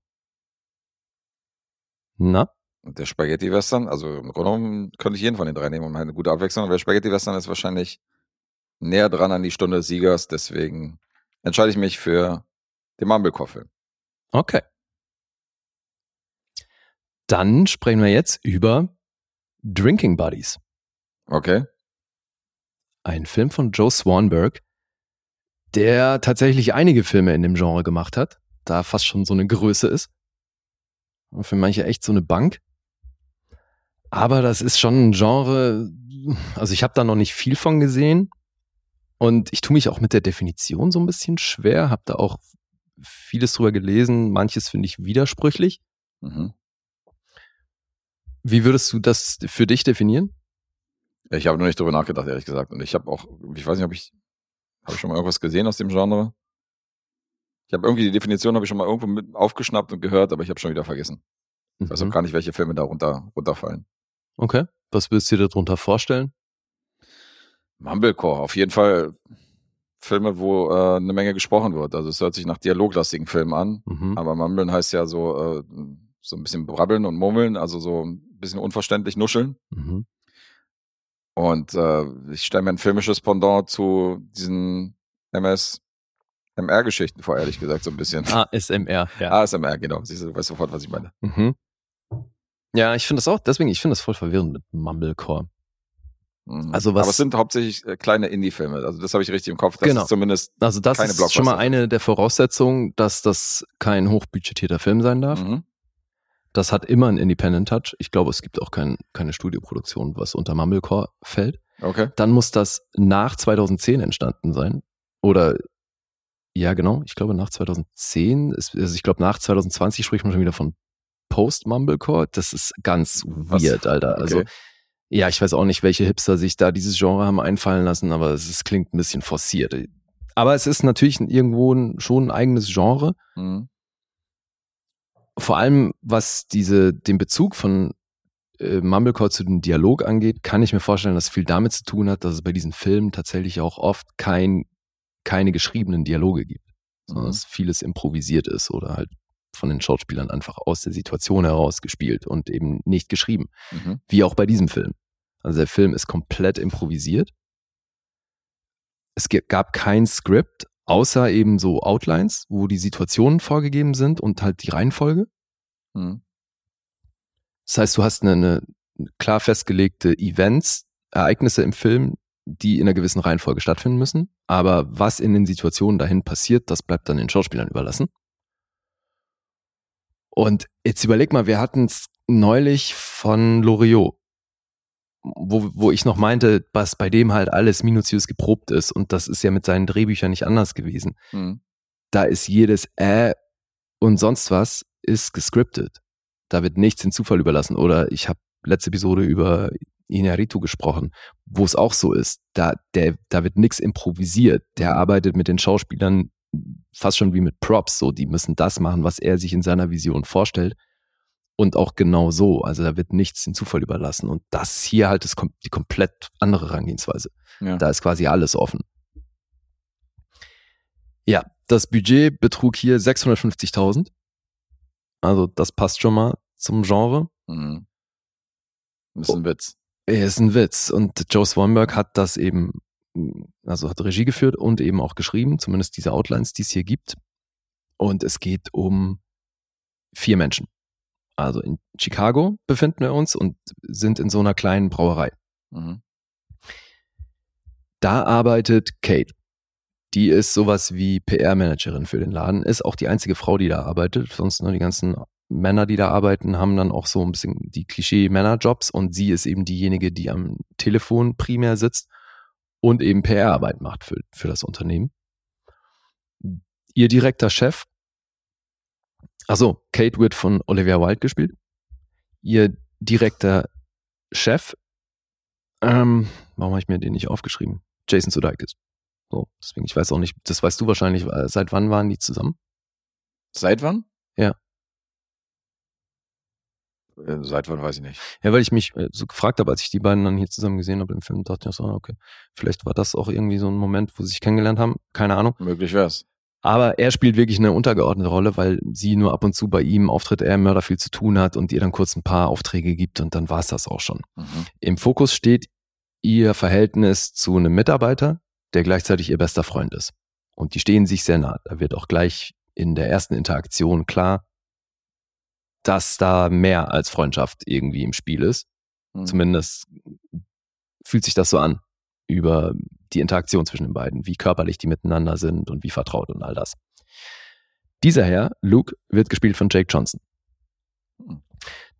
Na? Und der Spaghetti-Western, also im Grunde genommen könnte ich jeden von den drei nehmen, um eine gute Abwechslung. Aber der Spaghetti-Western ist wahrscheinlich näher dran an die Stunde des Siegers, deswegen entscheide ich mich für den Mumblecore-Film. Okay. Dann sprechen wir jetzt über Drinking Buddies. Okay? Ein Film von Joe Swanberg, der tatsächlich einige Filme in dem Genre gemacht hat, da fast schon so eine Größe ist. Und für manche echt so eine Bank. Aber das ist schon ein Genre, also ich habe da noch nicht viel von gesehen. Und ich tue mich auch mit der Definition so ein bisschen schwer, habe da auch vieles drüber gelesen, manches finde ich widersprüchlich. Mhm. Wie würdest du das für dich definieren? Ich habe noch nicht drüber nachgedacht, ehrlich gesagt. Und ich habe auch, ich weiß nicht, ob ich, habe ich schon mal irgendwas gesehen aus dem Genre? Ich habe irgendwie die Definition habe ich schon mal irgendwo mit aufgeschnappt und gehört, aber ich habe schon wieder vergessen. Ich weiß auch Mhm. gar nicht, welche Filme da runter, runterfallen. Okay. Was würdest du dir darunter vorstellen? Mumblecore, auf jeden Fall Filme, wo äh, eine Menge gesprochen wird. Also es hört sich nach dialoglastigen Filmen an, Mhm. aber Mumblen heißt ja so, äh, so ein bisschen brabbeln und murmeln, also so bisschen unverständlich nuscheln. Mhm. Und äh, ich stelle mir ein filmisches Pendant zu diesen MS-MR-Geschichten vor, ehrlich gesagt, so ein bisschen. ASMR, ja. ASMR, genau. Siehst du, du weißt sofort, was ich meine. Mhm. Ja, ich finde das auch, deswegen, ich finde das voll verwirrend mit Mumblecore. Mhm. Also was- Aber es sind hauptsächlich äh, kleine Indie-Filme. Also das habe ich richtig im Kopf. Das Genau. ist zumindest. Also das Keine ist schon mal eine der Voraussetzungen, dass das kein hochbudgetierter Film sein darf. Mhm. Das hat immer einen Independent Touch. Ich glaube, es gibt auch kein, keine Studioproduktion, was unter Mumblecore fällt. Okay. Dann muss das nach 2010 entstanden sein. Oder ja, genau, ich glaube nach 2010. Ist, also ich glaube nach 2020 spricht man schon wieder von Post-Mumblecore. Das ist ganz Was? weird, Alter. Also Okay. ja, ich weiß auch nicht, welche Hipster sich da dieses Genre haben einfallen lassen, aber es, ist, klingt ein bisschen forciert. Aber es ist natürlich irgendwo ein, schon ein eigenes Genre. Mhm. Vor allem, was diese, den Bezug von äh, Mumblecore zu dem Dialog angeht, kann ich mir vorstellen, dass viel damit zu tun hat, dass es bei diesen Filmen tatsächlich auch oft kein, keine geschriebenen Dialoge gibt, sondern Mhm. dass vieles improvisiert ist oder halt von den Schauspielern einfach aus der Situation heraus gespielt und eben nicht geschrieben. Mhm. Wie auch bei diesem Film. Also der Film ist komplett improvisiert. Es gab kein Skript, außer eben so Outlines, wo die Situationen vorgegeben sind und halt die Reihenfolge. Mhm. Das heißt, du hast eine, eine klar festgelegte Events, Ereignisse im Film, die in einer gewissen Reihenfolge stattfinden müssen. Aber was in den Situationen dahin passiert, das bleibt dann den Schauspielern überlassen. Und jetzt überleg mal, wir hatten es neulich von Loriot, wo, wo ich noch meinte, was bei dem halt alles minutiös geprobt ist. Und das ist ja mit seinen Drehbüchern nicht anders gewesen. Mhm. Da ist jedes Äh und sonst was ist gescriptet. Da wird nichts den Zufall überlassen. Oder ich habe letzte Episode über Inaritu gesprochen, wo es auch so ist. Da, der, da wird nichts improvisiert. Der arbeitet mit den Schauspielern fast schon wie mit Props. So, die müssen das machen, was er sich in seiner Vision vorstellt. Und auch genau so. Also da wird nichts den Zufall überlassen. Und das hier halt ist kom die komplett andere Herangehensweise. Ja. Da ist quasi alles offen. Ja, das Budget betrug hier 650.000. Also das passt schon mal zum Genre. Mhm. Ist ein Witz. Ist ein Witz. Und Joe Swanberg hat das eben, also hat Regie geführt und eben auch geschrieben, zumindest diese Outlines, die es hier gibt. Und es geht um vier Menschen. Also in Chicago befinden wir uns und sind in so einer kleinen Brauerei. Mhm. Da arbeitet Kate. Die ist sowas wie PR-Managerin für den Laden, ist auch die einzige Frau, die da arbeitet. Sonst nur die ganzen Männer, die da arbeiten, haben dann auch so ein bisschen die Klischee-Männerjobs und sie ist eben diejenige, die am Telefon primär sitzt und eben PR-Arbeit macht für, für das Unternehmen. Ihr direkter Chef, also Kate wird von Olivia Wilde gespielt. Ihr direkter Chef, ähm, warum habe ich mir den nicht aufgeschrieben? Jason Sudeikis. So, deswegen, ich weiß auch nicht, das weißt du wahrscheinlich, äh, seit wann waren die zusammen? Seit wann? Ja. Äh, Seit wann weiß ich nicht. Ja, weil ich mich äh, so gefragt habe, als ich die beiden dann hier zusammen gesehen habe im Film, dachte ich so, okay, vielleicht war das auch irgendwie so ein Moment, wo sie sich kennengelernt haben, keine Ahnung. Möglich wär's. Aber er spielt wirklich eine untergeordnete Rolle, weil sie nur ab und zu bei ihm auftritt, er Mörder viel zu tun hat und ihr dann kurz ein paar Aufträge gibt und dann war's das auch schon. Mhm. Im Fokus steht ihr Verhältnis zu einem Mitarbeiter, der gleichzeitig ihr bester Freund ist. Und die stehen sich sehr nah. Da wird auch gleich in der ersten Interaktion klar, dass da mehr als Freundschaft irgendwie im Spiel ist. Mhm. Zumindest fühlt sich das so an über die Interaktion zwischen den beiden, wie körperlich die miteinander sind und wie vertraut und all das. Dieser Herr, Luke, wird gespielt von Jake Johnson.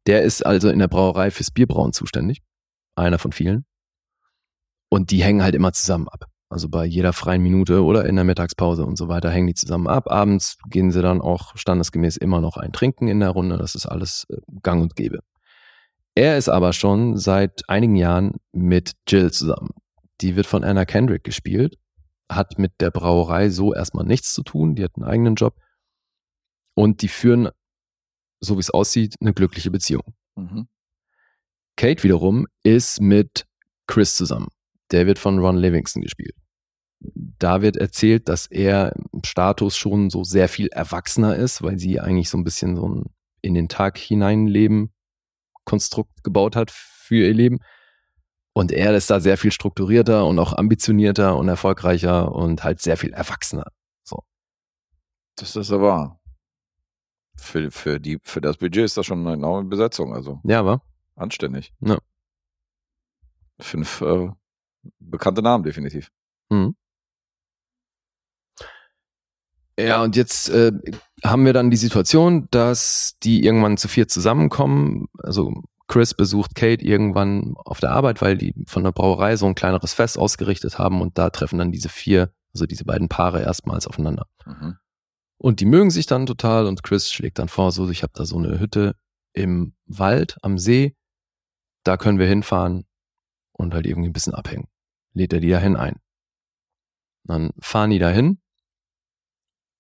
Der ist also in der Brauerei fürs Bierbrauen zuständig. Einer von vielen. Und die hängen halt immer zusammen ab. Also bei jeder freien Minute oder in der Mittagspause und so weiter hängen die zusammen ab. Abends gehen sie dann auch standesgemäß immer noch ein Trinken in der Runde. Das ist alles äh, gang und gäbe. Er ist aber schon seit einigen Jahren mit Jill zusammen. Die wird von Anna Kendrick gespielt, hat mit der Brauerei so erstmal nichts zu tun. Die hat einen eigenen Job. Und die führen, so wie es aussieht, eine glückliche Beziehung. Mhm. Kate wiederum ist mit Chris zusammen. Der wird von Ron Livingston gespielt. Da wird erzählt, dass er im Status schon so sehr viel erwachsener ist, weil sie eigentlich so ein bisschen so ein in den Tag hineinleben Konstrukt gebaut hat für ihr Leben. Und er ist da sehr viel strukturierter und auch ambitionierter und erfolgreicher und halt sehr viel erwachsener. Das ist aber für, für, die, für das Budget ist das schon eine enorme Besetzung, also Ja, aber anständig. Ja. Fünf äh, bekannte Namen definitiv. Mhm. Ja, und jetzt äh, haben wir dann die Situation, dass die irgendwann zu viert zusammenkommen. Also Chris besucht Kate irgendwann auf der Arbeit, weil die von der Brauerei so ein kleineres Fest ausgerichtet haben und da treffen dann diese vier, also diese beiden Paare erstmals aufeinander. Mhm. Und die mögen sich dann total und Chris schlägt dann vor, so ich habe da so eine Hütte im Wald am See, da können wir hinfahren und halt irgendwie ein bisschen abhängen. Lädt er die dahin ein. Dann fahren die dahin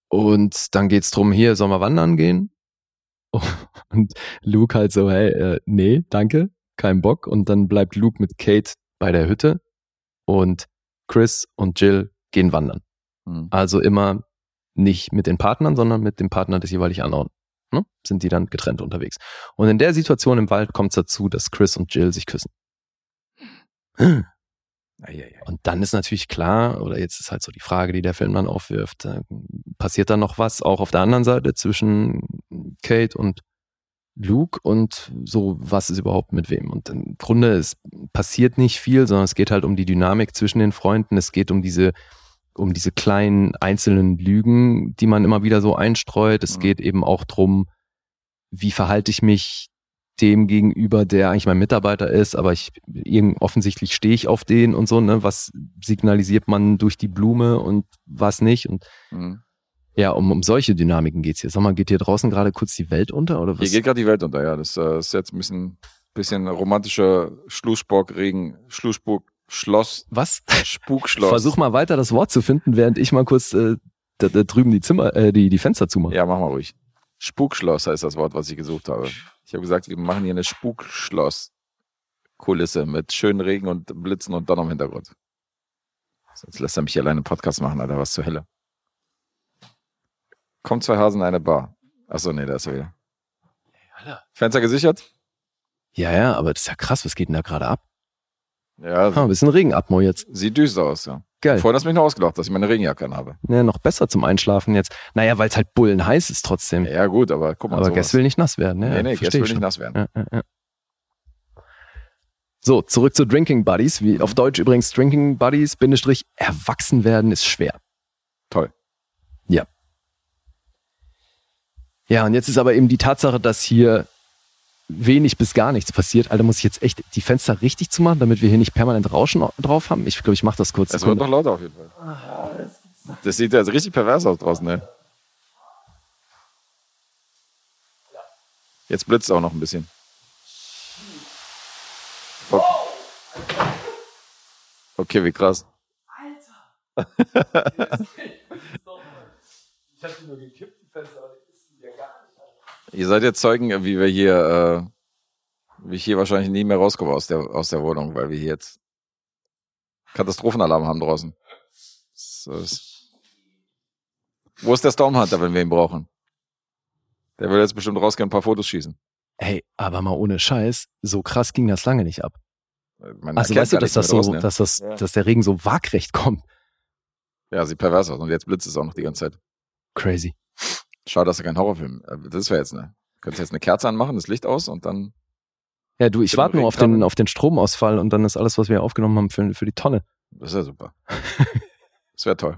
und dann geht's drum, hier sollen wir wandern gehen? (laughs) Und Luke halt so, hey, äh, nee, danke, kein Bock. Und dann bleibt Luke mit Kate bei der Hütte und Chris und Jill gehen wandern. Mhm. Also immer nicht mit den Partnern, sondern mit dem Partner des jeweilig anderen. Ne? Sind die dann getrennt unterwegs. Und in der Situation im Wald kommt es dazu, dass Chris und Jill sich küssen. Und dann ist natürlich klar, oder jetzt ist halt so die Frage, die der Film dann aufwirft, äh, passiert da noch was auch auf der anderen Seite zwischen Kate und Luke und so, was ist überhaupt mit wem? Und im Grunde, es passiert nicht viel, sondern es geht halt um die Dynamik zwischen den Freunden, es geht um diese, um diese kleinen einzelnen Lügen, die man immer wieder so einstreut. Es Mhm. geht eben auch drum, wie verhalte ich mich dem gegenüber, der eigentlich mein Mitarbeiter ist, aber ich irgend, offensichtlich stehe ich auf den und so, ne? Was signalisiert man durch die Blume und was nicht? Und Mhm. ja, um, um solche Dynamiken geht's hier. Sag mal, geht hier draußen gerade kurz die Welt unter oder Hier was? geht gerade die Welt unter, ja. Das äh, ist jetzt ein bisschen, bisschen romantischer Schlussburg-Regen, Schlussburg, Schloss, was? Spukschloss. Versuch mal weiter das Wort zu finden, während ich mal kurz äh, da, da drüben die Zimmer, äh, die, die Fenster zumache. Ja, mach mal ruhig. Spukschloss heißt das Wort, was ich gesucht habe. Ich habe gesagt, wir machen hier eine Spukschloss-Kulisse mit schönen Regen und Blitzen und Donner im Hintergrund. Sonst lässt er mich hier alleine einen Podcast machen, Alter, was zur Hölle. Kommt zwei Hasen in eine Bar. Achso, nee, da ist er wieder. Fenster gesichert? Ja, ja, aber das ist ja krass, was geht denn da gerade ab? Ja, Ha, ein bisschen Regenatmo jetzt. sieht düster aus, ja. Geil. Vorhin hast du mich noch ausgelacht, dass ich meine Regenjacke anhabe. Ja, noch besser zum Einschlafen jetzt. Naja, weil es halt bullen heiß ist trotzdem. Ja, gut, aber guck mal. aber. Guess will nicht nass werden. Ja, Nee, nee, versteh Guess will ich nicht schon. nass werden. Ja, ja, ja. So, zurück zu Drinking Buddies. Wie auf Deutsch übrigens Drinking Buddies, Bindestrich, erwachsen werden ist schwer. Toll. Ja. Ja, und jetzt ist aber eben die Tatsache, dass hier wenig bis gar nichts passiert. Alter, muss ich jetzt echt die Fenster richtig zumachen, damit wir hier nicht permanent Rauschen drauf haben? Ich glaube, ich mache das kurz. Es wird doch lauter auf jeden Fall. Das sieht ja jetzt richtig pervers aus draußen, ne? Jetzt blitzt es auch noch ein bisschen. Okay, okay wie krass. (laughs) Ich hatte nur gekippt, die Fenster, aber die ist ja gar nicht. Ihr seid jetzt Zeugen, wie wir hier, äh, wie ich hier wahrscheinlich nie mehr rauskomme aus der, aus der Wohnung, weil wir hier jetzt Katastrophenalarm haben draußen. Das ist, wo ist der Stormhunter, wenn wir ihn brauchen? Der will jetzt bestimmt rausgehen und ein paar Fotos schießen. Hey, aber mal ohne Scheiß, so krass ging das lange nicht ab. Man Also weißt du, dass das so, draußen, ja. dass das, Ja. dass der Regen so waagrecht kommt. Ja, sieht pervers aus. Und jetzt blitzt es auch noch die ganze Zeit. Crazy. Schade, dass er kein Horrorfilm. äh, Das wäre jetzt eine. Könntest jetzt eine Kerze anmachen, das Licht aus und dann. Ja, du, ich warte nur auf den, auf den Stromausfall und dann ist alles, was wir aufgenommen haben, für, für die Tonne. Das ist ja super. (laughs) Das wäre toll.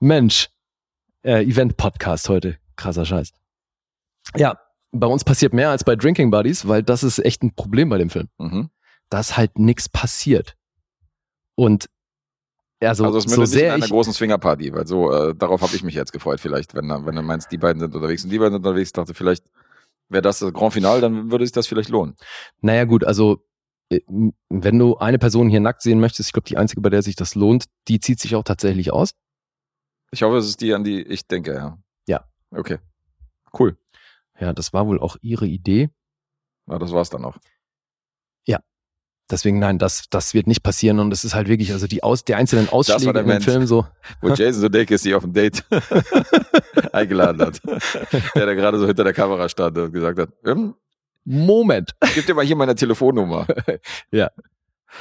Mensch, äh, Event-Podcast heute. Krasser Scheiß. Ja, bei uns passiert mehr als bei Drinking Buddies, weil das ist echt ein Problem bei dem Film. Mhm. Dass halt nichts passiert. Und also, Also es so mündet nicht in sehr einer großen Swingerparty, weil so, äh, darauf habe ich mich jetzt gefreut, vielleicht, wenn, er- wenn du meinst, die beiden sind unterwegs und die beiden sind unterwegs, dachte vielleicht, wäre das das Grand Final, dann würde sich das vielleicht lohnen. naja gut, also äh, wenn du eine Person hier nackt sehen möchtest, ich glaube, die einzige, bei der sich das lohnt, die zieht sich auch tatsächlich aus. Ich hoffe, es ist die, an die ich denke, ja. Ja. Okay. Cool. Ja, das war wohl auch ihre Idee. Na, das war's dann auch. Deswegen, nein, das, das wird nicht passieren. Und es ist halt wirklich, also die, Aus, die einzelnen Ausschläge dem Mensch. Film so, Wo Jason Sudeikis sie auf ein Date (laughs) eingeladen hat. Der da gerade so hinter der Kamera stand und gesagt hat, hm, Moment. gib dir mal hier meine Telefonnummer. (laughs)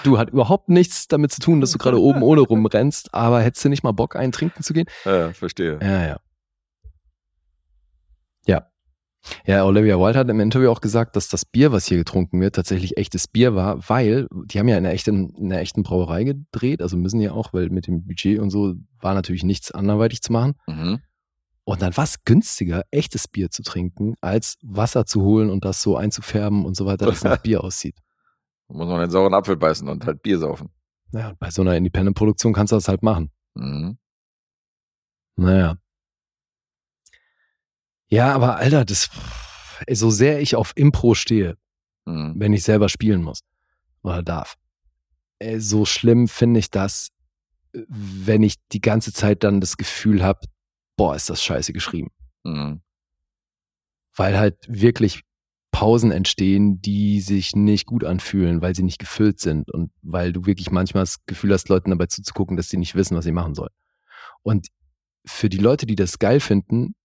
Du hat überhaupt nichts damit zu tun, dass du gerade oben ohne rumrennst, aber hättest du nicht mal Bock, einen trinken zu gehen? Ja, verstehe. Ja, ja. Ja. Ja, Olivia Wilde hat im Interview auch gesagt, dass das Bier, was hier getrunken wird, tatsächlich echtes Bier war, weil die haben ja in einer echten, in einer echten Brauerei gedreht, also müssen ja auch, weil mit dem Budget und so war natürlich nichts anderweitig zu machen. Mhm. Und dann war es günstiger, echtes Bier zu trinken, als Wasser zu holen und das so einzufärben und so weiter, dass es nach (laughs) Bier aussieht. Da muss man den sauren Apfel beißen und halt Bier saufen. Naja, bei so einer Independent-Produktion kannst du das halt machen. Mhm. Naja. Ja, aber Alter, das, ey, so sehr ich auf Impro stehe, Mhm. wenn ich selber spielen muss oder darf, ey, so schlimm finde ich das, wenn ich die ganze Zeit dann das Gefühl habe, boah, ist das scheiße geschrieben. Mhm. Weil halt wirklich Pausen entstehen, die sich nicht gut anfühlen, weil sie nicht gefüllt sind und weil du wirklich manchmal das Gefühl hast, Leuten dabei zuzugucken, dass sie nicht wissen, was sie machen sollen. Und für die Leute, die das geil finden,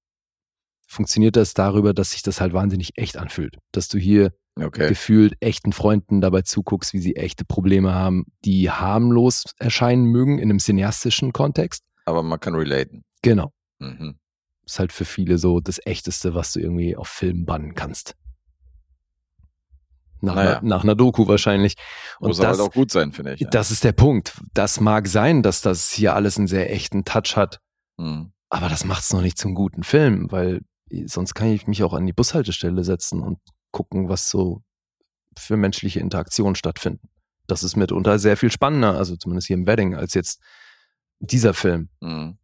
funktioniert das darüber, dass sich das halt wahnsinnig echt anfühlt. Dass du hier Okay. gefühlt echten Freunden dabei zuguckst, wie sie echte Probleme haben, die harmlos erscheinen mögen in einem cineastischen Kontext. Aber man kann relaten. Genau. Mhm. Ist halt für viele so das Echteste, was du irgendwie auf Film bannen kannst. Nach, Naja. einer, nach einer Doku wahrscheinlich. Und Muss das, aber halt auch gut sein, finde ich. Ja. das ist der Punkt. Das mag sein, dass das hier alles einen sehr echten Touch hat, Mhm. aber das macht es noch nicht zum guten Film, weil sonst kann ich mich auch an die Bushaltestelle setzen und gucken, was so für menschliche Interaktionen stattfinden. Das ist mitunter sehr viel spannender, also zumindest hier im Wedding, als jetzt dieser Film. Mhm.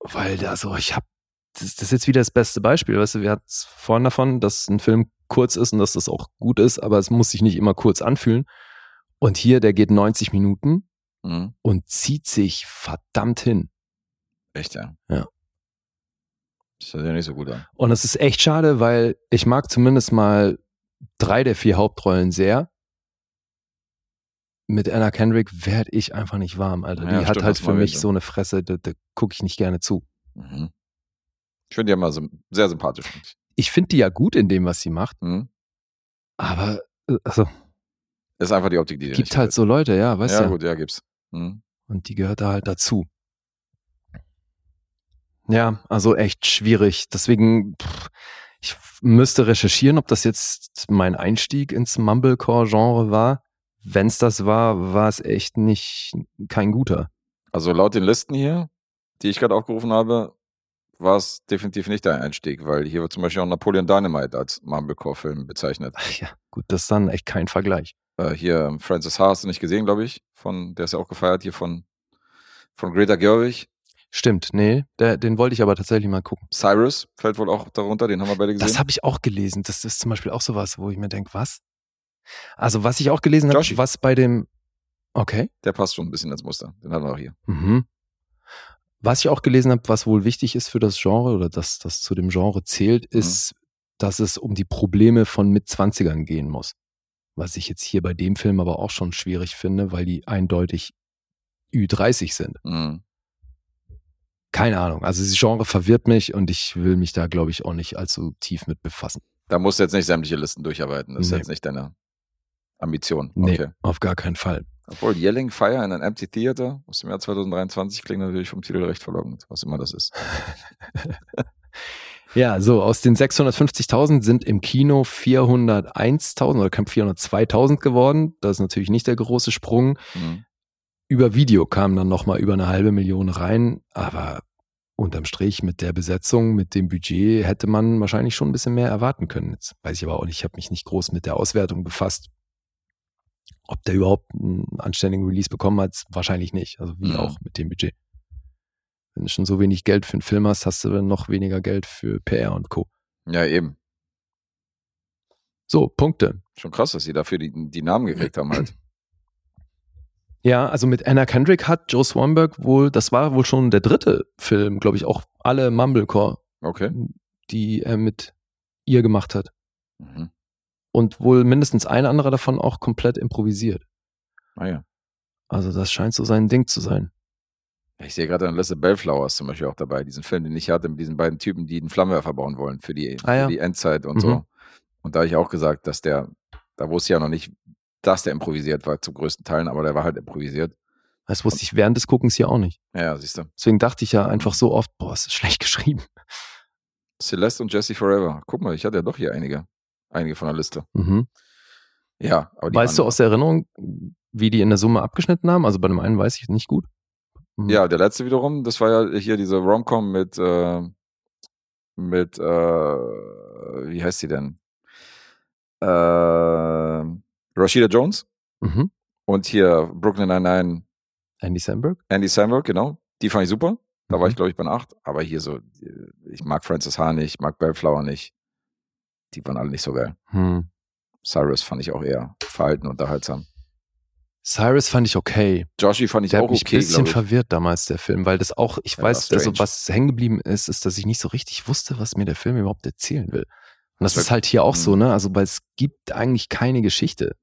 Weil da so, ich hab, das, das ist jetzt wieder das beste Beispiel, weißt du, wir hatten es vorhin davon, dass ein Film kurz ist und dass das auch gut ist, aber es muss sich nicht immer kurz anfühlen. Und hier, der geht 90 Minuten Mhm. und zieht sich verdammt hin. Echt, ja. Ja. Das hört ja nicht so gut an. Und es ist echt schade, weil ich mag zumindest mal drei der vier Hauptrollen sehr. Mit Anna Kendrick werde ich einfach nicht warm, Alter. Ja, die hat stimmt, halt hast du für mal mich so eine Fresse, da, da gucke ich nicht gerne zu. Mhm. Ich finde die immer sym- sehr sympathisch. Ich finde die ja gut in dem, was sie macht, Mhm. aber äh, also, Ist einfach die Optik, die gibt halt gefällt. so Leute, ja, weißt Ja, du. gut, ja, gibt's. Mhm. Und die gehört da halt dazu. Ja, also echt schwierig. Deswegen, pff, ich müsste recherchieren, ob das jetzt mein Einstieg ins Mumblecore-Genre war. Wenn's das war, war es echt nicht kein guter. Also laut den Listen hier, die ich gerade aufgerufen habe, war es definitiv nicht der Einstieg, weil hier wird zum Beispiel auch Napoleon Dynamite als Mumblecore-Film bezeichnet. Ach ja, gut, das ist dann echt kein Vergleich. Äh, hier ähm, Francis Ha hast du nicht gesehen, glaube ich. Von, der ist ja auch gefeiert hier von, von Greta Gerwig. Stimmt, nee, der, den wollte ich aber tatsächlich mal gucken. Cyrus fällt wohl auch darunter, den haben wir beide gesehen. Das habe ich auch gelesen. Das ist zum Beispiel auch sowas, wo ich mir denke, was? Also, was ich auch gelesen habe, was bei dem. Okay. der passt schon ein bisschen als Muster. Den haben wir auch hier. Mhm. Was ich auch gelesen habe, was wohl wichtig ist für das Genre oder dass das zu dem Genre zählt, Mhm. ist, dass es um die Probleme von Mitzwanzigern gehen muss. Was ich jetzt hier bei dem Film aber auch schon schwierig finde, weil die eindeutig Ü30 sind. Mhm. Keine Ahnung. Also das Genre verwirrt mich und ich will mich da, glaube ich, auch nicht allzu tief mit befassen. Da musst du jetzt nicht sämtliche Listen durcharbeiten. Das ist Nee. jetzt nicht deine Ambition. Nee, Okay. auf gar keinen Fall. Obwohl Yelling Fire in an Empty Theater aus dem Jahr 2023 klingt natürlich vom Titel recht verlockend, was immer das ist. (laughs) Ja, so aus den 650.000 sind im Kino 401.000 oder knapp 402.000 geworden. Das ist natürlich nicht der große Sprung. Mhm. Über Video kamen dann nochmal über eine halbe Million rein, aber unterm Strich mit der Besetzung, mit dem Budget hätte man wahrscheinlich schon ein bisschen mehr erwarten können. Jetzt weiß ich aber auch nicht, ich habe mich nicht groß mit der Auswertung befasst. Ob der überhaupt einen anständigen Release bekommen hat, wahrscheinlich nicht. Also wie Mhm. auch mit dem Budget. Wenn du schon so wenig Geld für einen Film hast, hast du dann noch weniger Geld für PR und Co. Ja, eben. So, Punkte. Schon krass, dass sie dafür die, die Namen gekriegt haben halt. Ja, also mit Anna Kendrick hat Joe Swanberg wohl, das war wohl schon der dritte Film, glaube ich, auch alle Mumblecore, Okay. die er mit ihr gemacht hat. Mhm. Und wohl mindestens ein anderer davon auch komplett improvisiert. Ah ja. Also das scheint so sein Ding zu sein. Ich sehe gerade Liste Bellflowers zum Beispiel auch dabei, diesen Film, den ich hatte mit diesen beiden Typen, die einen Flammenwerfer bauen wollen für die, Ah ja. für die Endzeit und Mhm. so. Und da habe ich auch gesagt, dass der, da wusste ich ja noch nicht, dass der improvisiert war zum größten Teilen, aber der war halt improvisiert. Das wusste ich während des Guckens hier auch nicht. Ja, siehst du. Deswegen dachte ich ja einfach so oft, boah, es ist schlecht geschrieben. Celeste und Jesse Forever. Guck mal, ich hatte ja doch hier einige. Einige von der Liste. Mhm. Ja, aber die Weißt du aus der Erinnerung, wie die in der Summe abgeschnitten haben? Also bei dem einen weiß ich nicht gut. Mhm. Ja, der letzte wiederum, das war ja hier diese Romcom mit, äh, mit, äh, wie heißt sie denn? Äh, Rashida Jones Mhm. und hier Brooklyn Nine-Nine, Andy Samberg? Andy Samberg, genau. Die fand ich super. Da war Mhm. ich, glaube ich, bei acht. Aber hier so, ich mag Francis Ha nicht, ich mag Bellflower nicht. Die waren alle nicht so geil. Hm. Cyrus fand ich auch eher verhalten und unterhaltsam. Cyrus fand ich okay. Joshi fand ich Der auch hat mich okay, ein bisschen verwirrt damals, der Film, weil das auch, ich war weiß, also was hängen geblieben ist, ist, dass ich nicht so richtig wusste, was mir der Film überhaupt erzählen will. Und das ist halt hier auch so, ne? Also, weil es gibt eigentlich keine Geschichte.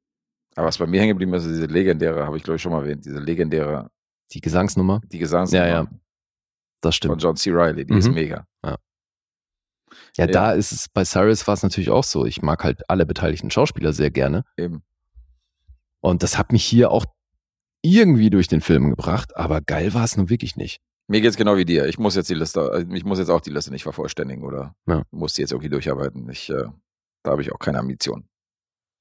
Aber was bei mir hängen geblieben ist, ist diese legendäre, habe ich glaube ich schon mal erwähnt, diese legendäre, Die Gesangsnummer, die Gesangsnummer Ja, ja. das von stimmt. John C. Riley, die ist Mhm. mega. Ja, Ja. da ist es, bei Cyrus war es natürlich auch so. Ich mag halt alle beteiligten Schauspieler sehr gerne. Eben. Und das hat mich hier auch irgendwie durch den Film gebracht, aber geil war es nun wirklich nicht. Mir geht's genau wie dir. Ich muss jetzt die Liste, äh, ich muss jetzt auch die Liste nicht vervollständigen oder Ja. muss die jetzt irgendwie durcharbeiten. Ich, äh, da habe ich auch keine Ambition.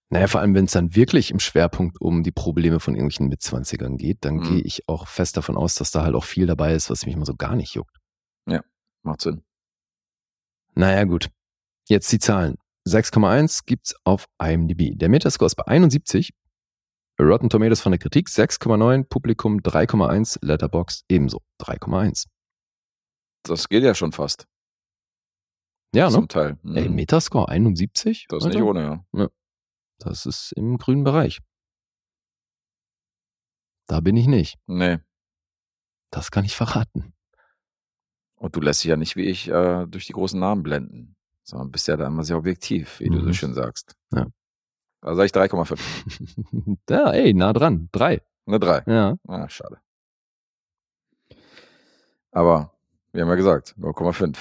Naja, vor allem, wenn es dann wirklich im Schwerpunkt um die Probleme von irgendwelchen Mitzwanzigern geht, dann Mhm. gehe ich auch fest davon aus, dass da halt auch viel dabei ist, was mich mal so gar nicht juckt. Macht Sinn. Naja, gut. Jetzt die Zahlen. 6,1 gibt's auf IMDb. Der Metascore ist bei 71. Rotten Tomatoes von der Kritik 6,9, Publikum 3,1, Letterboxd ebenso 3,1. Das geht ja schon fast. Ja, Zum ne? Teil. Mhm. Ey, Metascore 71? das ist nicht Alter. ohne, ja. Das ist im grünen Bereich. Da bin ich nicht. Nee. Das kann ich verraten. Und du lässt dich ja nicht wie ich äh, durch die großen Namen blenden, sondern bist ja da immer sehr objektiv, wie du so Mhm. schön sagst. Ja. Da sage ich 3,5. ja, (laughs) ey, nah dran. Drei. Eine 3. Ja. Ah, schade. Aber wir haben ja gesagt, 0,5.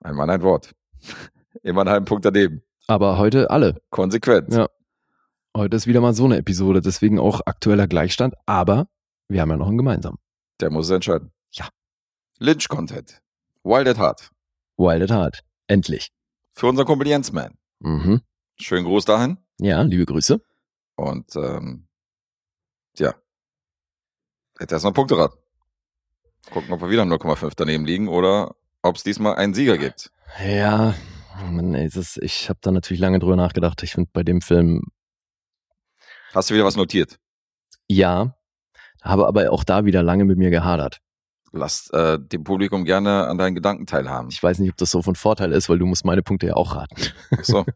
Ein Mann, ein Wort. (laughs) Immer einen halben Punkt daneben. Aber heute alle. Konsequent. Ja. Heute ist wieder mal so eine Episode, deswegen auch aktueller Gleichstand, aber wir haben ja noch einen gemeinsamen. Der muss es entscheiden. Ja. Lynch-Content. Wild at Heart. Wild at Heart. Endlich. Für unseren Kumpel Jens Man. Mhm. Schönen Gruß dahin. Ja, liebe Grüße. Und ähm, ja. Jetzt erstmal Punkterad. Gucken, ob wir wieder 0,5 daneben liegen oder ob es diesmal einen Sieger gibt. Ja, Mann, ey, das, ich habe da natürlich lange drüber nachgedacht. Ich finde bei dem Film, Hast du wieder was notiert? ja, habe aber auch da wieder lange mit mir gehadert. Lass äh, dem Publikum gerne an deinen Gedanken teilhaben. Ich weiß nicht, ob das so von Vorteil ist, weil du musst meine Punkte ja auch raten. Ach so. (laughs)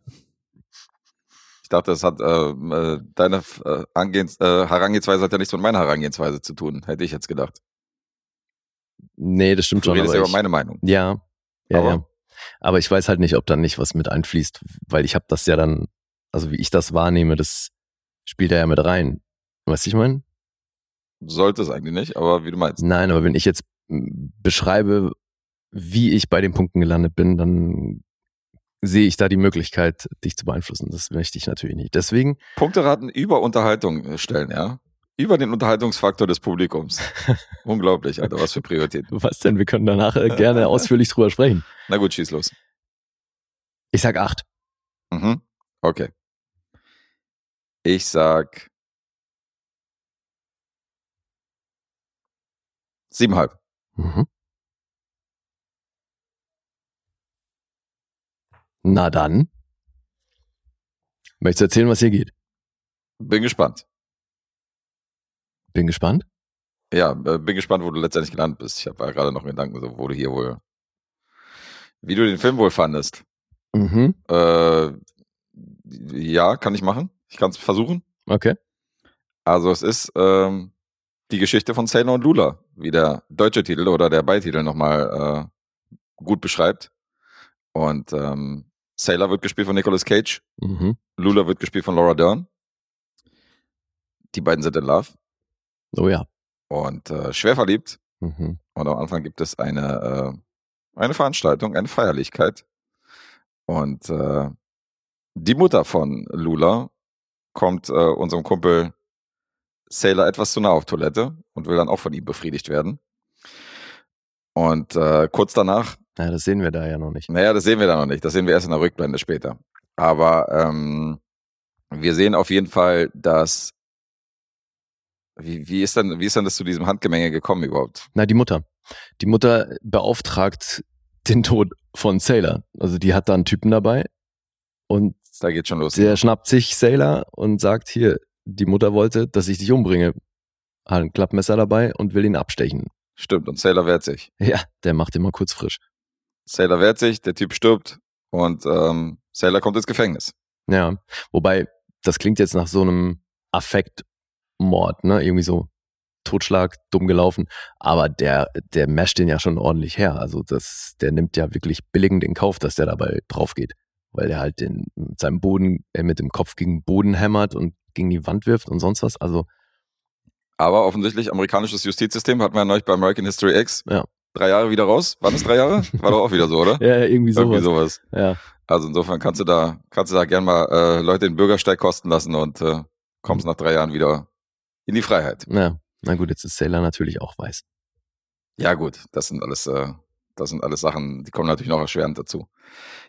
Ich dachte, das hat äh, äh, deine äh, Angehens, äh, Herangehensweise hat ja nichts mit meiner Herangehensweise zu tun, hätte ich jetzt gedacht. Nee, das stimmt Du schon. redest Aber ja über meine Meinung. ja, ja, Aber- ja. Aber ich weiß halt nicht, ob da nicht was mit einfließt, weil ich habe das ja dann, also wie ich das wahrnehme, das spielt da ja mit rein. Weißt du, ich meine? Sollte es eigentlich nicht, aber wie du meinst. Nein, aber wenn ich jetzt m, beschreibe, wie ich bei den Punkten gelandet bin, dann sehe ich da die Möglichkeit, dich zu beeinflussen. Das möchte ich natürlich nicht. Deswegen, Punkteraten über Unterhaltung äh, stellen, ja? Über den Unterhaltungsfaktor des Publikums. (laughs) Unglaublich, Alter, was für Prioritäten. was denn? Wir können danach äh, gerne (laughs) ausführlich drüber sprechen. Na gut, schieß los. Ich sag acht. Mhm. Okay. Ich sag siebenhalb. Mhm. Na dann. Möchtest du erzählen, was hier geht? Bin gespannt. Bin gespannt. Ja, äh, bin gespannt, wo du letztendlich gelandet bist. Ich habe ja gerade noch Gedanken, so, wo du hier wohl, wie du den Film wohl fandest. Mhm. Äh, ja, kann ich machen. Ich kann es versuchen. Okay. Also es ist ähm, die Geschichte von Sailor und Lula, wie der deutsche Titel oder der Beititel nochmal äh, gut beschreibt. Und ähm, Sailor wird gespielt von Nicolas Cage, Mhm. Lula wird gespielt von Laura Dern. Die beiden sind in Love Oh ja. und äh, schwer verliebt. Mhm. Und am Anfang gibt es eine, äh, eine Veranstaltung, eine Feierlichkeit. Und äh, die Mutter von Lula kommt äh, unserem Kumpel Sailor etwas zu nah auf Toilette und will dann auch von ihm befriedigt werden. Und äh, kurz danach, Ja, das sehen wir da ja noch nicht. naja, das sehen wir dann noch nicht, das sehen wir erst in der Rückblende später. Aber ähm, wir sehen auf jeden Fall, dass wie, wie, ist denn, wie ist denn das zu diesem Handgemenge gekommen überhaupt? Na, die Mutter. Die Mutter beauftragt den Tod von Sailor. Also die hat da einen Typen dabei und Da geht schon los. der schnappt sich Sailor und sagt, hier, die Mutter wollte, dass ich dich umbringe. Hat ein Klappmesser dabei und will ihn abstechen. Stimmt, und Sailor wehrt sich. Ja, der macht immer kurz frisch. Sailor wehrt sich, der Typ stirbt und ähm, Sailor kommt ins Gefängnis. Ja, wobei, das klingt jetzt nach so einem Affektmord, ne? Irgendwie so Totschlag, dumm gelaufen. Aber der, der masht den ja schon ordentlich her. Also das, der nimmt ja wirklich billigend in Kauf, dass der dabei drauf geht. Weil der halt den, mit seinem Boden, äh, mit dem Kopf gegen den Boden hämmert und gegen die Wand wirft und sonst was. Also, Aber offensichtlich amerikanisches Justizsystem hatten wir ja neulich bei American History X. Ja. Drei Jahre wieder raus. Waren es drei Jahre? War doch auch wieder so, oder? (laughs) ja, irgendwie sowas. Irgendwie sowas. Ja. Also insofern kannst du da, kannst du da gern mal äh, Leute den Bürgersteig kosten lassen und äh, kommst nach drei Jahren wieder in die Freiheit. ja, na gut, jetzt ist Sailor natürlich auch weiß. Ja gut, das sind alles, äh, das sind alles Sachen, die kommen natürlich noch erschwerend dazu,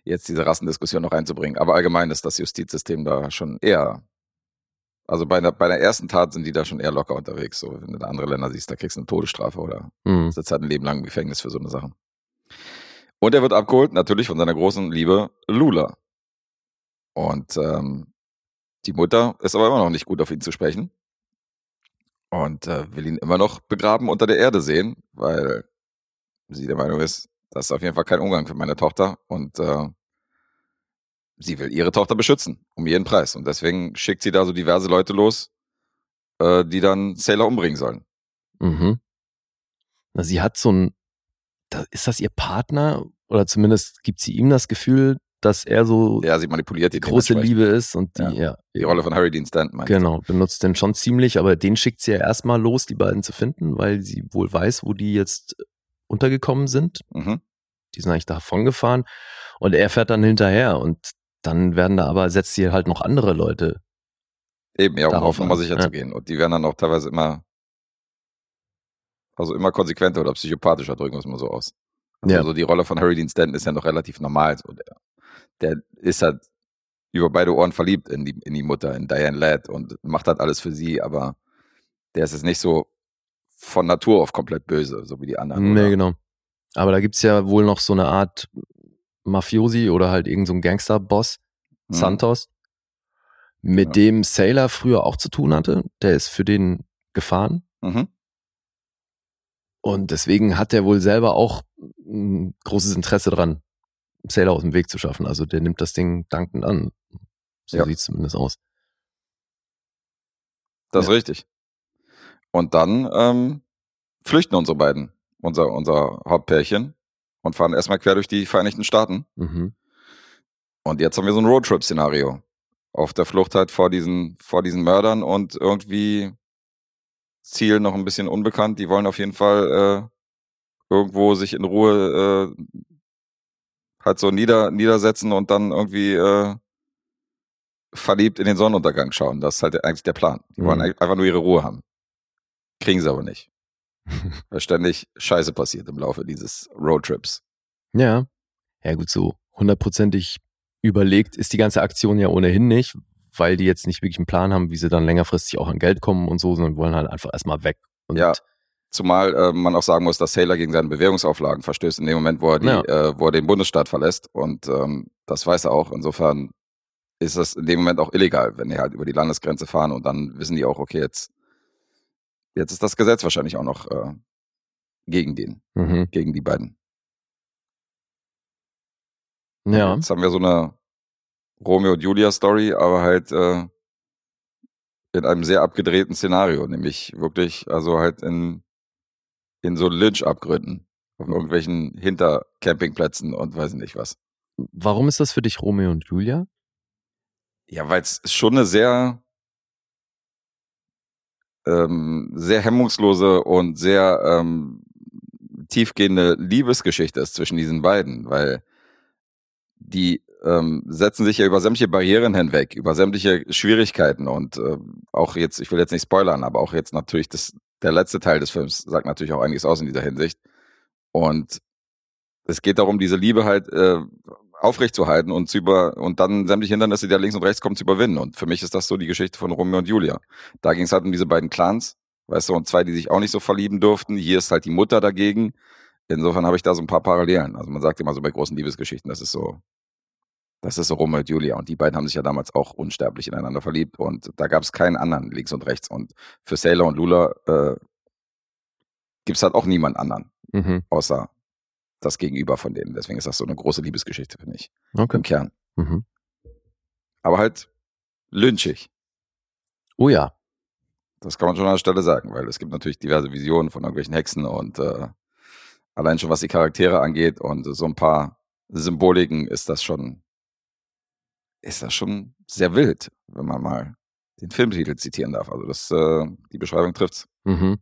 jetzt diese Rassendiskussion noch einzubringen. Aber allgemein ist das Justizsystem da schon eher, also bei der, bei der ersten Tat sind die da schon eher locker unterwegs. So, wenn du andere Länder siehst, da kriegst du eine Todesstrafe oder Mhm. sitzt halt ein Leben lang im Gefängnis für so eine Sachen. Und er wird abgeholt, natürlich von seiner großen Liebe Lula. Und ähm, die Mutter ist aber immer noch nicht gut auf ihn zu sprechen. Und äh, will ihn immer noch begraben unter der Erde sehen, weil sie der Meinung ist, das ist auf jeden Fall kein Umgang für meine Tochter. Und äh, sie will ihre Tochter beschützen, um jeden Preis. Und deswegen schickt sie da so diverse Leute los, äh, die dann Sailor umbringen sollen. Mhm. Na, sie hat so ein, da, ist das ihr Partner? Oder zumindest gibt sie ihm das Gefühl, dass er so Ja, sie manipuliert die große. Liebe ist und die, Ja. ja, Die Rolle von Harry Dean Stanton, meinst du? genau, benutzt den schon ziemlich, aber den schickt sie ja erstmal los, die beiden zu finden, weil sie wohl weiß, wo die jetzt untergekommen sind. Mhm. Die sind eigentlich davon gefahren und er fährt dann hinterher und dann werden da aber, setzt sie halt noch andere Leute. Eben, ja, um Darauf an, sicher ja. zu gehen. Und die werden dann auch teilweise immer, also immer konsequenter oder psychopathischer, drücken wir es mal so aus. Also Ja. so die Rolle von Harry Dean Stanton ist ja noch relativ normal. So der, der ist halt über beide Ohren verliebt in die, in die Mutter, in Diane Ladd und macht halt alles für sie, aber der ist jetzt nicht so von Natur auf komplett böse, so wie die anderen. Nee, oder? genau. Aber da gibt's ja wohl noch so eine Art Mafiosi oder halt irgend so ein Gangster-Boss, Mhm. Santos, mit Ja. dem Sailor früher auch zu tun hatte. Der ist für den gefahren. Mhm. Und deswegen hat er wohl selber auch ein großes Interesse dran, Sailor aus dem Weg zu schaffen. Also der nimmt das Ding dankend an. So Ja. sieht's zumindest aus. Das ist Ja. richtig. Und dann ähm, flüchten unsere beiden, unser, unser Hauptpärchen, und fahren erstmal quer durch die Vereinigten Staaten. Mhm. Und jetzt haben wir so ein Roadtrip-Szenario. Auf der Flucht halt vor diesen, vor diesen Mördern und irgendwie Ziel noch ein bisschen unbekannt. Die wollen auf jeden Fall äh, irgendwo sich in Ruhe äh, halt so nieder, niedersetzen und dann irgendwie äh, verliebt in den Sonnenuntergang schauen. Das ist halt eigentlich der Plan. Die wollen Mhm. ein- einfach nur ihre Ruhe haben. Kriegen sie aber nicht. (laughs) Weil ständig Scheiße passiert im Laufe dieses Roadtrips. Ja. Ja gut, so hundertprozentig überlegt ist die ganze Aktion ja ohnehin nicht, weil die jetzt nicht wirklich einen Plan haben, wie sie dann längerfristig auch an Geld kommen und so, sondern wollen halt einfach erstmal weg. Und Ja. Zumal äh, man auch sagen muss, dass Sailor gegen seine Bewährungsauflagen verstößt in dem Moment, wo er, die, Ja. äh, wo er den Bundesstaat verlässt. Und ähm, das weiß er auch. Insofern ist das in dem Moment auch illegal, wenn die halt über die Landesgrenze fahren und dann wissen die auch, okay, jetzt, jetzt ist das Gesetz wahrscheinlich auch noch äh, gegen den, Mhm. gegen die beiden. Ja. Jetzt haben wir so eine Romeo und Julia Story, aber halt äh, in einem sehr abgedrehten Szenario, nämlich wirklich, also halt in, in so Lynch-Abgründen, auf irgendwelchen Hintercampingplätzen und weiß nicht was. Warum ist das für dich Romeo und Julia? Ja, weil es schon eine sehr, ähm, sehr hemmungslose und sehr ähm, tiefgehende Liebesgeschichte ist zwischen diesen beiden, weil die ähm, setzen sich ja über sämtliche Barrieren hinweg, über sämtliche Schwierigkeiten und äh, auch jetzt, ich will jetzt nicht spoilern, aber auch jetzt natürlich das, der letzte Teil des Films sagt natürlich auch einiges aus in dieser Hinsicht. Und es geht darum, diese Liebe halt äh, aufrechtzuerhalten und zu über und dann sämtliche Hindernisse, die da links und rechts kommen, zu überwinden. Und für mich ist das so die Geschichte von Romeo und Julia. Da ging es halt um diese beiden Clans, weißt du, und zwei, die sich auch nicht so verlieben durften. Hier ist halt die Mutter dagegen. Insofern habe ich da so ein paar Parallelen. Also man sagt immer so bei großen Liebesgeschichten, das ist so, das ist so Romeo und Julia. Und die beiden haben sich ja damals auch unsterblich ineinander verliebt. Und da gab es keinen anderen links und rechts. Und für Sailor und Lula äh, gibt es halt auch niemand anderen, Mhm. außer das Gegenüber von denen. Deswegen ist das so eine große Liebesgeschichte, finde ich, Okay. im Kern. Mhm. Aber halt lynchig. Oh ja. Das kann man schon an der Stelle sagen, weil es gibt natürlich diverse Visionen von irgendwelchen Hexen und äh, allein schon was die Charaktere angeht und so ein paar Symboliken ist das schon, ist das schon sehr wild, wenn man mal den Filmtitel zitieren darf. Also das, äh, die Beschreibung trifft's. Mhm.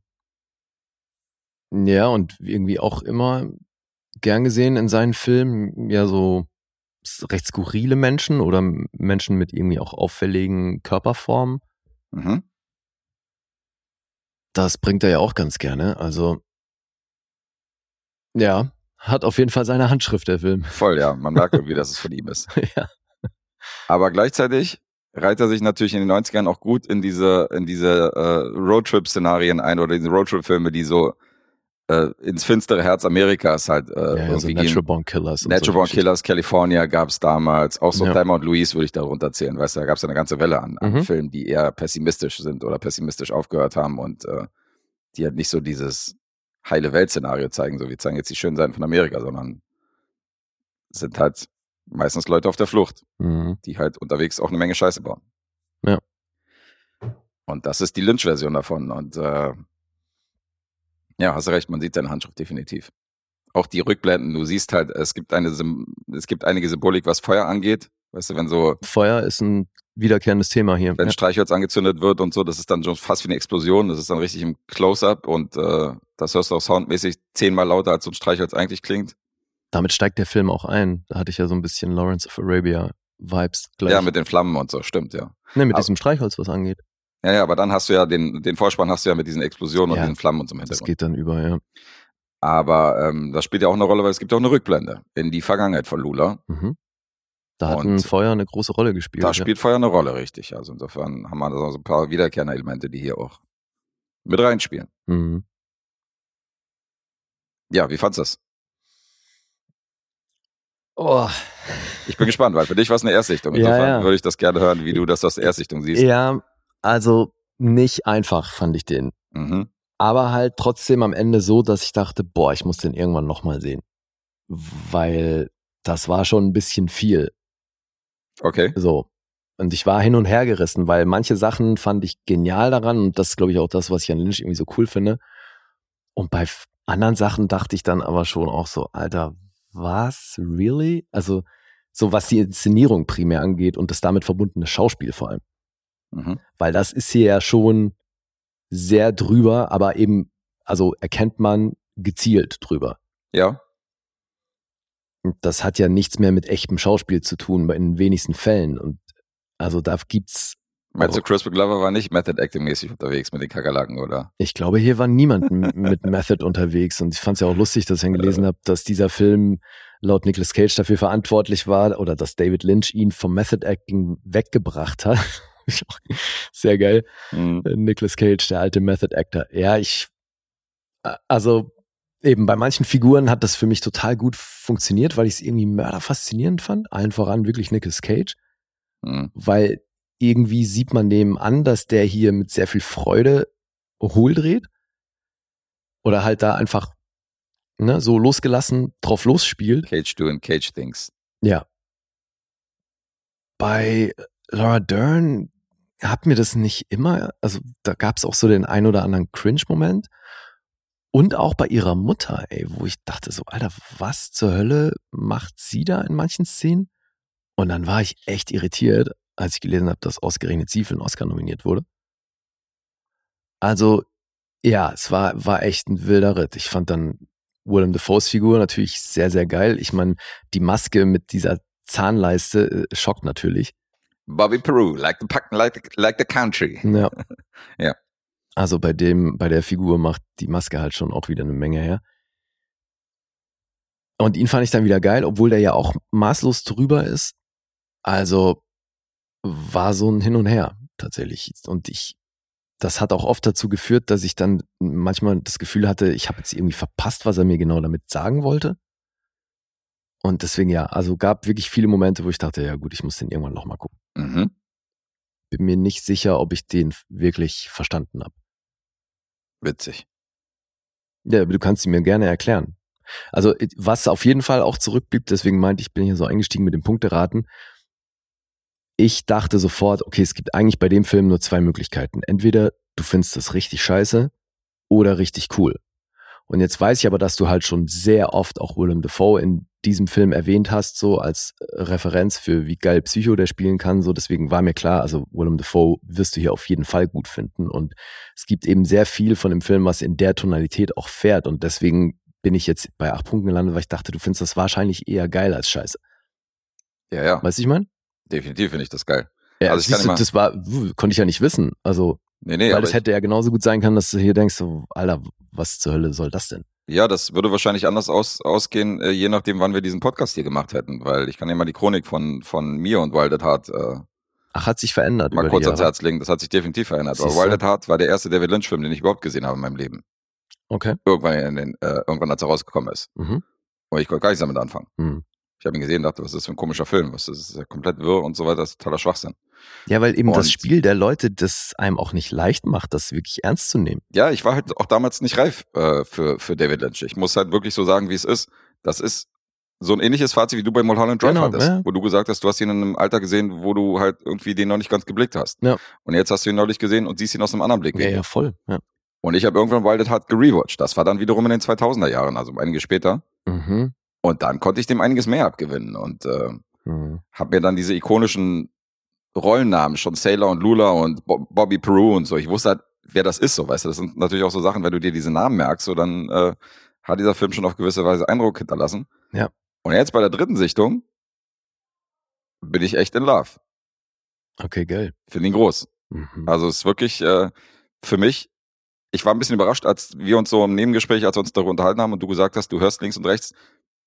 Ja, und irgendwie auch immer gern gesehen in seinen Filmen ja so recht skurrile Menschen oder Menschen mit irgendwie auch auffälligen Körperformen. Mhm. Das bringt er ja auch ganz gerne. Also ja, hat auf jeden Fall seine Handschrift, der Film. Voll, ja. Man merkt (laughs) irgendwie, dass es von ihm ist. ja. Aber gleichzeitig reiht er sich natürlich in den 90ern auch gut in diese, in diese äh, Roadtrip-Szenarien ein oder diese Roadtrip-Filme, die so äh, ins finstere Herz Amerikas halt äh, ja, ja so Natural. Born Killers. Natural Born. Killers, California gab's damals. Auch so Ja. Thelma und Louise würde ich darunter zählen. Weißt du, da gab's ja eine ganze Welle an, an Mhm. Filmen, die eher pessimistisch sind oder pessimistisch aufgehört haben und äh, die halt nicht so dieses heile Welt-Szenario zeigen, so wir zeigen jetzt die schönen Seiten von Amerika, sondern sind halt meistens Leute auf der Flucht Mhm. die halt unterwegs auch eine Menge Scheiße bauen. Ja. Und das ist die Lynch-Version davon. Und äh, ja, hast recht, man sieht seine Handschrift definitiv. Auch die Rückblenden, du siehst halt, es gibt eine es gibt einige Symbolik, was Feuer angeht. Weißt du, wenn so, Feuer ist ein wiederkehrendes Thema hier. wenn Ja. Streichholz angezündet wird und so, das ist dann schon fast wie eine Explosion. Das ist dann richtig im Close-up und äh, das hörst du auch soundmäßig zehnmal lauter, als so ein Streichholz eigentlich klingt. Damit steigt der Film auch ein. Da hatte ich ja so ein bisschen Lawrence of Arabia Vibes gleich. Ja, mit den Flammen und so, stimmt, ja. ne, mit aber- diesem Streichholz, was angeht. Ja, ja, aber dann hast du ja den, den Vorspann hast du ja mit diesen Explosionen Ja, und diesen Flammen und so im Das geht dann über, ja. Aber ähm, das spielt ja auch eine Rolle, weil es gibt ja auch eine Rückblende in die Vergangenheit von Lula. Mhm. Da hat Und ein Feuer eine große Rolle gespielt. Da ja. spielt Feuer eine Rolle, richtig. Also insofern haben wir da so ein paar wiederkehrende Elemente, die hier auch mit reinspielen. Mhm. Ja, wie fandst du das? Oh. Ich bin gespannt, weil für dich war es eine Erstsichtung. (laughs) Ja, Insofern ja. würde ich das gerne hören, wie du das aus der Erstsichtung siehst. Ja, also nicht einfach fand ich den. Mhm. Aber halt trotzdem am Ende so, dass ich dachte, boah, ich muss den irgendwann nochmal sehen. Weil das war schon ein bisschen viel. Okay. So. Und ich war hin und her gerissen, weil manche Sachen fand ich genial daran und das ist, glaube ich, auch das, was ich an Lynch irgendwie so cool finde. Und bei anderen Sachen dachte ich dann aber schon auch so, Alter, was? Really? Also, so was die Inszenierung primär angeht und das damit verbundene Schauspiel vor allem. Mhm. Weil das ist hier ja schon sehr drüber, aber eben, also erkennt man gezielt drüber. Ja. Und das hat ja nichts mehr mit echtem Schauspiel zu tun, bei in den wenigsten Fällen. Und also da gibt's, Meinst du. Chris Glover war nicht Method Acting mäßig unterwegs mit den Kakerlaken, oder? ich glaube, hier war niemand mit Method unterwegs. Und ich fand es ja auch lustig, dass ich dann gelesen habe, dass dieser Film laut Nicolas Cage dafür verantwortlich war oder dass David Lynch ihn vom Method Acting weggebracht hat. (laughs) Sehr geil. Mhm. Äh, Nicolas Cage, der alte Method Actor. Ja, ich, äh, also eben bei manchen Figuren hat das für mich total gut funktioniert, weil ich es irgendwie mörderfaszinierend fand. Allen voran wirklich Nicolas Cage, Mhm. weil irgendwie sieht man dem an, dass der hier mit sehr viel Freude hohl dreht. Oder halt da einfach ne, so losgelassen drauf losspielt. Cage doing Cage things. Ja. Bei Laura Dern hat mir das nicht immer, also da gab es auch so den ein oder anderen Cringe-Moment. Und auch bei ihrer Mutter, ey, wo ich dachte so, Alter, was zur Hölle macht sie da in manchen Szenen? Und dann war ich echt irritiert, als ich gelesen habe, dass ausgerechnet sie für einen Oscar nominiert wurde. Also, ja, es war, war echt ein wilder Ritt. Ich fand dann Willem Dafoes Figur natürlich sehr, sehr geil. Ich meine, die Maske mit dieser Zahnleiste äh, schockt natürlich. Bobby Peru, like the, like the, like the country. Ja. (laughs) Ja. Also bei dem, bei der Figur macht die Maske halt schon auch wieder eine Menge her. Und ihn fand ich dann wieder geil, obwohl der ja auch maßlos drüber ist. Also war so ein Hin und Her tatsächlich. Und ich, das hat auch oft dazu geführt, dass ich dann manchmal das Gefühl hatte, ich habe jetzt irgendwie verpasst, was er mir genau damit sagen wollte. Und deswegen ja, also gab wirklich viele Momente, wo ich dachte, ja gut, ich muss den irgendwann nochmal gucken. Mhm. Bin mir nicht sicher, ob ich den wirklich verstanden habe. Witzig. Ja, aber du kannst sie mir gerne erklären. Also, was auf jeden Fall auch zurückblieb, deswegen meinte ich, bin hier so eingestiegen mit dem Punkteraten. Ich dachte sofort, okay, es gibt eigentlich bei dem Film nur zwei Möglichkeiten. Entweder du findest das richtig scheiße oder richtig cool. Und jetzt weiß ich aber, dass du halt schon sehr oft auch Willem Dafoe in diesem Film erwähnt hast, so als äh, Referenz für wie geil Psycho der spielen kann. So, deswegen war mir klar, also Willem Dafoe wirst du hier auf jeden Fall gut finden. Und es gibt eben sehr viel von dem Film, was in der Tonalität auch fährt. Und deswegen bin ich jetzt bei acht Punkten gelandet, weil ich dachte, du findest das wahrscheinlich eher geil als scheiße. Ja, ja. Weißt du, ich meine? Definitiv finde ich das geil. Ja, Also ich kann du, das war, konnte ich ja nicht wissen. Also, Nee, nee, weil es hätte ja genauso gut sein können, dass du hier denkst, so, Alter, was zur Hölle soll das denn? Ja, das würde wahrscheinlich anders aus, ausgehen, äh, je nachdem, wann wir diesen Podcast hier gemacht hätten, weil ich kann ja mal die Chronik von, von mir und Wild at Heart äh, Ach, hat sich verändert. mal kurz ans. Herz legen. Das hat sich definitiv verändert. Aber Siehst du? Wild at Heart war der erste David Lynch-Film, den ich überhaupt gesehen habe in meinem Leben. Okay. Irgendwann, in den, äh, irgendwann als er rausgekommen ist. Mhm. Und ich konnte gar nichts damit anfangen. Mhm. Ich habe ihn gesehen und dachte, was ist das für ein komischer Film? Was ist das ist ja komplett wirr und so weiter, das ist totaler Schwachsinn. Ja, weil eben das Und- Spiel der Leute das einem auch nicht leicht macht, das wirklich ernst zu nehmen. Ja, ich war halt auch damals nicht reif äh, für, für David Lynch. Ich muss halt wirklich so sagen, wie es ist. Das ist so ein ähnliches Fazit, wie du bei Mulholland Drive Genau, hattest, ja. wo du gesagt hast, du hast ihn in einem Alter gesehen, wo du halt irgendwie den noch nicht ganz geblickt hast. Ja. Und jetzt hast du ihn neulich gesehen und siehst ihn aus einem anderen Ja, Blickwinkel. ja, voll. Ja. Und ich habe irgendwann Wild at Heart gerewatcht. Das war dann wiederum in den 2000er Jahren, also einige später. Mhm. Und dann konnte ich dem einiges mehr abgewinnen und äh, Mhm. habe mir dann diese ikonischen Rollennamen, schon Sailor und Lula und Bo Bobby Peru und so. Ich wusste halt, wer das ist, so, weißt du. Das sind natürlich auch so Sachen, wenn du dir diese Namen merkst, so dann äh, hat dieser Film schon auf gewisse Weise Eindruck hinterlassen. Ja. Und jetzt bei der dritten Sichtung bin ich echt in Love. Okay, geil. Finde ihn groß. Mhm. Also es ist wirklich äh, für mich, ich war ein bisschen überrascht, als wir uns so im Nebengespräch, als wir uns darüber unterhalten haben und du gesagt hast, du hörst links und rechts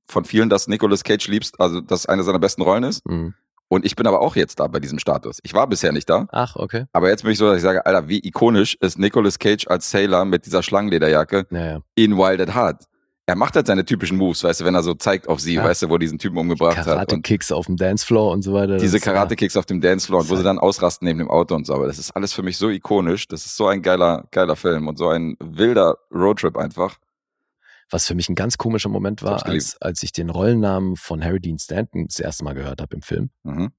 von vielen, dass Nicolas Cage liebst, also dass eine seiner besten Rollen ist. Mhm. Und ich bin aber auch jetzt da bei diesem Status. Ich war bisher nicht da, Ach, okay. aber jetzt bin ich so, dass ich sage, Alter, wie ikonisch ist Nicolas Cage als Sailor mit dieser Schlangenlederjacke Naja. in Wild at Heart. er macht halt seine typischen Moves, weißt du, wenn er so zeigt auf sie, Ja. weißt du, wo er diesen Typen umgebracht hat. Und Karate-Kicks auf dem Dancefloor und so weiter. diese Karate-Kicks auf dem Dancefloor und wo sie dann ausrasten neben dem Auto und so. Aber das ist alles für mich so ikonisch. Das ist so ein geiler, geiler Film und so ein wilder Roadtrip einfach. Was für mich ein ganz komischer Moment war, als, als ich den Rollennamen von Harry Dean Stanton das erste Mal gehört habe im Film. Mhm.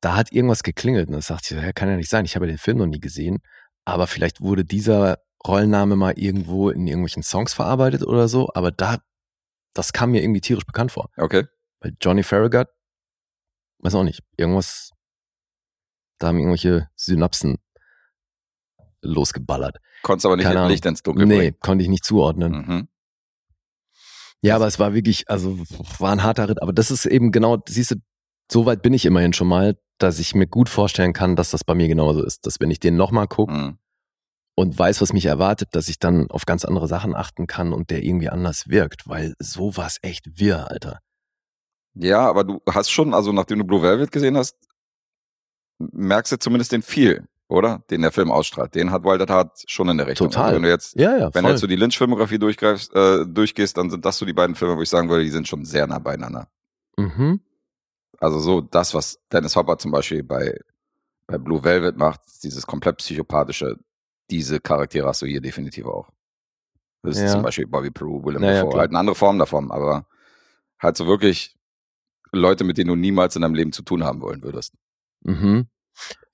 Da hat irgendwas geklingelt und da sagte ich, ja, kann ja nicht sein, ich habe ja den Film noch nie gesehen. Aber vielleicht wurde dieser Rollenname mal irgendwo in irgendwelchen Songs verarbeitet oder so. Aber da, das kam mir irgendwie tierisch bekannt vor. Okay. Weil Johnny Farragut, weiß auch nicht, irgendwas, da haben irgendwelche Synapsen losgeballert. Konntest aber nicht Keine Ahnung. Licht ins Dunkel Nee, bringen. konnte ich nicht zuordnen. Mhm. Ja, aber es war wirklich, also war ein harter Ritt. Aber das ist eben genau, siehst du, so weit bin ich immerhin schon mal, dass ich mir gut vorstellen kann, dass das bei mir genauso ist. Dass wenn ich den nochmal gucke Mhm. und weiß, was mich erwartet, dass ich dann auf ganz andere Sachen achten kann und der irgendwie anders wirkt. Weil so war es echt wirr, Alter. Ja, aber du hast schon, also nachdem du Blue Velvet gesehen hast, merkst du zumindest den viel, oder? Den der Film ausstrahlt. Den hat Wild at Heart schon in der Richtung. Total. Also wenn du jetzt, Ja, ja, wenn du jetzt so die Lynch-Filmografie durchgreifst, äh, durchgehst, dann sind das so die beiden Filme, wo ich sagen würde, die sind schon sehr nah beieinander. mhm. Also so das, was Dennis Hopper zum Beispiel bei, bei Blue Velvet macht, dieses komplett psychopathische, diese Charaktere hast du hier definitiv auch. Das ist Ja. zum Beispiel Bobby Peru, Willem Ja, ja, Dafoe, halt eine andere Form davon, aber halt so wirklich Leute, mit denen du niemals in deinem Leben zu tun haben wollen würdest. Mhm.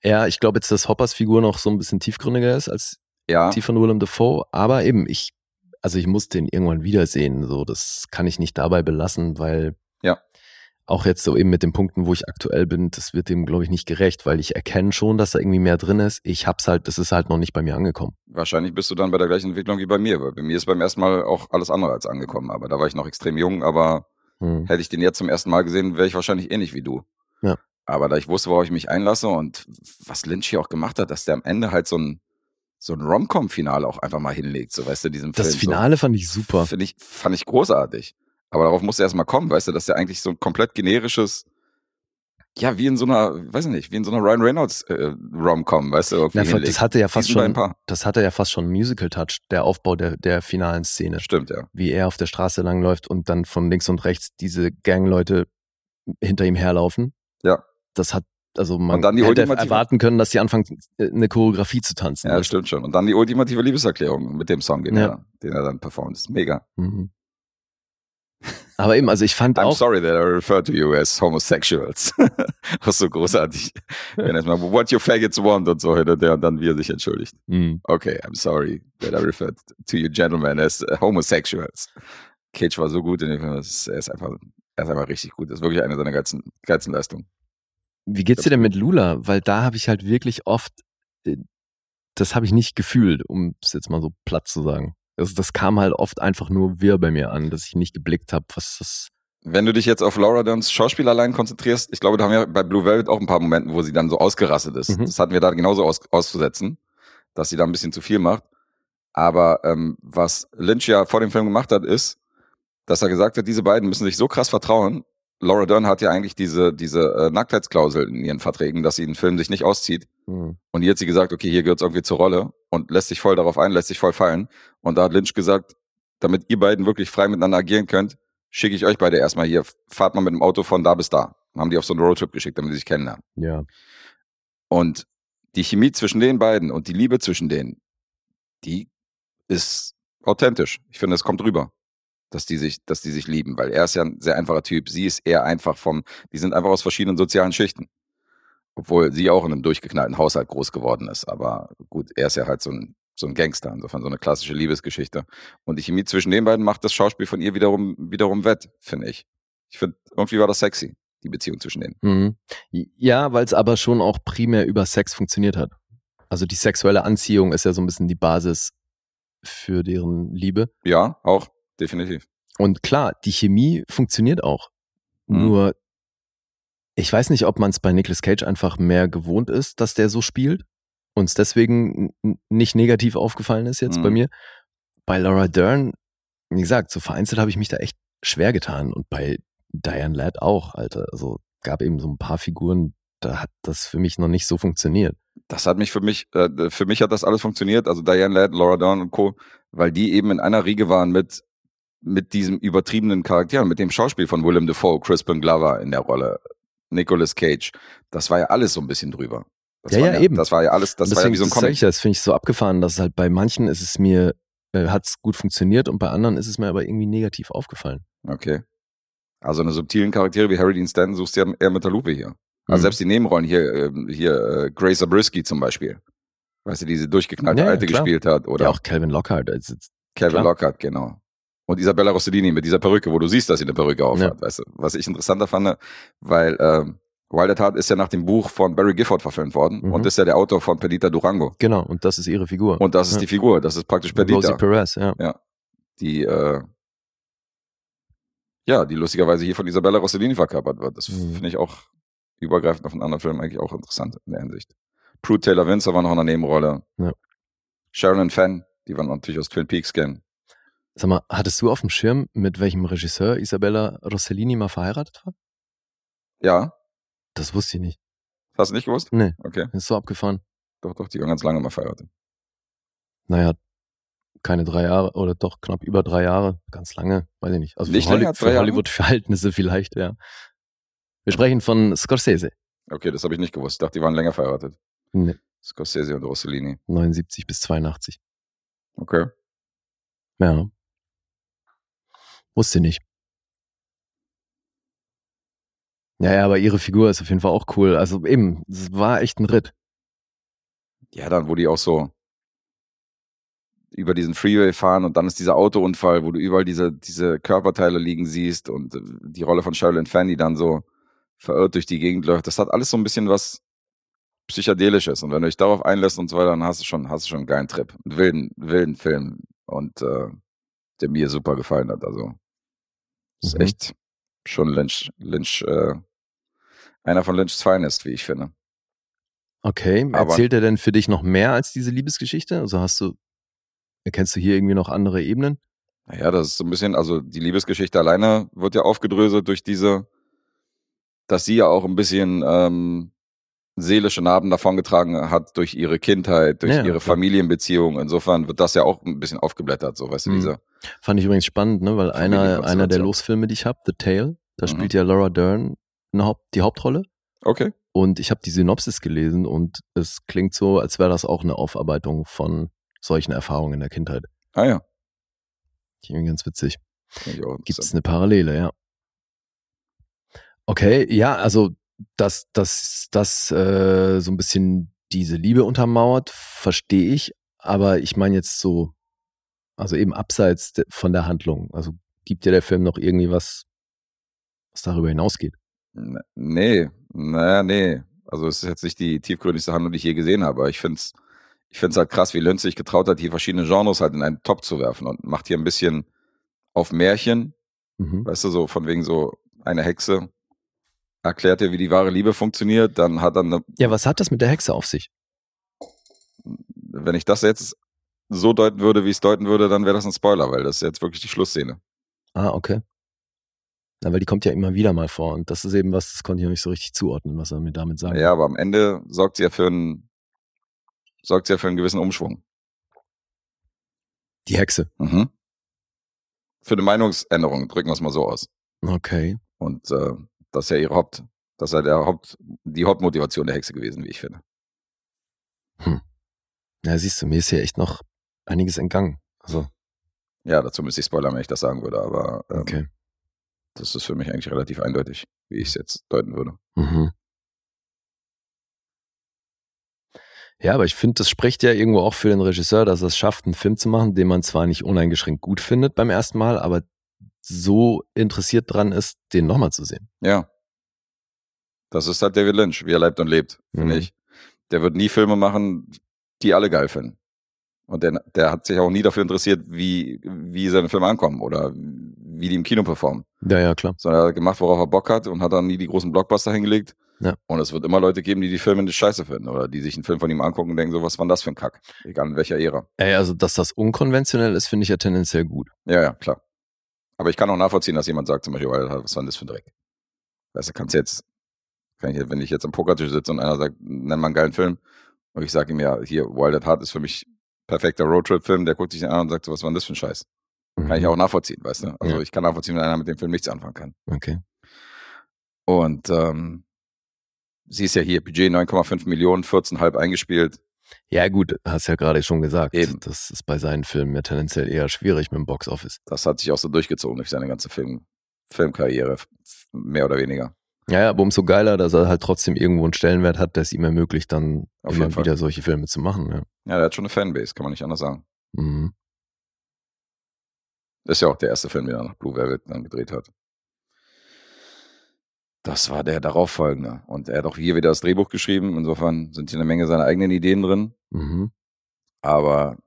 Ja, ich glaube jetzt, dass Hoppers Figur noch so ein bisschen tiefgründiger ist als Ja, die von Willem Dafoe, aber eben, ich, also ich muss den irgendwann wiedersehen, so, das kann ich nicht dabei belassen, weil Ja. auch jetzt so eben mit den Punkten, wo ich aktuell bin, das wird dem, glaube ich, nicht gerecht, weil ich erkenne schon, dass da irgendwie mehr drin ist. Ich hab's halt, das ist halt noch nicht bei mir angekommen. wahrscheinlich bist du dann bei der gleichen Entwicklung wie bei mir, weil bei mir ist beim ersten Mal auch alles andere als angekommen, aber da war ich noch extrem jung, aber Hm. Hätte ich den jetzt zum ersten Mal gesehen, wäre ich wahrscheinlich ähnlich wie du. Ja. Aber da ich wusste, worauf ich mich einlasse und was Lynch hier auch gemacht hat, dass der am Ende halt so ein, so ein Rom-Com-Finale auch einfach mal hinlegt, so weißt du, diesem Das Film. Finale fand ich so, super. Finde ich, fand ich großartig. Aber darauf musste erst mal kommen, weißt du, dass der eigentlich so ein komplett generisches, ja, wie in so einer, weiß ich nicht, wie in so einer Ryan Reynolds äh, Rom-Com, weißt du, irgendwie Ja, das hatte ja fast Diesen schon, Paar. das hatte ja fast schon einen Musical-Touch, der Aufbau der, der finalen Szene. Stimmt, ja. Wie er auf der Straße langläuft und dann von links und rechts diese Gangleute hinter ihm herlaufen. Ja. Das hat, also man Und dann die hätte erwarten können, dass sie anfangen, äh, eine Choreografie zu tanzen. Ja, stimmt schon. Und dann die ultimative Liebeserklärung mit dem Song, den, Ja. er, den er dann performt. Das ist mega. Mhm. Aber eben, also ich fand I'm auch, sorry that I refer to you as homosexuals. (laughs) Was so großartig. Wenn erstmal, what your faggots want und so, der dann wir sich entschuldigt. Mhm. Okay, I'm sorry that I referred to you gentlemen as uh, homosexuals. Cage war so gut in dem Film, das ist, er ist einfach, er ist einfach richtig gut. Das ist wirklich eine seiner geilsten, geilsten Leistungen. Wie geht's dir denn mit Lula? Weil da habe ich halt wirklich oft, äh, das habe ich nicht gefühlt, um es jetzt mal so platt zu sagen. Also das kam halt oft einfach nur wirr bei mir an, dass ich nicht geblickt habe, was das. Wenn du dich jetzt auf Laura Derns Schauspiel allein konzentrierst, ich glaube, da haben wir bei Blue Velvet auch ein paar Momente, wo sie dann so ausgerastet ist. Mhm. Das hatten wir da genauso aus, auszusetzen, dass sie da ein bisschen zu viel macht. Aber ähm, was Lynch ja vor dem Film gemacht hat, ist, dass er gesagt hat, diese beiden müssen sich so krass vertrauen. Laura Dern hat ja eigentlich diese, diese äh, Nacktheitsklausel in ihren Verträgen, dass sie einen Film sich nicht auszieht. Hm. Und hier hat sie gesagt, okay, hier gehört es irgendwie zur Rolle und lässt sich voll darauf ein, lässt sich voll fallen. Und da hat Lynch gesagt, damit ihr beiden wirklich frei miteinander agieren könnt, schicke ich euch beide erstmal hier, fahrt mal mit dem Auto von da bis da. Und haben die auf so einen Roadtrip geschickt, damit sie sich kennenlernen. Ja. Und die Chemie zwischen den beiden und die Liebe zwischen denen, die ist authentisch. Ich finde, es kommt rüber, dass die sich, dass die sich lieben, weil er ist ja ein sehr einfacher Typ. Sie ist eher einfach vom, die sind einfach aus verschiedenen sozialen Schichten. Obwohl sie auch in einem durchgeknallten Haushalt groß geworden ist. Aber gut, er ist ja halt so ein, so ein Gangster, insofern so eine klassische Liebesgeschichte. Und die Chemie zwischen den beiden macht das Schauspiel von ihr wiederum, wiederum wett, finde ich. Ich finde, irgendwie war das sexy, die Beziehung zwischen denen. Mhm. Ja, weil es aber schon auch primär über Sex funktioniert hat. Also die sexuelle Anziehung ist ja so ein bisschen die Basis für deren Liebe. Ja, auch, definitiv. Und klar, die Chemie funktioniert auch. Mhm. Nur, ich weiß nicht, ob man es bei Nicolas Cage einfach mehr gewohnt ist, dass der so spielt. Uns deswegen nicht negativ aufgefallen ist jetzt Mhm. bei mir. Bei Laura Dern, wie gesagt, so vereinzelt habe ich mich da echt schwer getan. Und bei Diane Ladd auch, Alter. Also gab eben so ein paar Figuren, da hat das für mich noch nicht so funktioniert. das hat mich für mich, äh, für mich hat das alles funktioniert, also Diane Ladd, Laura Dern und Co., weil die eben in einer Riege waren mit mit diesem übertriebenen Charakter, mit dem Schauspiel von Willem Dafoe, Crispin Glover in der Rolle, Nicolas Cage, das war ja alles so ein bisschen drüber. Das Ja, war ja, eben. Das war ja alles, das war ja wie so ein das Comic. ja, das finde ich so abgefahren, dass halt bei manchen ist es mir, äh, hat es gut funktioniert und bei anderen ist es mir aber irgendwie negativ aufgefallen. Okay. Also eine subtilen Charaktere wie Harry Dean Stanton suchst du ja eher mit der Lupe hier. Also Mhm. selbst die Nebenrollen hier, ähm, hier äh, Grace Zabriskie zum Beispiel. Weißt du, diese durchgeknallte Ja, ja, Alte klar. gespielt hat. Oder ja, auch Calvin Lockhart. Also, Kevin klar. Lockhart, genau. Und Isabella Rossellini mit dieser Perücke, wo du siehst, dass sie eine Perücke aufhat, Ja. weißt du. Was ich interessanter fand, weil ähm, Wild at Heart ist ja nach dem Buch von Barry Gifford verfilmt worden Mhm. und ist ja der Autor von Perdita Durango. genau, und das ist ihre Figur. Und das ist Ja. die Figur, das ist praktisch Rosie Perdita, Perez, ja. die äh, ja, die lustigerweise hier von Isabella Rossellini verkörpert wird. Das Mhm. finde ich auch übergreifend auf einen anderen Film eigentlich auch interessant in der Hinsicht. Prue Taylor Windsor war noch in einer Nebenrolle. Ja. Sharon Fenn, die wir natürlich aus Twin Peaks kennen. Sag mal, hattest du auf dem Schirm, mit welchem Regisseur Isabella Rossellini mal verheiratet war? Ja, Das wusste ich nicht. hast du nicht gewusst? Nee, Okay, ist so abgefahren. doch, doch, die waren ganz lange mal verheiratet. Naja, keine drei Jahre oder doch knapp über drei Jahre, ganz lange, weiß ich nicht. Also Nicht für, Holly für? Hollywood-Verhältnisse vielleicht, ja. Wir sprechen von Scorsese. Okay, das habe ich nicht gewusst. Ich dachte, die waren länger verheiratet. Nee, Scorsese und Rossellini. 79 bis 82. Okay. Ja. Wusste nicht. Ja, ja, aber ihre Figur ist auf jeden Fall auch cool. Also eben, es war echt ein Ritt. Ja, dann, wo die auch so über diesen Freeway fahren und dann ist dieser Autounfall, wo du überall diese, diese Körperteile liegen siehst und äh, die Rolle von Sherilyn die dann so verirrt durch die Gegend läuft. Das hat alles so ein bisschen was Psychedelisches. Und wenn du dich darauf einlässt und so weiter, dann hast du schon, hast du schon einen geilen Trip. Einen wilden, wilden Film. Und äh, der mir super gefallen hat. Also ist Mhm. echt schon Lynch, Lynch, äh, einer von Lynchs Finest, wie ich finde. Okay, Aber- erzählt er denn für dich noch mehr als diese Liebesgeschichte? Also hast du, erkennst du hier irgendwie noch andere Ebenen? Naja, das ist so ein bisschen, also die Liebesgeschichte alleine wird ja aufgedröselt durch diese, dass sie ja auch ein bisschen ähm, seelische Narben davongetragen hat durch ihre Kindheit, durch Ja, ihre klar. Familienbeziehungen. Insofern wird das ja auch ein bisschen aufgeblättert, so weißt du, Mhm. diese. Fand ich übrigens spannend, ne? weil einer, einer der Losfilme, die ich habe, The Tale, da Mhm. spielt ja Laura Dern Haupt, die Hauptrolle. Okay. Und ich habe die Synopsis gelesen und es klingt so, als wäre das auch eine Aufarbeitung von solchen Erfahrungen in der Kindheit. Ah ja. Ich irgendwie ganz witzig. Finde Gibt es eine Parallele, ja. Okay, ja, also dass das, das äh, so ein bisschen diese Liebe untermauert, verstehe ich. Aber ich meine jetzt so, also eben abseits von der Handlung. Also gibt dir der Film noch irgendwie was, was darüber hinausgeht? N- Nee, naja, nee. Also es ist jetzt nicht die tiefgründigste Handlung, die ich je gesehen habe. Aber ich finde es ich find's halt krass, wie Lynch sich getraut hat, hier verschiedene Genres halt in einen Top zu werfen und macht hier ein bisschen auf Märchen, Mhm. weißt du, so von wegen so eine Hexe erklärt dir, wie die wahre Liebe funktioniert, dann hat er eine, Ja, was hat das mit der Hexe auf sich? wenn ich das jetzt so deuten würde, wie ich es deuten würde, dann wäre das ein Spoiler, weil das ist jetzt wirklich die Schlussszene. Ah, okay. Na, weil die kommt ja immer wieder mal vor und das ist eben was, das konnte ich noch nicht so richtig zuordnen, was er mir damit sagen Ja, aber am Ende sorgt sie ja für einen, sorgt sie ja für einen gewissen Umschwung. Die Hexe. Mhm. Für eine Meinungsänderung, drücken wir es mal so aus. Okay. Und äh, das ist ja ihre Haupt, das ist ja der Haupt, die Hauptmotivation der Hexe gewesen, wie ich finde. Ja, siehst du, mir ist hier echt noch einiges entgangen. Also, Ja, dazu müsste ich spoilern, wenn ich das sagen würde, aber ähm, okay. das ist für mich eigentlich relativ eindeutig, wie ich es jetzt deuten würde. Mhm. Ja, aber ich finde, das spricht ja irgendwo auch für den Regisseur, dass er es schafft, einen Film zu machen, den man zwar nicht uneingeschränkt gut findet beim ersten Mal, aber so interessiert dran ist, den nochmal zu sehen. Ja. Das ist halt David Lynch, wie er lebt und lebt, finde Mhm. ich. Der wird nie Filme machen, die alle geil finden. Und der, der hat sich auch nie dafür interessiert, wie, wie seine Filme ankommen oder wie die im Kino performen. Ja, ja, klar. Sondern er hat gemacht, worauf er Bock hat und hat dann nie die großen Blockbuster hingelegt. Ja. Und es wird immer Leute geben, die die Filme nicht scheiße finden oder die sich einen Film von ihm angucken und denken, so, was war das für ein Kack? Egal in welcher Ära. Ey, also, dass das unkonventionell ist, finde ich ja tendenziell gut. Ja, ja, klar. Aber ich kann auch nachvollziehen, dass jemand sagt zum Beispiel, was war denn das für ein Dreck? Weißt du, kannst jetzt, kann ich, wenn ich jetzt am Pokertisch sitze und einer sagt, nenn mal einen geilen Film, und ich sage ihm ja, hier, Wild at Heart ist für mich perfekter Roadtrip-Film, der guckt sich den an und sagt, so, was war denn das für ein Scheiß? Kann ich Mhm. auch nachvollziehen, weißt du? Also Ja. ich kann nachvollziehen, wenn einer mit dem Film nichts anfangen kann. Okay. Und ähm, sie ist ja hier, Budget 9,5 Millionen, 14,5 eingespielt. Ja, gut, hast ja gerade schon gesagt. Eben. Das ist bei seinen Filmen ja tendenziell eher schwierig mit dem Boxoffice. Das hat sich auch so durchgezogen durch seine ganze Film, Filmkarriere, mehr oder weniger. Ja, ja, aber umso geiler, dass er halt trotzdem irgendwo einen Stellenwert hat, der es ihm ermöglicht, dann Auf immer jeden Fall. wieder solche Filme zu machen. Ja. Ja, der hat schon eine Fanbase, kann man nicht anders sagen. Mhm. Das ist ja auch der erste Film, den er nach Blue Velvet dann gedreht hat. Das war der darauffolgende. Und er hat auch hier wieder das Drehbuch geschrieben. Insofern sind hier eine Menge seiner eigenen Ideen drin. Mhm. Aber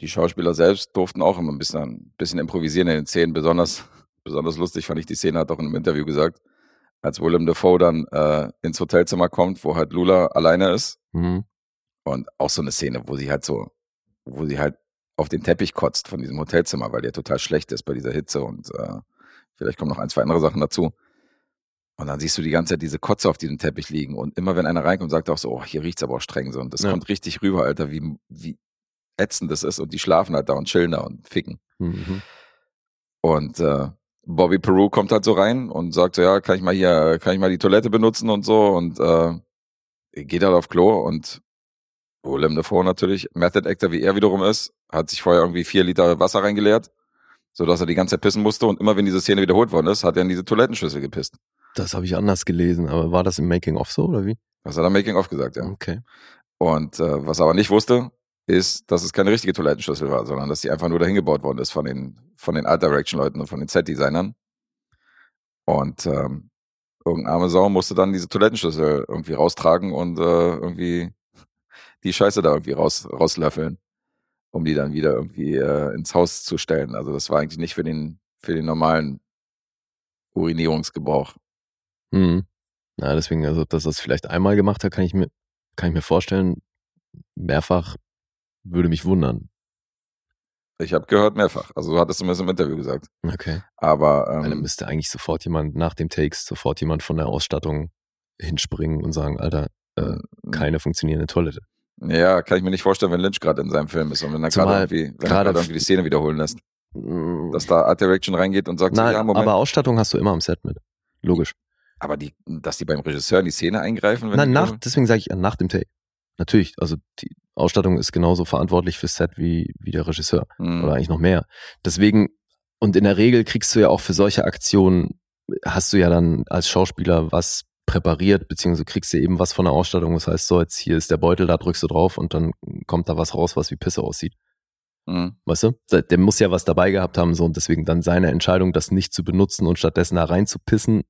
die Schauspieler selbst durften auch immer ein bisschen, ein bisschen improvisieren in den Szenen. Besonders, besonders lustig fand ich die Szene, hat auch in einem Interview gesagt, als Willem Dafoe dann äh, ins Hotelzimmer kommt, wo halt Lula alleine ist. Mhm. Und auch so eine Szene, wo sie halt so, wo sie halt auf den Teppich kotzt von diesem Hotelzimmer, weil der total schlecht ist bei dieser Hitze und äh, vielleicht kommen noch ein, zwei andere Sachen dazu. Und dann siehst du die ganze Zeit diese Kotze auf diesem Teppich liegen. Und immer wenn einer reinkommt, sagt er auch so, oh, hier riecht's aber auch streng so. Und das Ja. kommt richtig rüber, Alter, wie, wie ätzend das ist. Und die schlafen halt da und chillen da und ficken. Mhm. Und äh, Bobby Peru kommt halt so rein und sagt so, ja, kann ich mal hier, kann ich mal die Toilette benutzen und so und äh, geht halt auf Klo und Willem Dafoe natürlich, Method Actor wie er wiederum ist, hat sich vorher irgendwie vier Liter Wasser reingeleert, sodass er die ganze Zeit pissen musste und immer wenn diese Szene wiederholt worden ist, hat er in diese Toilettenschüssel gepisst. Das habe ich anders gelesen, aber war das im Making-of so oder wie? Was hat er Making of gesagt, ja. Okay. Und äh, was er aber nicht wusste, ist, dass es keine richtige Toilettenschüssel war, sondern dass die einfach nur dahin gebaut worden ist von den, von den Art Direction Leuten und von den Set-Designern. Und ähm, irgendeine arme Sau musste dann diese Toilettenschüssel irgendwie raustragen und äh, irgendwie die Scheiße da irgendwie raus, rauslöffeln, um die dann wieder irgendwie äh, ins Haus zu stellen. Also das war eigentlich nicht für den, für den normalen Urinierungsgebrauch. Mhm. Na, deswegen, also, dass es vielleicht einmal gemacht hat, kann ich mir, kann ich mir vorstellen, mehrfach würde mich wundern. Ich habe gehört mehrfach. Also so hat es zumindest im Interview gesagt. Okay. Aber Weil dann ähm, müsste eigentlich sofort jemand nach dem Takes, sofort jemand von der Ausstattung hinspringen und sagen, Alter, äh, keine funktionierende Toilette. Ja, kann ich mir nicht vorstellen, wenn Lynch gerade in seinem Film ist und wenn er gerade irgendwie, wenn er gerade gerade irgendwie die Szene wiederholen lässt. Dass da Art Direction reingeht und sagt, so, Nein, ja, Moment. aber Ausstattung hast du immer am Set mit. Logisch. Aber die, dass die beim Regisseur in die Szene eingreifen, wenn Nein, nach, deswegen sage ich nach dem Take. Natürlich, also die Ausstattung ist genauso verantwortlich fürs Set wie, wie der Regisseur. Hm. Oder eigentlich noch mehr. Deswegen, und in der Regel kriegst du ja auch für solche Aktionen, hast du ja dann als Schauspieler was präpariert, beziehungsweise kriegst du eben was von der Ausstattung. Das heißt, so jetzt hier ist der Beutel, da drückst du drauf und dann kommt da was raus, was wie Pisse aussieht. Hm. Weißt du? Der der muss ja was dabei gehabt haben, so und deswegen dann seine Entscheidung, das nicht zu benutzen und stattdessen da reinzupissen.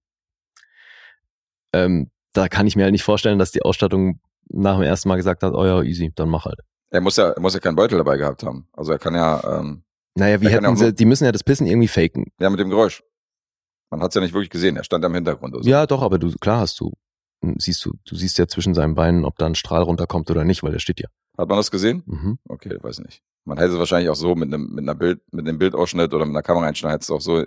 Ähm, da kann ich mir halt nicht vorstellen, dass die Ausstattung nach dem ersten Mal gesagt hat, oh ja, easy, dann mach halt. Er muss ja, er muss ja keinen Beutel dabei gehabt haben. Also er kann ja, ähm, Naja, wie Er ja hätten sie, die müssen ja das Pissen irgendwie faken. ja mit dem Geräusch. Man hat es ja nicht wirklich gesehen. Er stand am Hintergrund. Oder so. Ja, doch, aber du, klar hast du, hm, siehst du, du siehst ja zwischen seinen Beinen, ob da ein Strahl runterkommt oder nicht, weil der steht ja. Hat man das gesehen? Mhm. Okay, weiß nicht. Man hätte es wahrscheinlich auch so mit einem, mit einer Bild, mit einem Bildausschnitt oder mit einer Kameraeinstellung hättest du auch so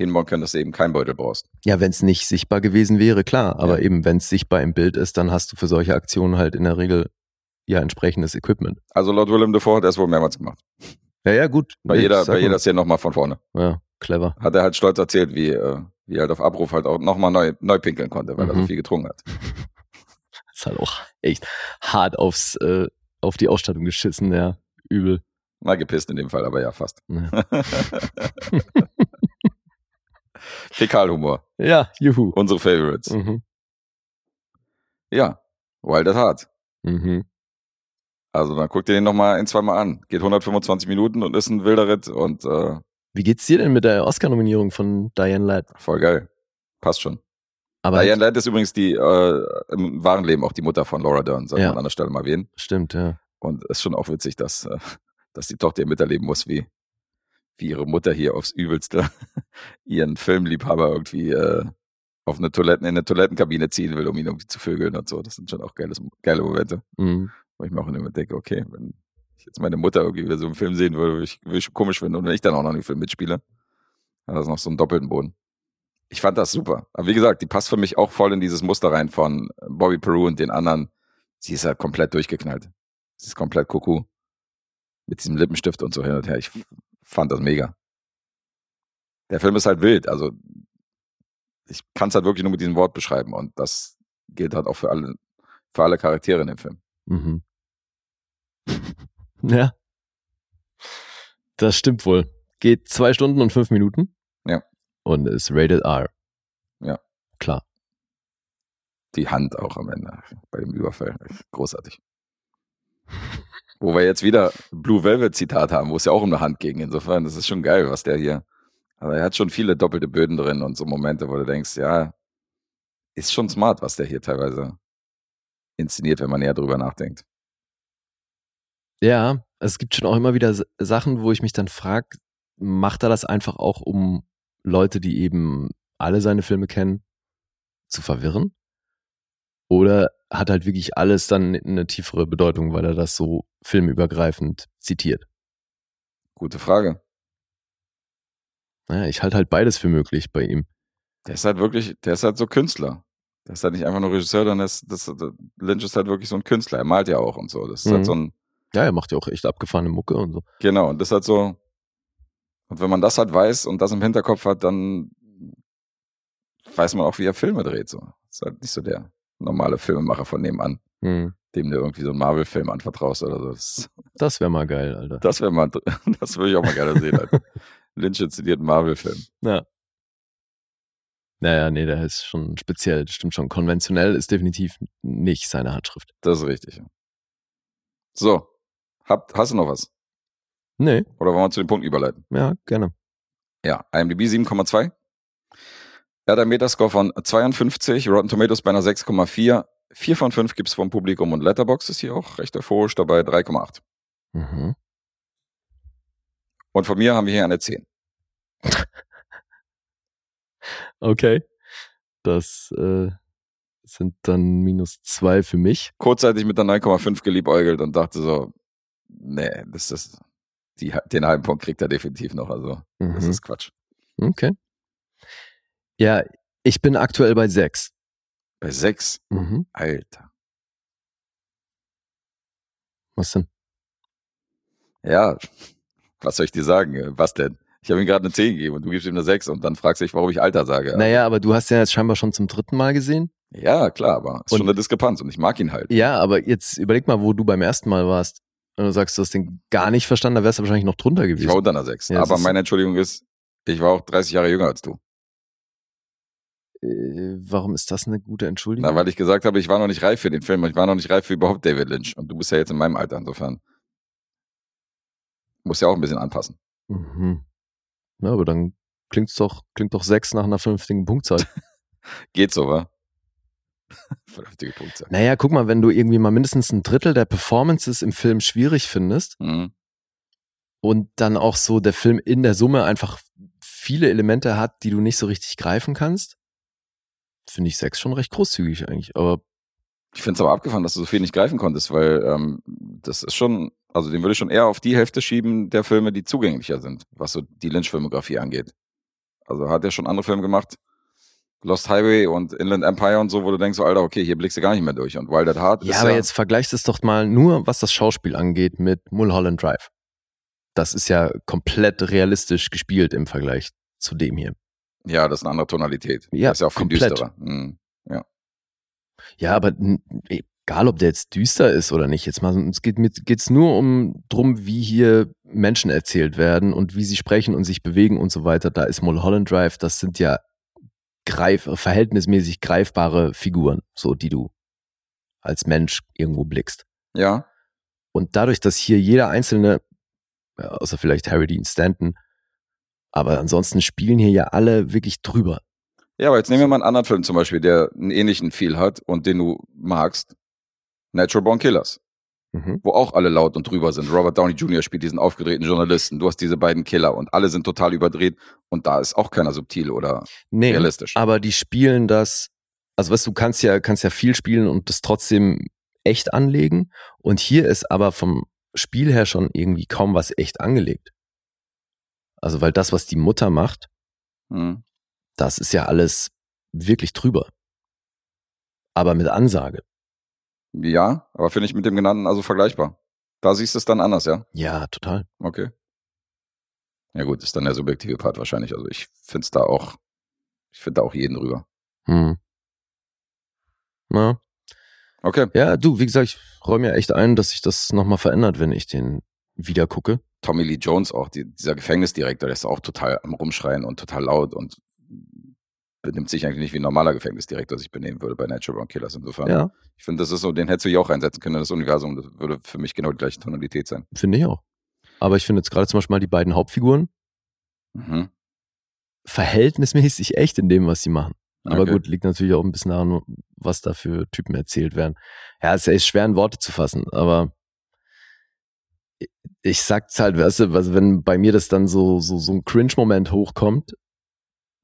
hinbauen können, dass du eben keinen Beutel brauchst. Ja, wenn es nicht sichtbar gewesen wäre, klar. Aber Ja. eben, wenn es sichtbar im Bild ist, dann hast du für solche Aktionen halt in der Regel ja entsprechendes Equipment. Also laut Willem Dafoe hat es wohl mehrmals gemacht. Ja, ja, gut. Bei Nee, jeder, bei jeder Szene nochmal von vorne. Ja, clever. Hat er halt stolz erzählt, wie, äh, wie er halt auf Abruf halt auch nochmal neu, neu pinkeln konnte, weil er so Mhm. viel getrunken hat. (laughs) Ist halt auch echt hart aufs, äh, auf die Ausstattung geschissen, ja. Übel. Mal gepisst in dem Fall, aber ja, fast. Ja, (laughs) (laughs) Fäkalhumor. ja juhu. Unsere Favorites. Mhm. Ja, Wild at Heart. Mhm. Also dann guck dir den nochmal ein, zwei Mal an. Geht 125 Minuten und ist ein wilder Ritt und äh, Wie geht's dir denn mit der Oscar-Nominierung von Diane Ladd? voll geil. Passt schon. Aber Diane Ladd ist übrigens die äh, im wahren Leben auch die Mutter von Laura Dern, sollte Ja. man an der Stelle mal erwähnen. stimmt, ja. Und es ist schon auch witzig, dass, äh, dass die Tochter ihr miterleben muss, wie, wie ihre Mutter hier aufs Übelste (laughs) ihren Filmliebhaber irgendwie äh, auf eine Toiletten, in eine Toilettenkabine ziehen will, um ihn irgendwie zu vögeln und so. Das sind schon auch geiles, geile Momente, Mhm. wo ich mir auch immer denke, okay, wenn ich jetzt meine Mutter irgendwie wieder so einen Film sehen würde, würde ich, würde ich komisch finden und wenn ich dann auch noch einen Film mitspiele, hat das noch so einen doppelten Boden. Ich fand das super. Aber wie gesagt, die passt für mich auch voll in dieses Muster rein von Bobby Peru und den anderen. Sie ist halt komplett durchgeknallt. Sie ist komplett Kuckuck. Mit diesem Lippenstift und so hin und her. Ich fand das mega. der Film ist halt wild. Also ich kann es halt wirklich nur mit diesem Wort beschreiben und das gilt halt auch für alle, für alle Charaktere in dem Film. Mhm. (laughs) Ja. Das stimmt wohl. Geht zwei Stunden und fünf Minuten. Ja. Und ist rated R. Ja. Klar. Die Hand auch am Ende bei dem Überfall. Großartig. (laughs) Wo wir jetzt wieder Blue Velvet Zitat haben, wo es ja auch um eine Hand ging. Insofern, das ist schon geil, was der hier. Also er hat schon viele doppelte Böden drin und so Momente, wo du denkst, ja, ist schon smart, was der hier teilweise inszeniert, wenn man näher drüber nachdenkt. Ja, es gibt schon auch immer wieder Sachen, wo ich mich dann frage, macht er das einfach auch, um Leute, die eben alle seine Filme kennen, zu verwirren? Oder hat halt wirklich alles dann eine tiefere Bedeutung, weil er das so filmübergreifend zitiert? Gute Frage. Naja, ich halte halt beides für möglich bei ihm. Der ist halt wirklich, der ist halt so Künstler. Der ist halt nicht einfach nur Regisseur, sondern das, das, das, Lynch ist halt wirklich so ein Künstler. Er malt ja auch und so. Das ist Mhm. halt so ein, Ja, er macht ja auch echt abgefahrene Mucke und so. genau, und das ist halt so, und wenn man das halt weiß und das im Hinterkopf hat, dann weiß man auch, wie er Filme dreht, so. Ist halt nicht so der normale Filmemacher von nebenan, Hm. dem du irgendwie so einen Marvel-Film anvertraust oder so. Das, Das wäre mal geil, Alter. das wäre mal, (laughs) das würde ich auch mal gerne sehen, Alter. (laughs) Lynch inszeniert einen Marvel-Film. Ja. Naja, nee, der ist schon speziell, das stimmt schon. Konventionell ist definitiv nicht seine Handschrift. Das ist richtig. So. Hab, hast du noch was? Nee, Oder wollen wir zu den Punkten überleiten? ja, gerne. Ja, IMDb 7,2. Er hat einen Metascore von 52, Rotten Tomatoes bei einer 6,4. 4 von 5 gibt's vom Publikum und Letterboxd ist hier auch recht euphorisch dabei, 3,8. Mhm. Und von mir haben wir hier eine 10. (laughs) Okay. Das äh, sind dann minus zwei für mich. Kurzzeitig mit der 9,5 geliebäugelt und dachte so, nee, das ist, die, den halben Punkt kriegt er definitiv noch, also das Mhm. ist Quatsch. Okay. Ja, ich bin aktuell bei sechs. Bei 6, Mhm. Alter. Was denn? Ja, was soll ich dir sagen? Was denn? Ich habe ihm gerade eine 10 gegeben und du gibst ihm eine 6 und dann fragst du dich, warum ich Alter sage. Naja, aber du hast ja jetzt scheinbar schon zum dritten Mal gesehen. Ja, klar, aber ist Und- schon eine Diskrepanz und ich mag ihn halt. Ja, aber jetzt überleg mal, wo du beim ersten Mal warst. Und du sagst, du hast den gar nicht verstanden, da wärst du wahrscheinlich noch drunter Ich gewesen. war unter einer 6. Ja, aber meine Entschuldigung ist, ich war auch 30 Jahre jünger als du. Äh, warum ist das eine gute Entschuldigung? Na, weil ich gesagt habe, ich war noch nicht reif für den Film und ich war noch nicht reif für überhaupt David Lynch. Und du bist ja jetzt in meinem Alter, insofern. Muss ja auch ein bisschen anpassen. Mhm. Ja, aber dann klingt's doch, klingt doch sechs nach einer vernünftigen Punktzahl. (laughs) Geht so, wa? (laughs) Vernünftige Punkte. naja, guck mal, wenn du irgendwie mal mindestens ein Drittel der Performances im Film schwierig findest Mhm. und dann auch so der Film in der Summe einfach viele Elemente hat, die du nicht so richtig greifen kannst, finde ich sechs schon recht großzügig eigentlich. Aber Ich finde es aber abgefahren, dass du so viel nicht greifen konntest, weil ähm, das ist schon, also den würde ich schon eher auf die Hälfte schieben der Filme, die zugänglicher sind, was so die Lynch-Filmografie angeht. Also hat er schon andere Filme gemacht, Lost Highway und Inland Empire und so, wo du denkst, so, Alter, okay, hier blickst du gar nicht mehr durch. Und Wild at Heart ja, ist aber jetzt vergleicht es doch mal nur, was das Schauspiel angeht, mit Mulholland Drive. Das ist ja komplett realistisch gespielt im Vergleich zu dem hier. Ja, das ist eine andere Tonalität. Ja, das ist ja auch viel komplett. düsterer. Mhm. Ja, aber n- egal, ob der jetzt düster ist oder nicht, jetzt mal, es geht mit, geht's nur um drum, wie hier Menschen erzählt werden und wie sie sprechen und sich bewegen und so weiter. Da ist Mulholland Drive, das sind ja greif, verhältnismäßig greifbare Figuren, so die du als Mensch irgendwo blickst. Ja, Und dadurch, dass hier jeder einzelne, ja, außer vielleicht Harry Dean Stanton, aber ansonsten spielen hier ja alle wirklich drüber. Ja, aber jetzt nehmen wir mal einen anderen Film zum Beispiel, der einen ähnlichen Feel hat und den du magst. Natural Born Killers, Mhm. wo auch alle laut und drüber sind. Robert Downey Jr. spielt diesen aufgedrehten Journalisten. Du hast diese beiden Killer und alle sind total überdreht und da ist auch keiner subtil oder Nee, realistisch. aber die spielen das, also weißt du, du kannst ja, kannst ja viel spielen und das trotzdem echt anlegen. Und hier ist aber vom Spiel her schon irgendwie kaum was echt angelegt. Also, weil das, was die Mutter macht, Hm. das ist ja alles wirklich drüber. Aber mit Ansage. Ja, aber finde ich mit dem genannten also vergleichbar. Da siehst du es dann anders, ja? Ja, total. Okay. Ja gut, ist dann der subjektive Part wahrscheinlich. Also ich finde es da auch, ich finde da auch jeden drüber. Hm. Na, Okay. ja, du, wie gesagt, ich räume ja echt ein, dass sich das nochmal verändert, wenn ich den wieder gucke. Tommy Lee Jones auch, die, dieser Gefängnisdirektor, der ist auch total am Rumschreien und total laut und benimmt sich eigentlich nicht wie ein normaler Gefängnisdirektor sich benehmen würde bei Natural Born Killers. Insofern, Ja, ich finde, das ist so, den hättest du hier auch einsetzen können in das Universum. Das würde für mich genau die gleiche Tonalität sein. finde ich auch. Aber ich finde jetzt gerade zum Beispiel mal die beiden Hauptfiguren Mhm. verhältnismäßig echt in dem, was sie machen. Aber Okay. gut, liegt natürlich auch ein bisschen daran, was da für Typen erzählt werden. Ja, es ist schwer in Worte zu fassen, aber ich- sag's halt, weißt du, also wenn bei mir das dann so, so, so ein Cringe-Moment hochkommt,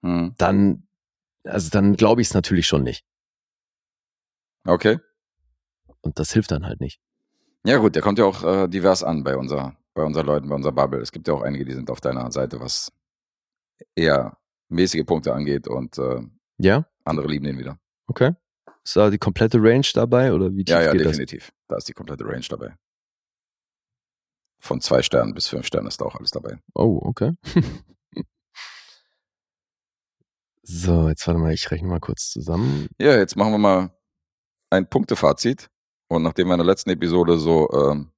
Mhm. dann, also dann glaube ich es natürlich schon nicht. Okay. Und das hilft dann halt nicht. Ja gut, der kommt ja auch äh, divers an bei unser, bei unseren Leuten, bei unserer Bubble. Es gibt ja auch einige, die sind auf deiner Seite, was eher mäßige Punkte angeht und äh, Ja, andere lieben den wieder. okay. Ist da die komplette Range dabei oder wie tief Ja, ja, geht definitiv. Da ist die komplette Range dabei. Von zwei Sternen bis fünf Sternen ist da auch alles dabei. Oh, okay. (laughs) so, jetzt warte mal, ich rechne mal kurz zusammen. Ja, jetzt machen wir mal ein Punktefazit. Und nachdem wir in der letzten Episode so ähm,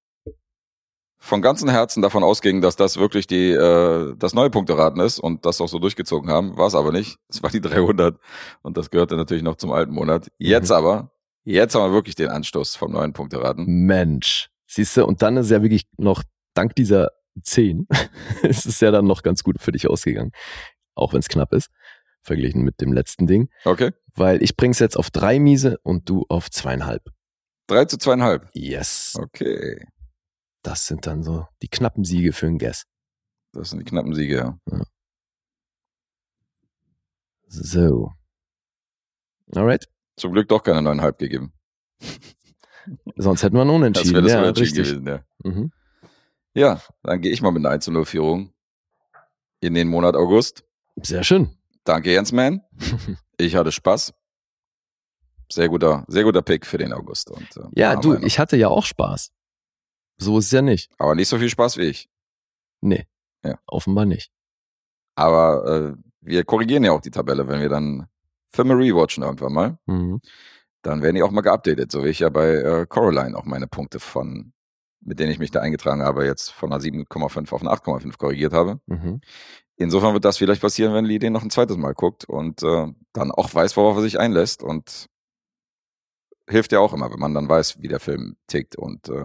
von ganzem Herzen davon ausgingen, dass das wirklich die äh, das neue Punkteraten ist und das auch so durchgezogen haben, war es aber nicht. Es war die 300 und das gehörte natürlich noch zum alten Monat. Jetzt Mhm. aber, jetzt haben wir wirklich den Anstoß vom neuen Punkteraten. Mensch. Siehst du, und dann ist ja wirklich noch, dank dieser 10, (laughs) ist es ja dann noch ganz gut für dich ausgegangen. Auch wenn es knapp ist, verglichen mit dem letzten Ding. Okay, Weil ich bring's jetzt auf drei Miese und du auf zweieinhalb. drei zu zweieinhalb. Yes. Okay, Das sind dann so die knappen Siege für einen Guess. das sind die knappen Siege. ja. So. Alright. Zum Glück doch keine neuneinhalb gegeben. Sonst hätten wir einen Das Unentschieden. wäre das ja, Unentschieden richtig. gewesen, ja. Mhm. Ja, dann gehe ich mal mit einer 1 0 Führung in den Monat August. Sehr schön. Danke, Jensman. (laughs) Ich hatte Spaß. Sehr guter, sehr guter Pick für den August. Und, äh, Ja, du, ich hatte ja auch Spaß. So ist es ja nicht. Aber nicht so viel Spaß wie ich. Nee. Ja. Offenbar nicht. Aber äh, wir korrigieren ja auch die Tabelle, wenn wir dann Filme rewatchen irgendwann mal. Mhm. Dann werden die auch mal geupdatet, so wie ich ja bei äh, Coraline auch meine Punkte von, mit denen ich mich da eingetragen habe, jetzt von einer 7,5 auf eine 8,5 korrigiert habe. Mhm. Insofern wird das vielleicht passieren, wenn Lee den noch ein zweites Mal guckt und äh, dann auch weiß, worauf er sich einlässt und hilft ja auch immer, wenn man dann weiß, wie der Film tickt und äh,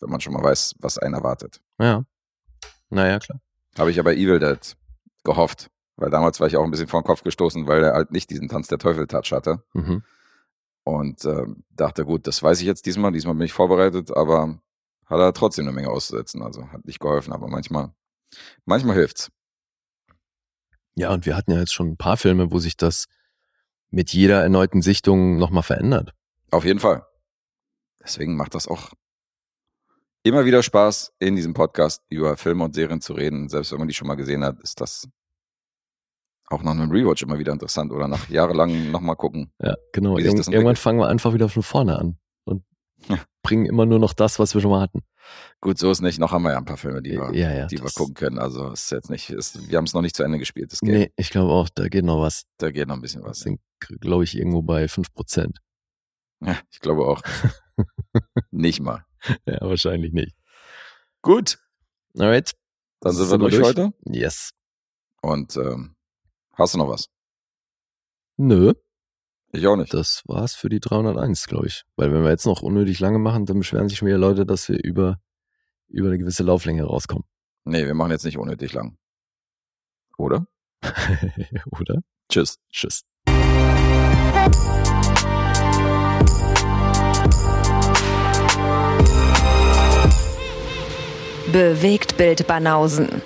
wenn man schon mal weiß, was einen erwartet. Ja. Naja, klar. Habe ich ja bei Evil Dead gehofft, weil damals war ich auch ein bisschen vor den Kopf gestoßen, weil er halt nicht diesen Tanz der Teufel-Touch hatte Mhm. und äh, dachte, gut, das weiß ich jetzt diesmal, diesmal bin ich vorbereitet, aber hat er trotzdem eine Menge auszusetzen, also hat nicht geholfen, aber manchmal, manchmal hilft's. Ja, und wir hatten ja jetzt schon ein paar Filme, wo sich das mit jeder erneuten Sichtung nochmal verändert. Auf jeden Fall. Deswegen macht das auch immer wieder Spaß, in diesem Podcast über Filme und Serien zu reden. Selbst wenn man die schon mal gesehen hat, ist das auch nach einem Rewatch immer wieder interessant oder nach jahrelang nochmal gucken. Ja, genau. Irgend irgendwann fangen wir einfach wieder von vorne an und Ja. Bringen immer nur noch das, was wir schon mal hatten. Gut, so ist nicht. Noch haben wir ja ein paar Filme, die wir, ja, ja. die wir gucken können. Also ist jetzt nicht, ist, wir haben es noch nicht zu Ende gespielt. Das Game. Nee, ich glaube auch, da geht noch was. Da geht noch ein bisschen was. sind, glaube ich, irgendwo bei 5%. Ja, ich glaube auch. (laughs) nicht mal. Ja, wahrscheinlich nicht. Gut, Alright. dann sind, wir durch, heute. Yes. Und ähm, hast du noch was? Nö, Ich auch nicht. das war's für die 301, glaube ich. Weil wenn wir jetzt noch unnötig lange machen, dann beschweren sich schon wieder Leute, dass wir über, über eine gewisse Lauflänge rauskommen. Nee, wir machen jetzt nicht unnötig lang. Oder? (laughs) Oder? Tschüss. Tschüss. Bewegt Bild Banausen.